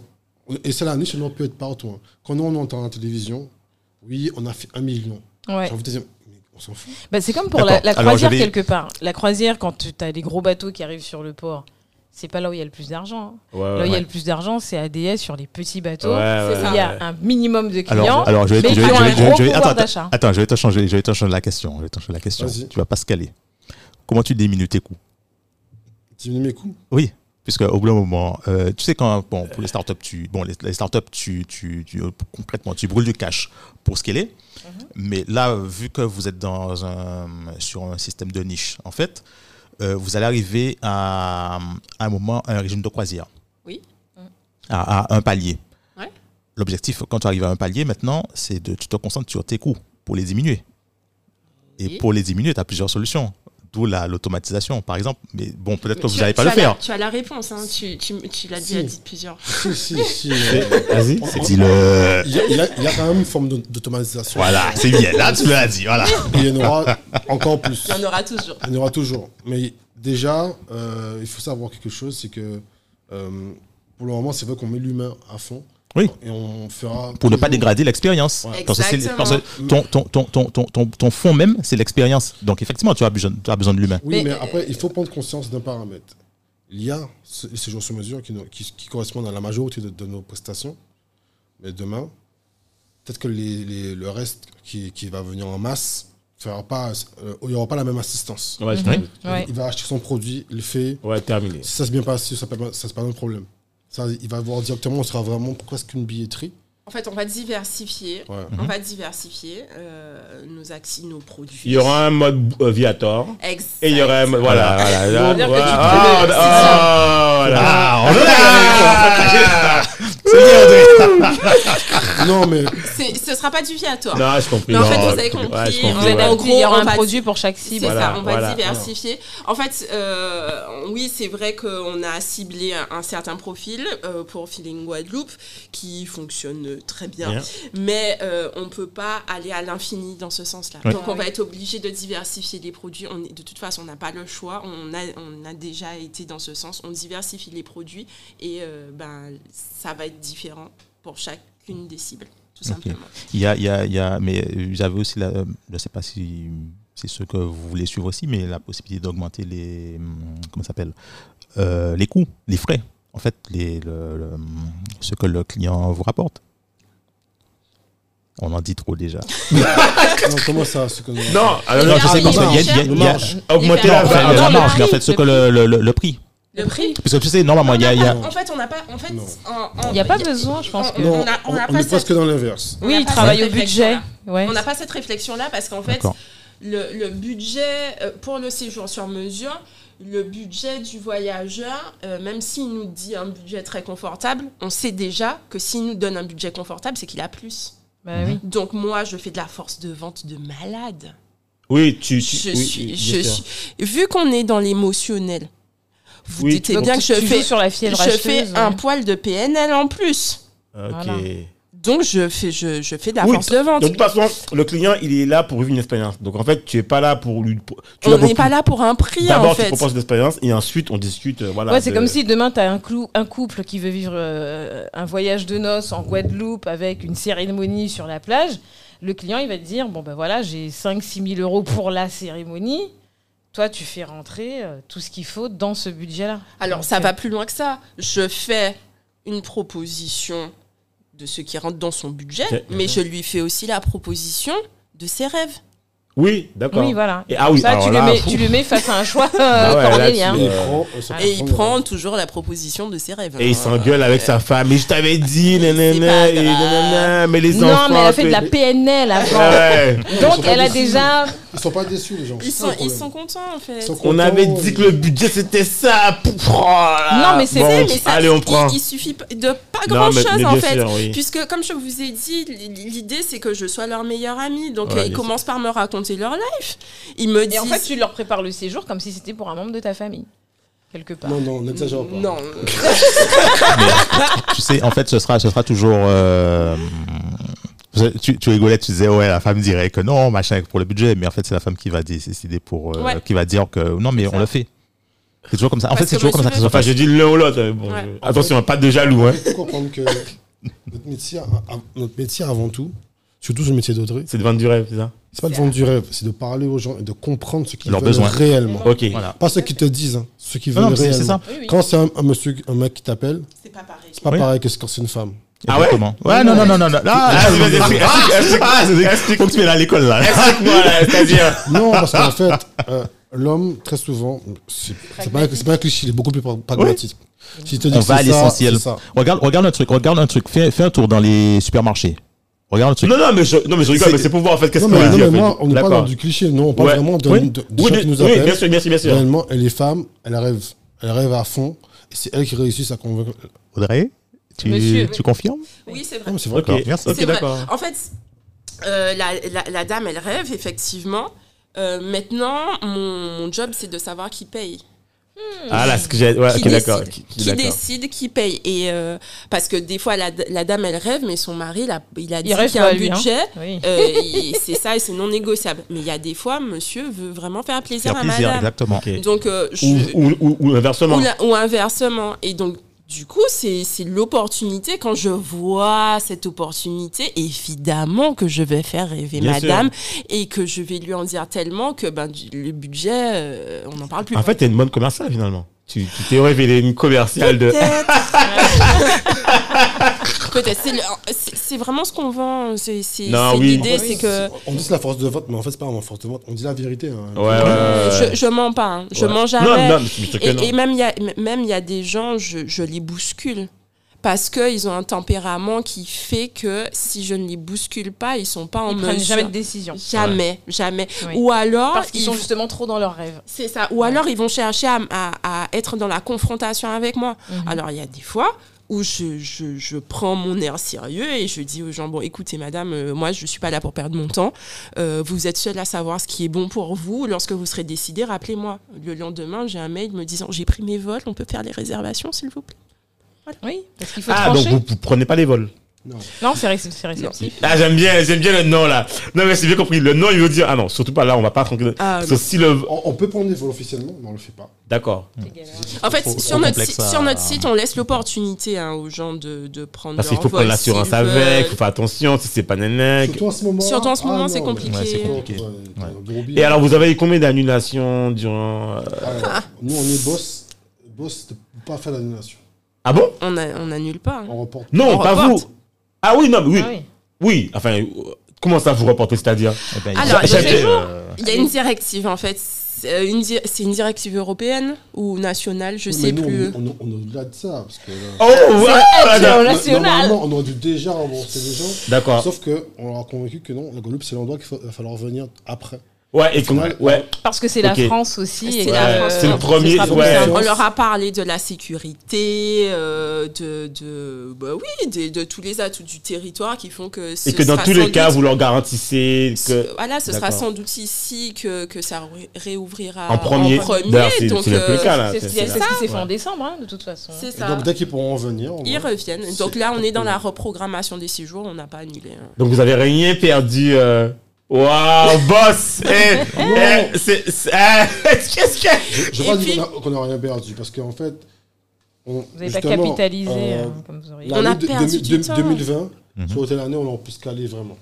et c'est la niche, ça peut être partout. hein. Quand on entend à la télévision, oui, on a fait un million. Ouais. J'ai envie de dire, mais on s'en fout. Bah, c'est comme pour la, croisière quelque part. La croisière, quand tu as des gros bateaux qui arrivent sur le port, c'est pas là où il y a le plus d'argent. hein. Ouais, Là où ouais. il y a le plus d'argent, c'est ADS sur les petits bateaux. Ouais. Il y a ouais. un minimum de clients. Alors, alors, je vais, mais je vais- qui ont je vais- un je vais- gros je vais- pouvoir attends, d'achat. attends, je vais te changer, je vais te changer la question. Je vais te changer la question. Vas-y. Tu vas pas se caler. Comment tu diminues tes coûts? Diminuer mes coûts? Oui, puisque au bout d'un moment, euh, tu sais quand bon pour les startups, tu bon les, les startups, tu, tu, tu concrètement tu brûles du cash pour ce qu'elle est. Mais là, vu que vous êtes dans un sur un système de niche, en fait, euh, vous allez arriver à, à un moment à un régime de croisière. Oui. À, à un palier. Ouais. L'objectif quand tu arrives à un palier maintenant, c'est de tu te concentres sur tes coûts pour les diminuer. Et Oui. pour les diminuer, tu as plusieurs solutions. D'où la- l'automatisation, par exemple. Mais bon, peut-être que vous n'allez pas le as la- faire. tu as la réponse, hein. tu, tu, tu l'as Si. déjà dit plusieurs fois. Si, si, si. Vas-y. Dis-le. Il y, a, quand même une forme d'auto- d'automatisation. Voilà, c'est bien. Là, tu l'as dit. Voilà. Et il y en aura encore plus. Il y en aura toujours. Il y en aura toujours. Mais déjà, euh, il faut savoir quelque chose, c'est que euh, pour le moment, c'est vrai qu'on met l'humain à fond. Oui. Et on fera. Pour ne pas dégrader l'expérience. Ouais. Parce que, ton, ton, ton, ton, ton, ton, ton fond même, c'est l'expérience. Donc, effectivement, tu as besoin, tu as besoin de l'humain. Oui, Mais- mais, après, il faut prendre conscience d'un paramètre. Il y a ce- ces jours sur mesure qui, nous- qui, qui correspondent à la majorité de, de nos prestations. Mais demain, peut-être que les, les- le reste qui, qui va venir en masse, fera pas, euh, il n'y aura pas la même assistance. Ouais. Ouais. Il va acheter son produit, il le fait. Ouais, terminé. Si ça se bien passe, ça ne c'est pas un problème. Il va voir directement, on sera vraiment presque une billetterie. En fait, on va diversifier. Ouais. On va diversifier euh, nos actions, nos produits. Il y aura un mode euh, Viator. Exact. Et il y aura un mode. Voilà, voilà. voilà. Ah, ah, voilà. Ah, on Ah, Non, mais C'est- Ce sera pas du viatoire. Non, je comprends. Mais en fait, vous avez ouais, compris, Vous ouais. en gros, il y aura un produit pour chaque C'est cible. Voilà, ça, on va voilà. diversifier. En fait, euh, oui, c'est vrai qu'on a ciblé un, un certain profil euh, pour Feeling Guadeloupe qui fonctionne très bien, Bien. mais euh, on ne peut pas aller à l'infini dans ce sens-là. Ouais. Donc, on va être obligé de diversifier les produits. On est- de toute façon, on n'a pas le choix. On a, on a déjà été dans ce sens. On diversifie les produits et euh, ben, ça va être différent pour chacune des cibles, tout simplement. Il y a, il y a, il y a, mais j'avais aussi, la, je ne sais pas si c'est ce que vous voulez suivre aussi, mais la possibilité d'augmenter les, hum, comment s'appelle, Euh, les coûts, les frais, en fait, les, le- le, ce que le client vous rapporte. On en dit trop déjà. non, comment ça ce que- Non, alors, non, Les je sais pas. il y a- il y a-. Augmenter la marge, mais en fait, ce que le, le, le- le prix. Le prix Parce que tu sais, normalement, il y a, il y a- En fait, on n'a pas. En fait, Il n'y a pas besoin, je pense. on- que- Non, on a- on on, a on pas est cette- presque dans l'inverse. Oui, n'a il pas travaille cette au budget. Ouais. On n'a pas cette réflexion-là parce qu'en fait, le, le budget euh, pour le séjour sur mesure, le budget du voyageur, euh, même s'il nous dit un budget très confortable, on sait déjà que s'il nous donne un budget confortable, c'est qu'il a plus. Bah oui. Donc moi, je fais de la force de vente de malade. Oui, tu. tu Je oui, suis, je. Vu qu'on est dans l'émotionnel, vous Oui, dites bien que je fais, sur la fièvre je fais ouais. un poil de PNL en plus. Ok. Voilà. Donc je fais, je, je fais de la Oui, force de vente. De toute façon, le client, il est là pour vivre une expérience. Donc en fait, tu es pas là pour lui. pour- tu on n'est pas là pour un prix en D'abord, tu fait. proposes l'expérience et ensuite on discute. euh, Voilà, Ouais, c'est de- comme si demain, tu as un, clou- un couple qui veut vivre euh, un voyage de noces en Guadeloupe avec une cérémonie sur la plage. Le client, il va te dire Bon, ben voilà, j'ai 5-6 000 euros pour la cérémonie. Toi, tu fais rentrer euh, tout ce qu'il faut dans ce budget-là. Alors ça va plus loin que ça. Je fais une proposition de ce qui rentre dans son budget, Ok, mais je lui fais aussi la proposition de ses rêves. Oui, d'accord. Oui, voilà. Et- ah oui, Ça, alors tu, là, le mets, tu le mets face à un choix euh, Ah ouais, là, cornélien. tu- Et il Euh, prend, euh, ça Et il prend- toujours la proposition de ses rêves. Et il hein. s'engueule avec sa femme. Et je t'avais dit, nanana, pas et nanana, mais les Non, enfants. mais elle a fait de la PNL avant. Ouais. Ils sont Donc, elle a déçus. déjà. Ils sont pas déçus, les gens. Ils sont, ils sont contents en fait. Sont On contents, avait dit que le budget c'était ça. Pouf, oh là. Non, mais c'est Bon, Mais ça, Allez, on il- prend. Il, suffit de pas Non, grand mais- chose mais en fait. sûr, oui. Puisque, comme je vous ai dit, l'idée c'est que je sois leur meilleur ami. Donc, Ouais, ils commencent par me raconter leur life. Ils me disent. Et en fait, tu leur prépares le séjour comme si c'était pour un membre de ta famille. Quelque part. Non, non, n'exagère pas. Non, tu sais, en fait, ce sera, ce sera toujours. euh, tu, tu rigolais, tu disais, ouais, la femme dirait que non, machin, pour le budget, mais en fait, c'est la femme qui va décider pour. euh, Ouais. qui va dire que non, mais on ça. le fait. C'est toujours comme ça. En fait, c'est toujours comme ça que ça se Enfin, passe. je dis l'un ou l'autre. bon, Ouais. je- Attention, pas de jaloux. Hein. Il faut comprendre que notre métier, notre métier avant tout, surtout sur le métier d'Audrey, C'est de vendre du rêve, c'est ça? c'est pas de vendre du rêve, c'est de parler aux gens et de comprendre ce qu'ils Leurs veulent besoins. réellement. Ok. Voilà. Pas ce qu'ils te disent, hein, ce qu'ils Non, veulent non, mais c'est- réellement. c'est ça. Oui, oui. Quand c'est un, un monsieur, un mec qui t'appelle, c'est pas pareil. c'est pas Oui. pareil que quand c'est une femme. Ah ouais? Exactement. Ouais, non, non, non, non. non. Ah, Ah, vas-y, explique, explique, ah, c'est- faut que tu viennes à l'école, là. Explique-moi, là, c'est-à-dire. Non, parce qu'en fait, euh, l'homme, très souvent, c'est pas, c'est pas un cliché, il est beaucoup plus pragmatique. S'il te dit On que va à l'essentiel. Regarde, regarde un truc, regarde un truc. Fais, fais un tour dans les supermarchés. Regarde un truc. Non, non, mais je, non, mais je rigole, C'est- mais c'est pour voir en fait qu'est-ce qu'on a non, dit. mais moi, on n'est pas dans du cliché. Non, on parle Ouais. vraiment de, Oui. de- des Oui, gens de- qui nous oui, appellent. bien sûr, bien sûr, bien sûr. Réellement, et les femmes, elles rêvent. Elles rêvent à fond. Et c'est elles qui réussissent à convaincre. Audrey, tu, Monsieur. tu confirmes? Oui, c'est vrai. Mais c'est vrai. Ok, D'accord, merci. ok, C'est vrai. d'accord. En fait, euh, la, la- la dame, elle rêve, effectivement. Euh, maintenant, mon, mon job, c'est de savoir qui paye. Ah là, ce que j'ai. Ouais, qui ok, d'accord. décide, Qui, qui- qui d'accord. décide, qui paye. Et, euh, parce que des fois, la, la dame, elle rêve, mais son mari, il a, il a dit qu'il y a un lui, hein. budget. Oui. euh, c'est ça, et c'est non négociable. Mais il y a des fois, monsieur veut vraiment faire plaisir Faire à plaisir, madame. exactement. Donc, euh, je- Ou, ou, ou, ou inversement. ou, la- ou inversement. Et donc, du coup, c'est c'est l'opportunité. Quand je vois cette opportunité, évidemment que je vais faire rêver Bien madame et que je vais lui en dire tellement que ben, le budget, euh, on n'en parle plus. En fait, t'es une bonne commerciale finalement. Tu t'es révélé une commerciale de. C'est vraiment ce qu'on vend. C'est oui. l'idée, En fait, c'est que. On dit c'est la force de vote, mais en fait, c'est pas vraiment force de vote. On dit la vérité. hein. Ouais, ouais, ouais. Je, je mens pas. hein. Je Ouais. mens jamais. Non, non. Et, et même il y a même il y a des gens je, je les bouscule parce que ils ont un tempérament qui fait que si je ne les bouscule pas ils sont pas en Ils prennent mesure jamais de décision. jamais jamais Oui. ou alors Parce qu'ils ils sont vont- justement trop dans leurs rêves. c'est ça ou alors ils vont chercher à, à- à être dans la confrontation avec moi Mhm. alors il y a des fois où je, je, je prends mon air sérieux et je dis aux gens, bon, écoutez, madame, euh, moi, je ne suis pas là pour perdre mon temps. Euh, vous êtes seule à savoir ce qui est bon pour vous. Lorsque vous serez décidé, rappelez-moi. Le lendemain, j'ai un mail me disant, j'ai pris mes vols, on peut faire les réservations, s'il vous plaît. Oui, parce qu'il faut Ah, donc vous, vous prenez pas les vols Non. Non, c'est ré- réceptif. Ah, j'aime bien, j'aime bien le nom là. Non, mais c'est bien compris. Le nom, il veut dire, ah non, surtout pas là, on va pas tranquille. Ah, Parce que si le. On, on peut prendre des vols officiellement, mais on le fait pas. D'accord. En fait, Trop- sur, trop notre, complexe si- à- sur notre site, on laisse l'opportunité hein, aux gens de, de prendre Parce qu'il faut prendre l'assurance avec, il faut faire attention si c'est pas nénèque. Surtout en ce moment. Surtout en ce moment, ah, c'est compliqué. Ouais, c'est compliqué. Ouais, billet. Et alors, vous avez eu combien d'annulations durant. euh, Alors, nous, on est boss. Boss, de pas faire l'annulation. Ah bon? On, a- on annule pas. hein. On reporte. Non, On pas reporte. vous. Ah oui, non, mais oui. Ah oui. Oui, enfin, euh, comment ça vous reportez, c'est-à-dire? Eh ben, Alors, il y a- j'ai- euh, Il y a une directive en fait. C'est une, di- c'est une directive européenne ou nationale, je Oui, sais mais nous, plus. On, on, on est au-delà de ça. Parce que, là, Oh, voilà. National. Normalement, on aurait dû déjà rembourser les gens. D'accord. Sauf qu'on leur a convaincu que non, la Guadeloupe, c'est l'endroit qu'il faut- va falloir venir après. Ouais, et ouais. Parce que c'est la. France aussi. C'est euh, c'est le premier, ouais. On leur a parlé de la sécurité, euh, de, de, bah oui, de, tous les atouts du territoire qui font que. ce Et que dans sera tous les cas, doute- vous leur garantissez que. ce- Voilà, ce sera sans doute ici que, que ça ré- réouvrira En premier. C'est donc, c'est le euh, cas là. C'est ce qui s'est fait Ouais. en décembre, hein, de toute façon. ça. donc, dès qu'ils pourront revenir, on Ils reviennent. Donc là, on est dans la reprogrammation des séjours, on n'a pas annulé. hein. Donc vous avez rien perdu. Waouh, boss Eh, eh, c'est- c'est- eh, Qu'est-ce que... Je crois puis- qu'on n'a rien perdu parce qu'en fait, on, Vous n'avez pas capitalisé euh, hein, comme vous auriez. On a l'année de- perdu de- du de- temps. 2020, Mhm. sur telle année, on a pu se caler vraiment.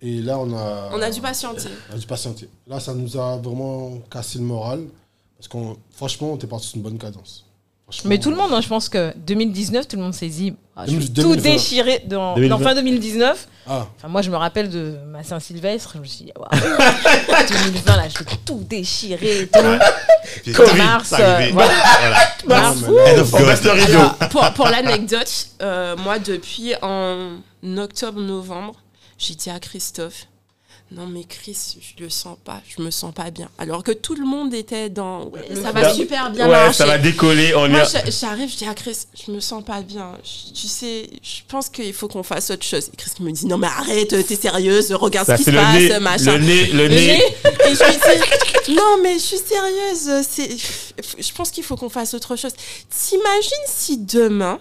Et là, on a, On a dû patienter. on a dû patienter. Là, ça nous a vraiment cassé le moral parce qu'on, franchement, on était parti sur une bonne cadence. Mais tout le monde, hein, je pense que 2019, tout le monde s'est dit, ah, je vais 2020. tout déchirer dans, 2020. dans fin 2019. Ah, Enfin, moi, je me rappelle de ma Saint-Sylvestre. Je me suis dit, waouh, 2020, là, je vais tout déchirer. et tout. Covid, Mars, euh, voilà. Voilà. Pour pour l'anecdote, euh, moi, depuis en octobre-novembre, j'ai dit à Christophe, non mais Chris, je le sens pas, je me sens pas bien. Alors que tout le monde était dans, ouais, Le ça va super bien Ouais, marcher. ça va décoller. On Moi, j'a- j'arrive, je dis à Chris, je me sens pas bien. Je- tu sais, je pense qu'il faut qu'on fasse autre chose. Et Chris me dit, non mais arrête, t'es sérieuse, regarde Ça, ce qui se le passe, nez, machin. le nez, le Le nez. nez. Et je lui dis, non mais je suis sérieuse, c'est, je pense qu'il faut qu'on fasse autre chose. T'imagines si demain,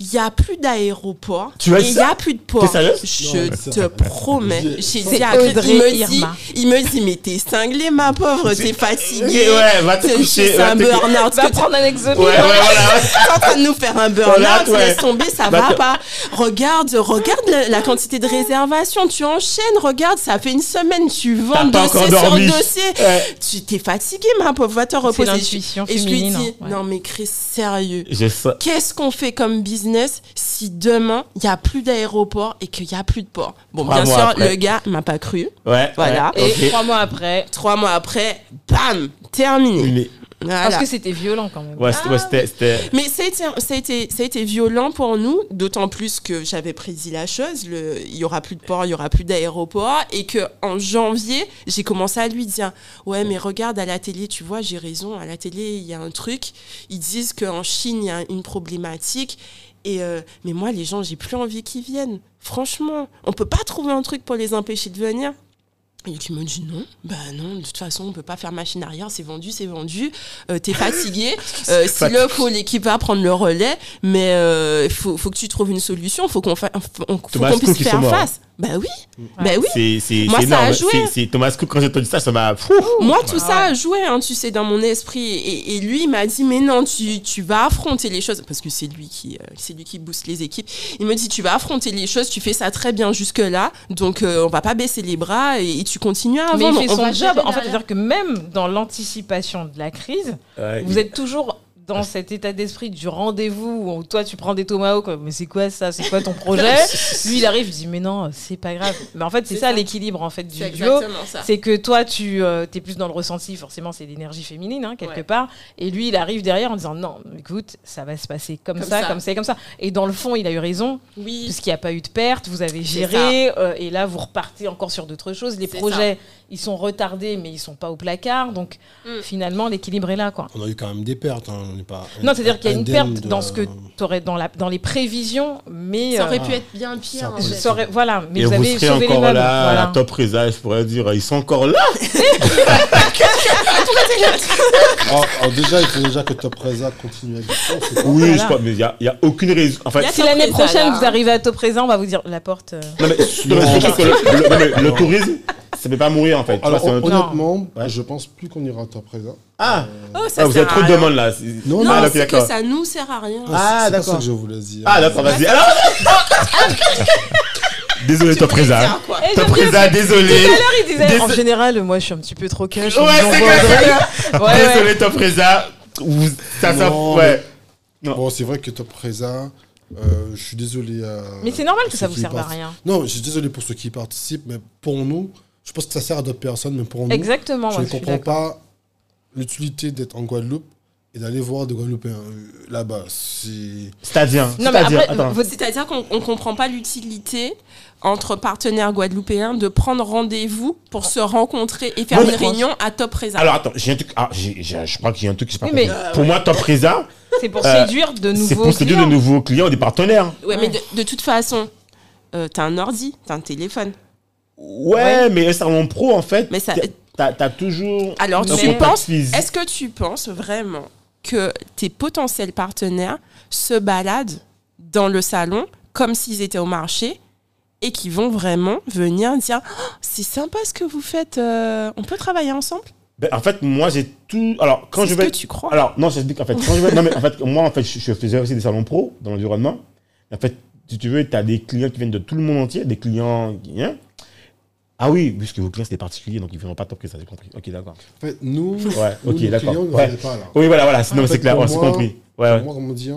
il n'y a plus d'aéroport Tu il n'y a plus de port. Je Non, te ça. promets. J'ai dit à Audrey il me dit, Irma. il me dit, mais t'es cinglé ma pauvre, t'es fatiguée. Ouais, va te coucher. C'est va un burn-out. Va prendre un exotique. Ouais, ouais, voilà. T'es en train de nous faire un burn-out, ouais. laisse tomber, ça va t'es- pas. Regarde, regarde la, la quantité de réservations, tu enchaînes, regarde, ça fait une semaine, tu vends dossier sur dormi. dossier. Ouais. Tu t'es fatigué, ma pauvre, va te reposer. l'intuition Et je lui féminine, dis, hein, non mais Chris, sérieux. Je sais. Qu'est-ce qu'on fait comme business si demain il n'y a plus d'aéroport et qu'il n'y a plus de port Bon, Trois bien sûr, après. le gars m'a pas cru. Ouais. Voilà. ouais, Et trois mois après, Trois mois après, bam, terminé. Voilà. parce que c'était violent quand même. Ouais, c'était- ouais, c'était- c'était. Mais ça a, été, ça, a été, ça a été violent pour nous, d'autant plus que j'avais prédit la chose. le- Il y aura plus de port, il y aura plus d'aéroport. Et que en janvier, j'ai commencé à lui dire Ouais, mais regarde à la télé, tu vois, j'ai raison. À la télé, il y a un truc. Ils disent qu'en Chine, il y a une problématique. Et euh, mais moi, les gens, j'ai plus envie qu'ils viennent. Franchement, on peut pas trouver un truc pour les empêcher de venir. Et qui me dit non, bah non, de toute façon, on peut pas faire machine arrière, c'est vendu, c'est vendu. Euh, T'es fatigué, euh, si le faut, l'équipe va prendre le relais, mais il faut, faut que tu trouves une solution, faut qu'on fa- faut- qu'on puisse faire morts. face. Bah oui, bah oui. C'est Moi, ça a énorme. joué. C'est- Thomas Cook, quand j'ai entendu ça, ça m'a. Fou. Moi, tout Ah ça ouais. a joué, hein, tu sais, dans mon esprit. Et, et lui, il m'a dit, mais non, tu, tu vas affronter les choses. Parce que c'est lui, qui, euh, c'est lui qui booste les équipes. Il me dit, tu vas affronter les choses, tu fais ça très bien jusque-là. Donc, euh, on va pas baisser les bras et, et tu continues à Mais il fait On son job. En fait, c'est-à-dire que même dans l'anticipation de la crise, Ouais, vous êtes toujours dans cet état d'esprit du rendez-vous où toi tu prends des tomahawks, mais c'est quoi ça? C'est quoi ton projet? Lui il arrive, il dit mais non, c'est pas grave. Mais en fait, c'est ça, ça. l'équilibre en fait du duo. C'est que toi tu es plus dans le ressenti, forcément c'est l'énergie féminine hein, quelque Ouais. part, et lui il arrive derrière en disant non, écoute, ça va se passer comme, Comme ça, ça. comme ça et comme ça. Et dans le fond il a eu raison, Oui. puisqu'il n'y a pas eu de perte, vous avez géré, euh, et là vous repartez encore sur d'autres choses. Les projets, ils sont retardés, mais ils sont pas au placard, donc Mm. finalement l'équilibre est là, quoi. On a eu quand même des pertes. hein. On n'est pas. Non, c'est-à-dire qu'il y a une perte de- dans ce que tu aurais dans, la, dans les prévisions, mais. Ça aurait euh, pu être bien pire. ça en aurait- fait. ça aurait- voilà, mais et vous vous avez serez sauvé les encore meubles. là, voilà. à top résa, je pourrais dire, ils sont encore là. Alors, alors déjà, il faut déjà que Top Reza continue à exister. c'est pas- Oui, Voilà. je crois, mais il n'y a, y a aucune raison. En fait, Si l'année Top prochaine Reza, vous arrivez à taux présent, on va vous dire la porte. euh, non, mais, non, mais c'est parce que le, le- non, mais le tourisme, ça ne peut pas mourir en fait. Tu Alors, c'est un honnêtement, Ouais. je pense plus qu'on ira à Top Reza. Ah, Oh, ça ah, vous sert avez trop à de rien. demandes là. Non, Non, Ah, ok, c'est que d'accord. ça nous sert à rien. Ah, c'est pas d'accord. ça que je voulais dire. Ah, d'accord, vas-y. Alors, désolé, Top j'aime bien résa, désolé. il disait, Dés- en général, moi je suis un petit peu trop cash. Ouais, c'est clair. Désolé. Vous- Ça, ça, Non, ouais. Bon, c'est vrai que Top Reza, euh, je suis désolé. à- Mais c'est normal que ça vous serve à rien. Non, je suis désolé pour ceux qui y participent, mais pour nous, je pense que ça sert à d'autres personnes, mais pour nous, Exactement, je moi ne comprends pas l'utilité d'être en Guadeloupe et d'aller voir des Guadeloupéens euh, là-bas. C'est. C'est-à-dire. Non, mais c'est-à-dire, qu'on ne comprend pas l'utilité entre partenaires guadeloupéens de prendre rendez-vous pour se rencontrer et faire une pense- réunion à Top Reza. Alors attends, j'ai un truc. Ah, j'ai- j'ai- je crois qu'il y a un truc que j'ai pas Oui, mais- compris. Pour moi, top résa, c'est pour Euh, séduire de nouveaux c'est pour séduire de clients. nouveaux clients, des partenaires. ouais, mais de, de toute façon, euh, t'as un ordi, t'as un téléphone. Ouais, mais un salon pro, en fait, Mais ça- t'as t'as toujours. Alors, tu penses, est-ce que tu penses vraiment que tes potentiels partenaires se baladent dans le salon comme s'ils étaient au marché et qui vont vraiment venir dire Oh, c'est sympa ce que vous faites, euh, on peut travailler ensemble? Ben, en fait, moi, j'ai tout. Alors, quand je ce vais. que tu crois. Alors, non, j'explique. En fait, quand je vais. Non, mais en fait, moi, en fait, je, faisais aussi des salons pro dans l'environnement. En fait, si tu veux, tu as des clients qui viennent de tout le monde entier, des clients hein. Ah oui, puisque vos clients, c'est des particuliers, donc ils ne viendront pas top que ça, j'ai compris. Ok, d'accord. En fait, nous, Ouais, nous, ok, nos d'accord. clients ne Ouais. pas là. Oui, voilà, voilà. Sinon, c'est clair, on s'est compris. Ouais, Pour ouais. Moi, comme dire,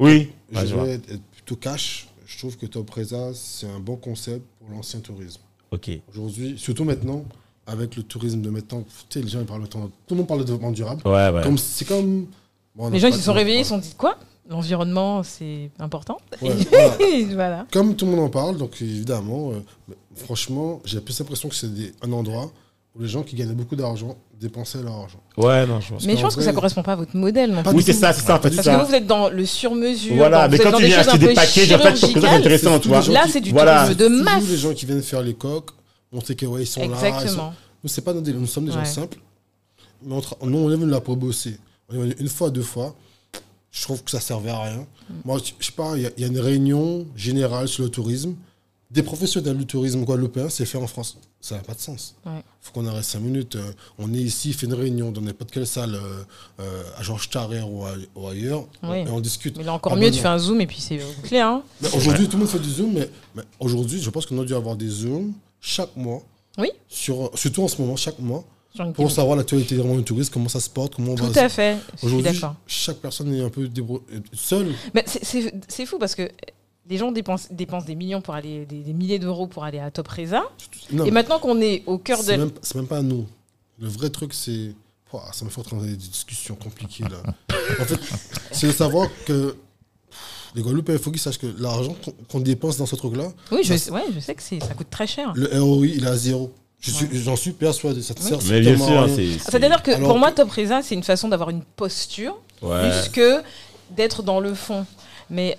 Oui. je vois. vais être être plutôt cash. Je trouve que Top Reza, c'est un bon concept pour l'ancien tourisme. Ok. Aujourd'hui, surtout maintenant, avec le tourisme de maintenant, tu sais, les gens ils parlent de temps- Tout le monde parle de développement durable. Ouais, ouais. Comme c'est comme. bon, on Les gens qui se sont réveillés, ils se sont dit quoi? L'environnement, c'est important. Ouais, voilà. voilà. Comme tout le monde en parle, donc évidemment, euh, franchement, j'ai plus l'impression que c'est un endroit où les gens qui gagnaient beaucoup d'argent dépensaient leur argent. Ouais, non, je vois. Mais je pense que ça correspond pas à votre modèle. non. Oui, c'est ça, c'est ça, en fait, c'est Parce que vous, vous êtes dans le sur-mesure. Voilà, mais quand tu viens acheter des packages, en fait, je trouve que ça, c'est chirurgicales. intéressant, tu vois. Tous Là, c'est du Voilà. tourisme de masse. les gens qui viennent faire les coques, on sait que ouais, ils sont là. Exactement. Nous, c'est pas notre délire, nous sommes des Ouais. gens simples. Mais on tra- nous, on est venu là pour bosser. On est venu une fois, deux fois. Je trouve que ça servait à rien. Moi, je sais pas, il y, a- il y a une réunion générale sur le tourisme. Des professionnels du tourisme guadeloupéen, c'est fait en France. Ça n'a pas de sens. Il Ouais. faut qu'on arrête cinq minutes. Euh, on est ici, fait une réunion dans n'importe quelle salle, euh, euh, à Georges Tarrer ou, ailleurs, Oui. et on discute. Mais là, encore Ah mieux, tu fais un zoom et puis c'est clair. Hein Mais Aujourd'hui, tout le monde fait du Zoom, mais, mais aujourd'hui, je pense qu'on a dû avoir des Zooms chaque mois. Oui. Sur, surtout en ce moment, chaque mois, pour savoir l'actualité du monde du tourisme, comment ça se porte, comment on Tout va. à fait. Aujourd'hui, chaque personne est un peu débrou- seule. Mais c'est- fou parce que les gens dépensent, dépensent des millions pour aller, des, des milliers d'euros pour aller à Top Reza. Non, Et maintenant qu'on est au cœur de. c'est même pas à nous. Le vrai truc, c'est. Ça me fait entrer dans des discussions compliquées là. en fait, c'est de savoir que les Guadeloupéens, il faut qu'ils sachent que l'argent qu'on dépense dans ce truc-là, Oui, je, ça- ouais, je sais que ça coûte très cher. le ROI, il est à zéro. Je suis- J'en suis persuadé. Ça te sert Mais bien sûr, C'est-à-dire que Alors pour moi, Top Reza, c'est une façon d'avoir une posture Ouais. plus que d'être dans le fond. Mais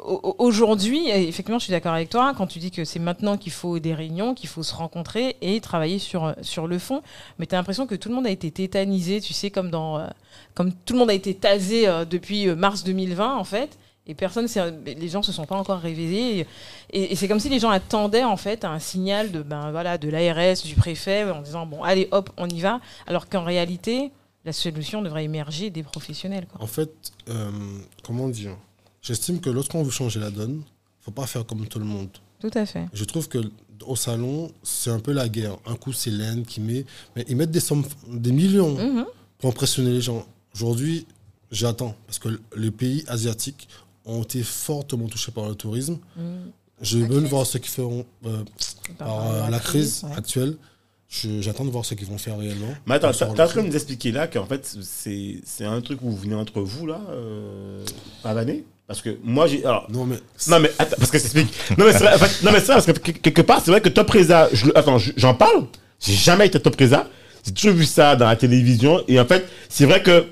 au- au- aujourd'hui, effectivement, je suis d'accord avec toi, quand tu dis que c'est maintenant qu'il faut des réunions, qu'il faut se rencontrer et travailler sur, sur le fond, mais tu as l'impression que tout le monde a été tétanisé, tu sais, comme, dans, euh, comme tout le monde a été tasé euh, depuis euh, mars 2020, en fait. Et personne, les gens se sont pas encore réveillés. Et, et c'est comme si les gens attendaient en fait un signal de ben voilà de l'ARS, du préfet, en disant bon allez hop on y va. Alors qu'en réalité, la solution devrait émerger des professionnels. Quoi. En fait, euh, comment dire? J'estime que lorsqu'on veut changer la donne, faut pas faire comme tout le monde. Tout à fait. Je trouve que au salon, c'est un peu la guerre. Un coup, c'est l'Inde qui met, mais ils mettent des sommes, des millions Mhm. pour impressionner les gens. Aujourd'hui, j'attends parce que les pays asiatiques ont été fortement touchés par le tourisme. Mhm. Je veux voir ce qu'ils feront euh, Par par rapport à euh, la crise ouais. actuelle. J'attends de voir ce qu'ils vont faire réellement. Mais attends, se t'as en train de nous expliquer là qu'en fait, c'est c'est un truc où vous venez entre vous là, euh, par l'année Parce que moi, j'ai. Alors, Non, mais non, mais attends, parce que c'est explique. Non, mais c'est vrai, en fait, non, mais c'est vrai, parce que que- quelque part, c'est vrai que Top Reza, je attends, je- j'en parle, j'ai jamais été Top Reza, j'ai toujours vu ça dans la télévision, et en fait, c'est vrai que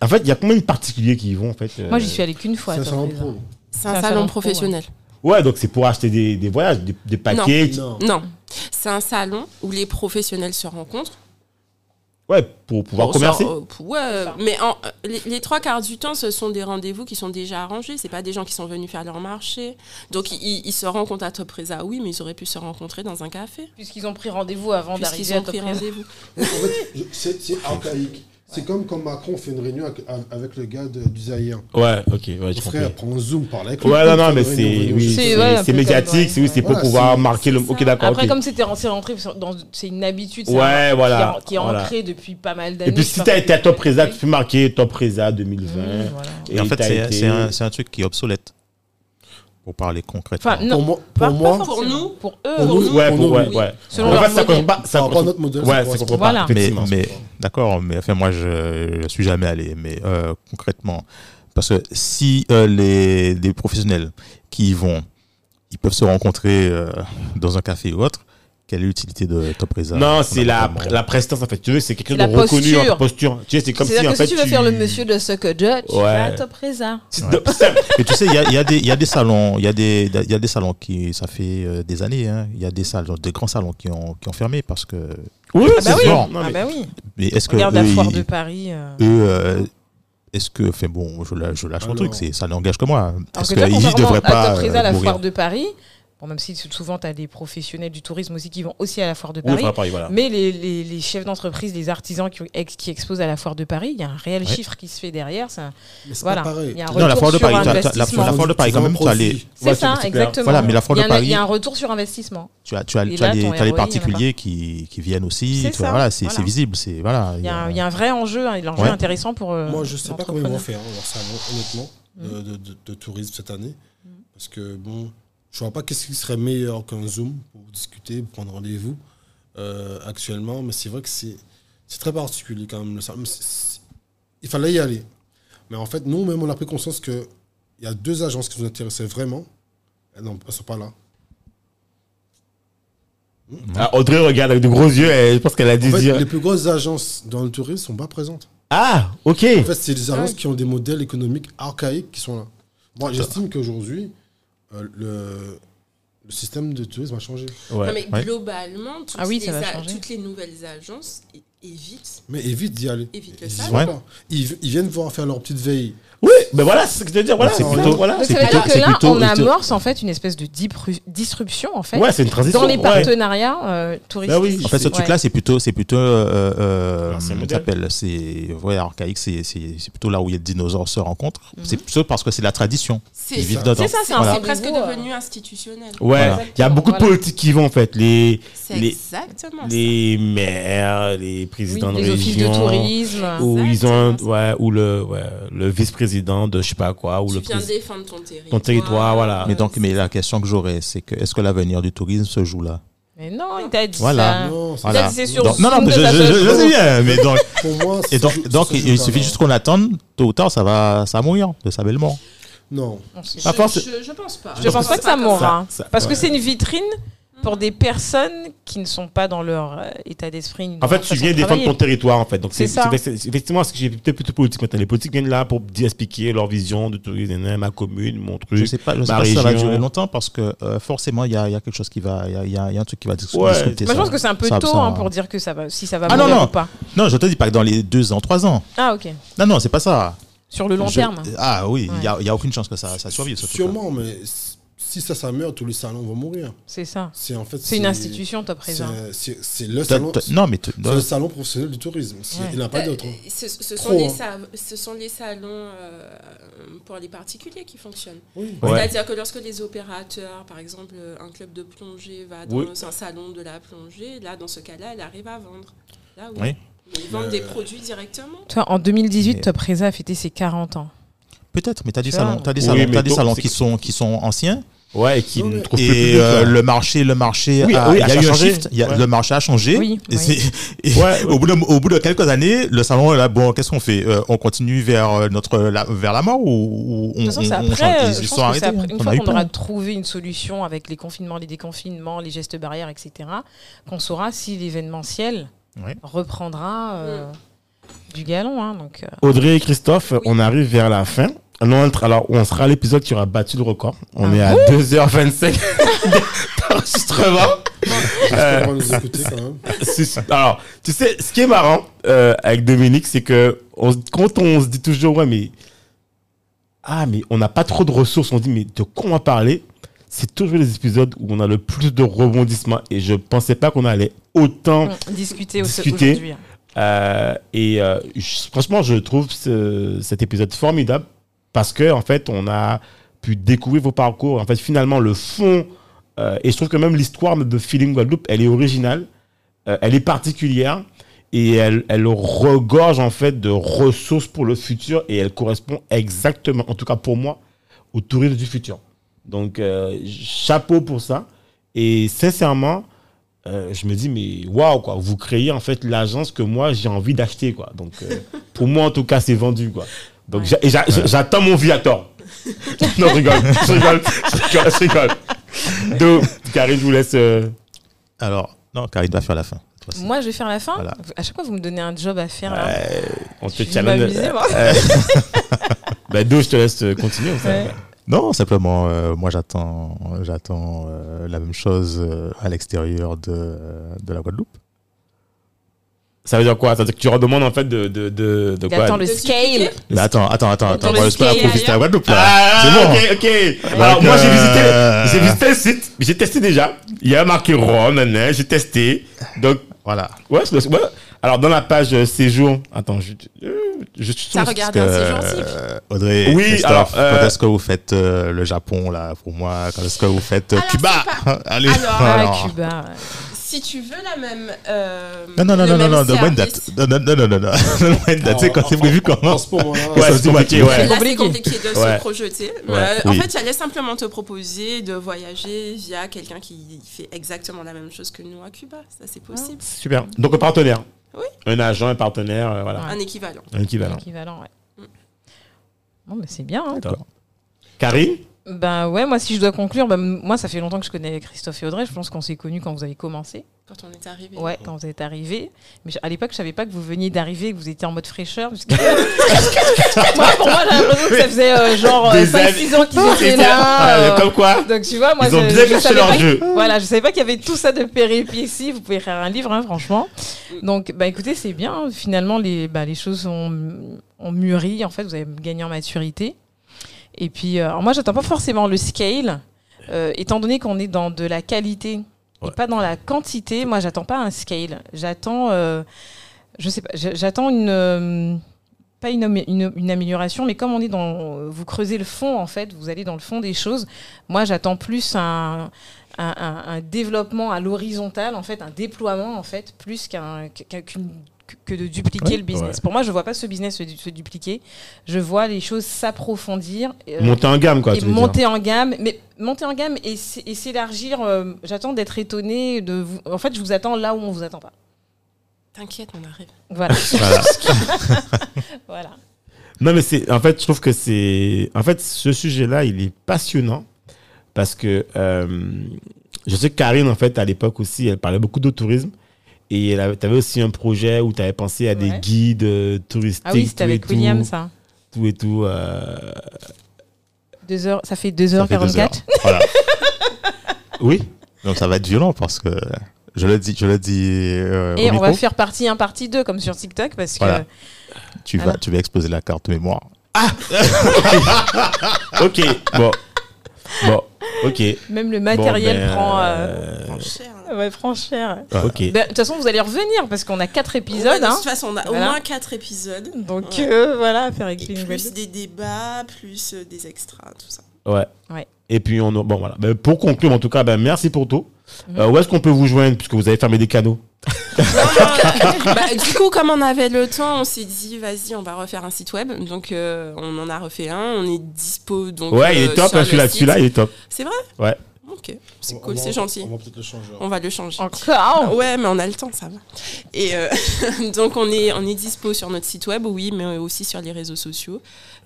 En fait, il y a combien de particuliers qui y vont en fait euh, Moi, j'y suis allée qu'une fois. C'est un salon Top pro. Reza. C'est C'est un un salon salon pro, professionnel. Ouais, donc c'est pour acheter des, des voyages, des, des paquets. Non. Non, c'est un salon où les professionnels se rencontrent. Ouais, pour pouvoir Bon, commercer. euh, pour- ouais, mais en- euh, les, les trois quarts du temps, ce sont des rendez-vous qui sont déjà arrangés. C'est pas des gens qui sont venus faire leur marché. Donc ils, ils se rencontrent à Top Reza, oui, mais ils auraient pu se rencontrer dans un café. Puisqu'ils ont pris rendez-vous avant Puisqu'ils d'arriver à ont Top pris Reza. rendez-vous. En fait, c'est archaïque. C'est comme quand Macron fait une réunion avec, le gars de- du Zaïre. Ouais, ok, ouais, Mon j'ai frère prend un zoom, parle avec lui. Ouais, non, non, mais c'est oui, je C'est- médiatique, c'est oui, c'est pour Voilà, pouvoir marquer le. Ok, d'accord. Après, comme c'était c'est rentré dans- c'est une habitude, Ouais, voilà, qui est, qui est voilà. ancré depuis pas mal d'années. Et puis si t'as été à Top Reza, tu peux marquer Top Reza 2020. Mmh, voilà. Et en fait, c'est un truc qui est obsolète. Pour parler concrètement. Enfin, non, Pour moi, pas- pour pas moi. Pour nous, pour eux, pour nous, Ouais, pour nous, ouais, oui. ouais. Selon en fait, ça modèle. pas. Ça compte- notre modèle, Ouais, ça comprend Voilà. pas. mais, effectivement. mais d'accord, mais enfin moi je, je suis jamais allé, mais euh, concrètement, parce que si euh, les, les professionnels qui y vont, ils peuvent se rencontrer euh, dans un café ou autre, quelle est l'utilité de Top Reza Non, c'est la, la prestance en fait. Tu veux, c'est La de reconnu en posture. Tu sais, c'est comme si en que fait. si tu veux faire le monsieur de Sucker Judge, tu vas à Top Reza. Et tu sais, il y a, y a des- il y a des salons, il y a des, il y a des salons qui, ça fait euh, des années, hein, il y a des salons, des grands salons qui ont, qui ont fermé parce que. Oui, Ah bah oui. Non, ah mais- bah oui. Mais est-ce que Regarde la foire ils- de Paris. euh. eux, euh, est-ce que, enfin bon, je, lâche mon truc, c'est, ça n'engage que moi. Est-ce que qu'ils devraient à pas Top Reza, la mourir foire de Paris, bon, même si souvent tu as des professionnels du tourisme aussi qui vont aussi à la foire de Oui, Paris, enfin, Paris, voilà. mais les, les- les chefs d'entreprise, les artisans qui, ex- qui exposent à la foire de Paris, il y a un réel Ouais. chiffre qui se fait derrière. Ça, voilà. Il y a un Non, la retour foire de sur Paris, t'as- t'as- la- investissement. la foire de Paris, Tu quand même, tu as les-. C'est Ouais, ça, exactement. Voilà, mais la foire il y de a- Paris- Il y a un retour sur investissement. Tu as, tu as, Et tu as là, les, as particuliers qui, qui viennent aussi. C'est voilà, voilà. visible. Voilà, Il y, a un, il y a un vrai enjeu, un enjeu Ouais. intéressant pour. euh, Moi, je sais pas comment ils vont faire honnêtement, de, de- de- de tourisme cette année. Parce que, bon, je vois pas qu'est-ce qui serait meilleur qu'un Zoom pour discuter, pour prendre rendez-vous euh, actuellement. Mais c'est vrai que c'est c'est très particulier quand même. le salon. C'est- c'est- Il fallait y aller. Mais en fait, nous, même, on a pris conscience qu'il y a deux agences qui nous intéressaient vraiment. Elles ne sont pas là. Ah, Audrey regarde avec de gros yeux et je pense qu'elle a En dû fait, dire. les plus grosses agences dans le tourisme sont pas présentes. Ah, ok. En fait, c'est des agences Ouais. qui ont des modèles économiques archaïques qui sont là. Moi, j'estime qu'aujourd'hui, euh, le, le système de tourisme a changé. Ouais. Non, mais Ouais. globalement, toutes, Ah oui, les ça va a- changer. toutes les nouvelles agences é- évitent, Mais évite d'y aller. évitent le Ils, y salon. vont Ouais. pas. ils, ils viennent voir faire leur petite veille. Oui, ben voilà, c'est ce que je veux dire. Voilà, C'est plutôt-. Voilà. Donc ça veut dire que là, plutôt- on amorce en fait une espèce de disruption en fait Ouais, c'est une transition. dans les ouais. partenariats euh, touristiques. Bah oui. En fait, ce Ouais. truc-là, c'est plutôt, c'est plutôt, euh, euh, ça s'appelle, c'est, ouais, archaïque, c'est, c'est, c'est plutôt là où les dinosaures se rencontrent. Mhm. C'est plutôt parce que c'est la tradition. C'est ça. C'est Voilà. presque euh, devenu institutionnel. Ouais, Voilà. il y a beaucoup de politiques qui vont en fait. Les, C'est les, exactement les maires, les Oui, présidents de les offices de région. tourisme. Ou ils ont, ouais, ou le, ouais, le vice-président de je sais pas quoi, ou ça. le Tu viens défendre ton territoire. Ton territoire, voilà. Mais donc, mais la question que j'aurais, c'est que, est-ce que l'avenir du tourisme se joue là? Mais non, il t'a dit Voilà. ça. Non, c'est- Voilà. Voilà. c'est sur Donc- non, je, sais bien, mais donc, Pour moi, et donc, il suffit juste qu'on attende, tôt ou tard, ça va, ça va mourir de sa belle mort. Non. Je, je, je pense pas. Je pense pas que ça mourra. Ça- ça- Parce que c'est une vitrine pour des personnes qui ne sont pas dans leur euh, état d'esprit. En fait, tu viens de défendre ton territoire, en fait. Donc, c'est ça. effectivement ce que j'ai peut-être plutôt politique maintenant. Les politiques viennent là pour expliquer leur vision de tourisme, ma commune, mon truc. Je sais pas, je sais ma pas si ça va durer longtemps parce que euh, forcément, il y a, il y a quelque chose qui va, il y a, il y a- il y a un truc qui va dis- Ouais. discuter. Moi, je pense que c'est un peu Ça- tôt ça- hein, pour dire que ça va, si ça va Ah non, non. ou pas. Non, je te dis pas que dans les deux ans, trois ans. Ah, ok. Non, non, c'est pas ça. Sur le long Je- terme. Ah oui, il Ouais. n'y a, il y a aucune chance que ça, ça survive. Sûrement, mais si ça, ça meurt, tous les salons vont mourir. C'est ça. C'est en fait. C'est une institution, top c'est- présent. C'est le salon. t'as- Non, mais tu- C'est le salon professionnel du tourisme. Ouais. Il n'y en a pas d'autre. hein. Euh, Ce, ce les hein. sa- ce sont les salons euh, pour les particuliers qui fonctionnent. Oui. Ouais. C'est-à-dire que lorsque les opérateurs, par exemple, un club de plongée va dans Oui. un salon de la plongée, là, dans ce cas-là, elle arrive à vendre. Là, oui. Ils vendent Euh, des produits directement. Toi, en 2018, Mais- Top Reza a fêté ses 40 ans. Peut-être, mais tu as des salons, t'as des oui, salons, mais t'as des salons qui sont, qui sont anciens Ouais, et qui Non, ne trouvent plus et euh, ouais. le marché, le marché, Oui, a, oui, il y a a eu un changé. shift, il y a- Ouais. le marché a changé. Oui, et oui. et Ouais, au, bout de, au bout de quelques années, le salon est là, bon, qu'est-ce qu'on fait? Euh, On continue vers euh, notre la, vers la mort ou, ou on, De toute façon, c'est on- on après, change euh, Ils, sont arrêtés. après- une On fois qu'on aura trouvé une solution avec les confinements, les déconfinements, les gestes barrières, etc., qu'on saura si l'événementiel Ouais. reprendra euh, du galon. Hein, donc, euh. Audrey et Christophe, on arrive vers la fin. Entre- alors, on sera à l'épisode qui aura battu le record. On Ah est à 2h25 d'enregistrement. C'est- Alors, tu sais, ce qui est marrant euh, avec Dominique, c'est que on, quand on se dit toujours, ouais, mais. Ah, mais on n'a pas trop de ressources, on dit, mais de quoi on va parler? C'est toujours les épisodes où on a le plus de rebondissements. Et je pensais pas qu'on allait autant. on- discuter, au- Discuter. aujourd'hui. hein. Euh, et euh, je- franchement, je trouve ce- cet épisode formidable parce que, en fait, on a pu découvrir vos parcours. En fait, finalement, le fond. euh, et je trouve que même l'histoire de Feeling Guadeloupe, elle est originale, euh, elle est particulière et elle, elle regorge en fait de ressources pour le futur et elle correspond exactement, en tout cas pour moi, au tourisme du futur. Donc, euh, chapeau pour ça. Et sincèrement, je me dis, mais waouh, quoi, vous créez en fait l'agence que moi j'ai envie d'acheter, quoi. Donc, pour moi, en tout cas, c'est vendu, quoi. Donc, j'attends mon Viator. non, je rigole, je rigole, je rigole, je rigole. Donc, Karine, je vous laisse. euh, Alors, non, il doit faire la fin. Moi, je vais faire la fin. Voilà. À chaque fois, vous me donnez un job à faire. là. euh, on te challenge. m'amuser, moi. Euh, bah, Do, je te laisse euh, continuer. Ouais. Non, simplement, euh, moi j'attends, j'attends euh, la même chose euh, à l'extérieur de, de la Guadeloupe. Ça veut dire quoi? Ça veut dire que tu redemandes en fait de, de, de, de quoi? Attends, le De scale. Mais attends, attends, attends, attends, le moi je peux profiter à Guadeloupe là. Ah, C'est bon. ok, ok. Alors, moi, j'ai euh, visité, j'ai visité le site, j'ai testé déjà. Il y a marqué Rome, nanana, j'ai testé. Donc, Voilà. ouais, c'est- ouais. Alors, dans la page euh, séjour, attends, je, je suis T'as regardé un séjour Euh, Audrey, Oui, Christophe, alors, euh, quand est-ce que vous faites euh, le Japon là pour moi? Quand est-ce que vous faites euh, Alors, Cuba? Allez. Alors, alors. Cuba. Si tu veux la même. euh, Non, non, non, non, non, non, donne-moi une date. Non, non, non, non, non, non. Une date. Sais, quand c'est prévu En comment? c'est compliqué, ouais. c'est compliqué. de se projeter. Oui. En fait, j'allais simplement te proposer de voyager via quelqu'un qui fait exactement la même chose que nous à Cuba. Ça, c'est possible. Super. Donc, un partenaire. Oui. Un agent, un partenaire, euh, voilà. Un équivalent. Un équivalent. Équivalent, ouais. Bon, bah, c'est bien. hein. D'accord. Karine? Ben ouais, moi, si je dois conclure, ben, moi, ça fait longtemps que je connais Christophe et Audrey. Je pense qu'on s'est connus quand vous avez commencé. Quand on est arrivé. Ouais, quand vous êtes arrivés. Mais à l'époque, je savais pas que vous veniez d'arriver, que vous étiez en mode fraîcheur. parce que- moi, pour moi, j'ai l'impression que ça faisait euh, genre Des 5-6 ans qu'ils étaient là. Ah, euh, Comme quoi Donc tu vois, moi, Ils ont je, bien je caché savais leur pas- jeu. Voilà, je savais pas qu'il y avait tout ça de péripéties. Vous pouvez faire un livre, hein, franchement. Donc, bah écoutez, c'est bien. Finalement, les, bah, les choses ont, ont mûri. En fait, vous avez gagné en maturité. Et puis, euh, alors moi, j'attends pas forcément le scale, euh, étant donné qu'on est dans de la qualité Ouais. et pas dans la quantité. Moi, j'attends pas un scale. J'attends, euh, je sais pas, j'a- j'attends une pas une, une, une amélioration, mais comme on est dans, vous creusez le fond en fait, vous allez dans le fond des choses. Moi, j'attends plus un, un, un- un développement à l'horizontale, en fait, un déploiement en fait, plus qu'un qu'un- qu'une- que de dupliquer Ouais, le business. ouais. Pour moi, je vois pas ce business se, se dupliquer. Je vois les choses s'approfondir. euh, Monter en gamme, quoi. et monter en gamme, mais monter en gamme et, s'élargir. euh, J'attends d'être étonné de vous. En fait, je vous attends là où on vous attend pas. T'inquiète, on arrive. Voilà. Voilà. voilà. Non, mais c'est, en fait, je trouve que c'est, en fait, ce sujet-là, il est passionnant parce que euh, je sais que Karine, en fait, à l'époque aussi, elle parlait beaucoup de tourisme et tu avais aussi un projet où tu avais pensé à des Ouais. guides euh, touristiques. Ah oui, c'était tout et avec William, tout, ça. Tout et tout. euh, Deux heures, ça fait Ça fait deux 2h44. heures. Voilà. Oui. Donc ça va être violent parce que je le dis, je le dis euh, Et au on va faire partie 1, partie 2, comme sur TikTok, parce que. Tu vas, tu vas exploser la carte mémoire. Ok. Bon. Bon. Ok. Même le matériel Bon, ben, prend, euh, Prends cher. Ouais, prend cher. Ok. Ben, De toute façon, vous allez revenir parce qu'on a 4 Ouais, épisodes. de hein. toute façon, on a Voilà. au moins 4 épisodes. Donc Ouais. euh, voilà, à faire avec Et plus des débats, plus euh, des extras, tout ça. Ouais. Ouais. Et puis, on, a- bon, voilà. Ben, pour conclure, en tout cas, ben, merci pour tout. Mhm. Euh, où est-ce qu'on peut vous joindre puisque vous avez fermé des canaux? Bah, du coup, comme on avait le temps, on s'est dit, vas-y, on va refaire un site web. Donc, euh, on en a refait un. On est dispo. Donc, Ouais, il euh, est top, hein, celui-là, celui-là, il est top. C'est vrai? Ouais. Ok, c'est cool, c'est gentil. On va peut-être le changer. On va le changer. Encore Ouais, mais on a le temps, ça va. Et euh, donc, on est, on est dispo sur notre site web, oui, mais aussi sur les réseaux sociaux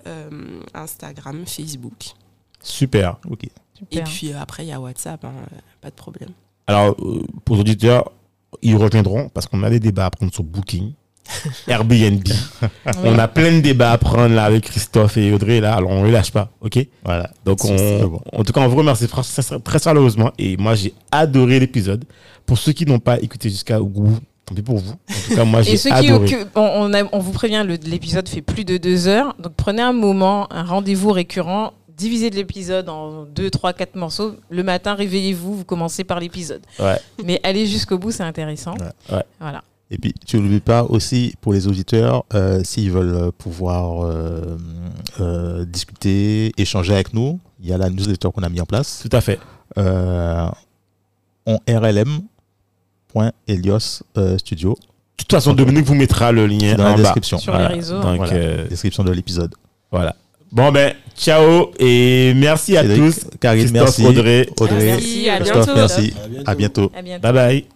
euh, Instagram, Facebook. Super. Ok. Et puis euh, après, il y a WhatsApp, hein, pas de problème. Alors, euh, pour les auditeurs, ils reviendront parce qu'on a des débats à prendre sur Booking. Airbnb. on a plein de débats à prendre là avec Christophe et Audrey là, alors on ne lâche pas, ok? Voilà. Donc on, bon. en tout cas on vous remercie très chaleureusement et moi j'ai adoré l'épisode. Pour ceux qui n'ont pas écouté jusqu'à bout, tant pis pour vous. En tout cas moi Et j'ai ceux qui, adoré. que- on, on a- on vous prévient, l'épisode fait plus de deux heures. Donc prenez un moment, un rendez-vous récurrent. Divisez l'épisode en deux, trois, quatre morceaux. Le matin, réveillez-vous, vous commencez par l'épisode. Ouais. Mais allez jusqu'au bout, c'est intéressant. Ouais. Ouais. Voilà. Et puis, tu n'oublies pas aussi, pour les auditeurs, euh, s'ils veulent pouvoir euh, euh, discuter, échanger avec nous, il y a la newsletter qu'on a mis en place. Tout à fait. Euh, on rlm.elios euh, studio, De toute façon, Dominique vous mettra le lien dans la en bas. description. Sur les réseaux. Donc, Voilà. euh, Description de l'épisode. voilà. Bon, ben, ciao et merci à Cédric, tous. Karine, Christophe, merci. Audrey. Audrey, Merci, à Christophe, bientôt. merci. À bientôt. À bientôt. À bientôt. Bye bye.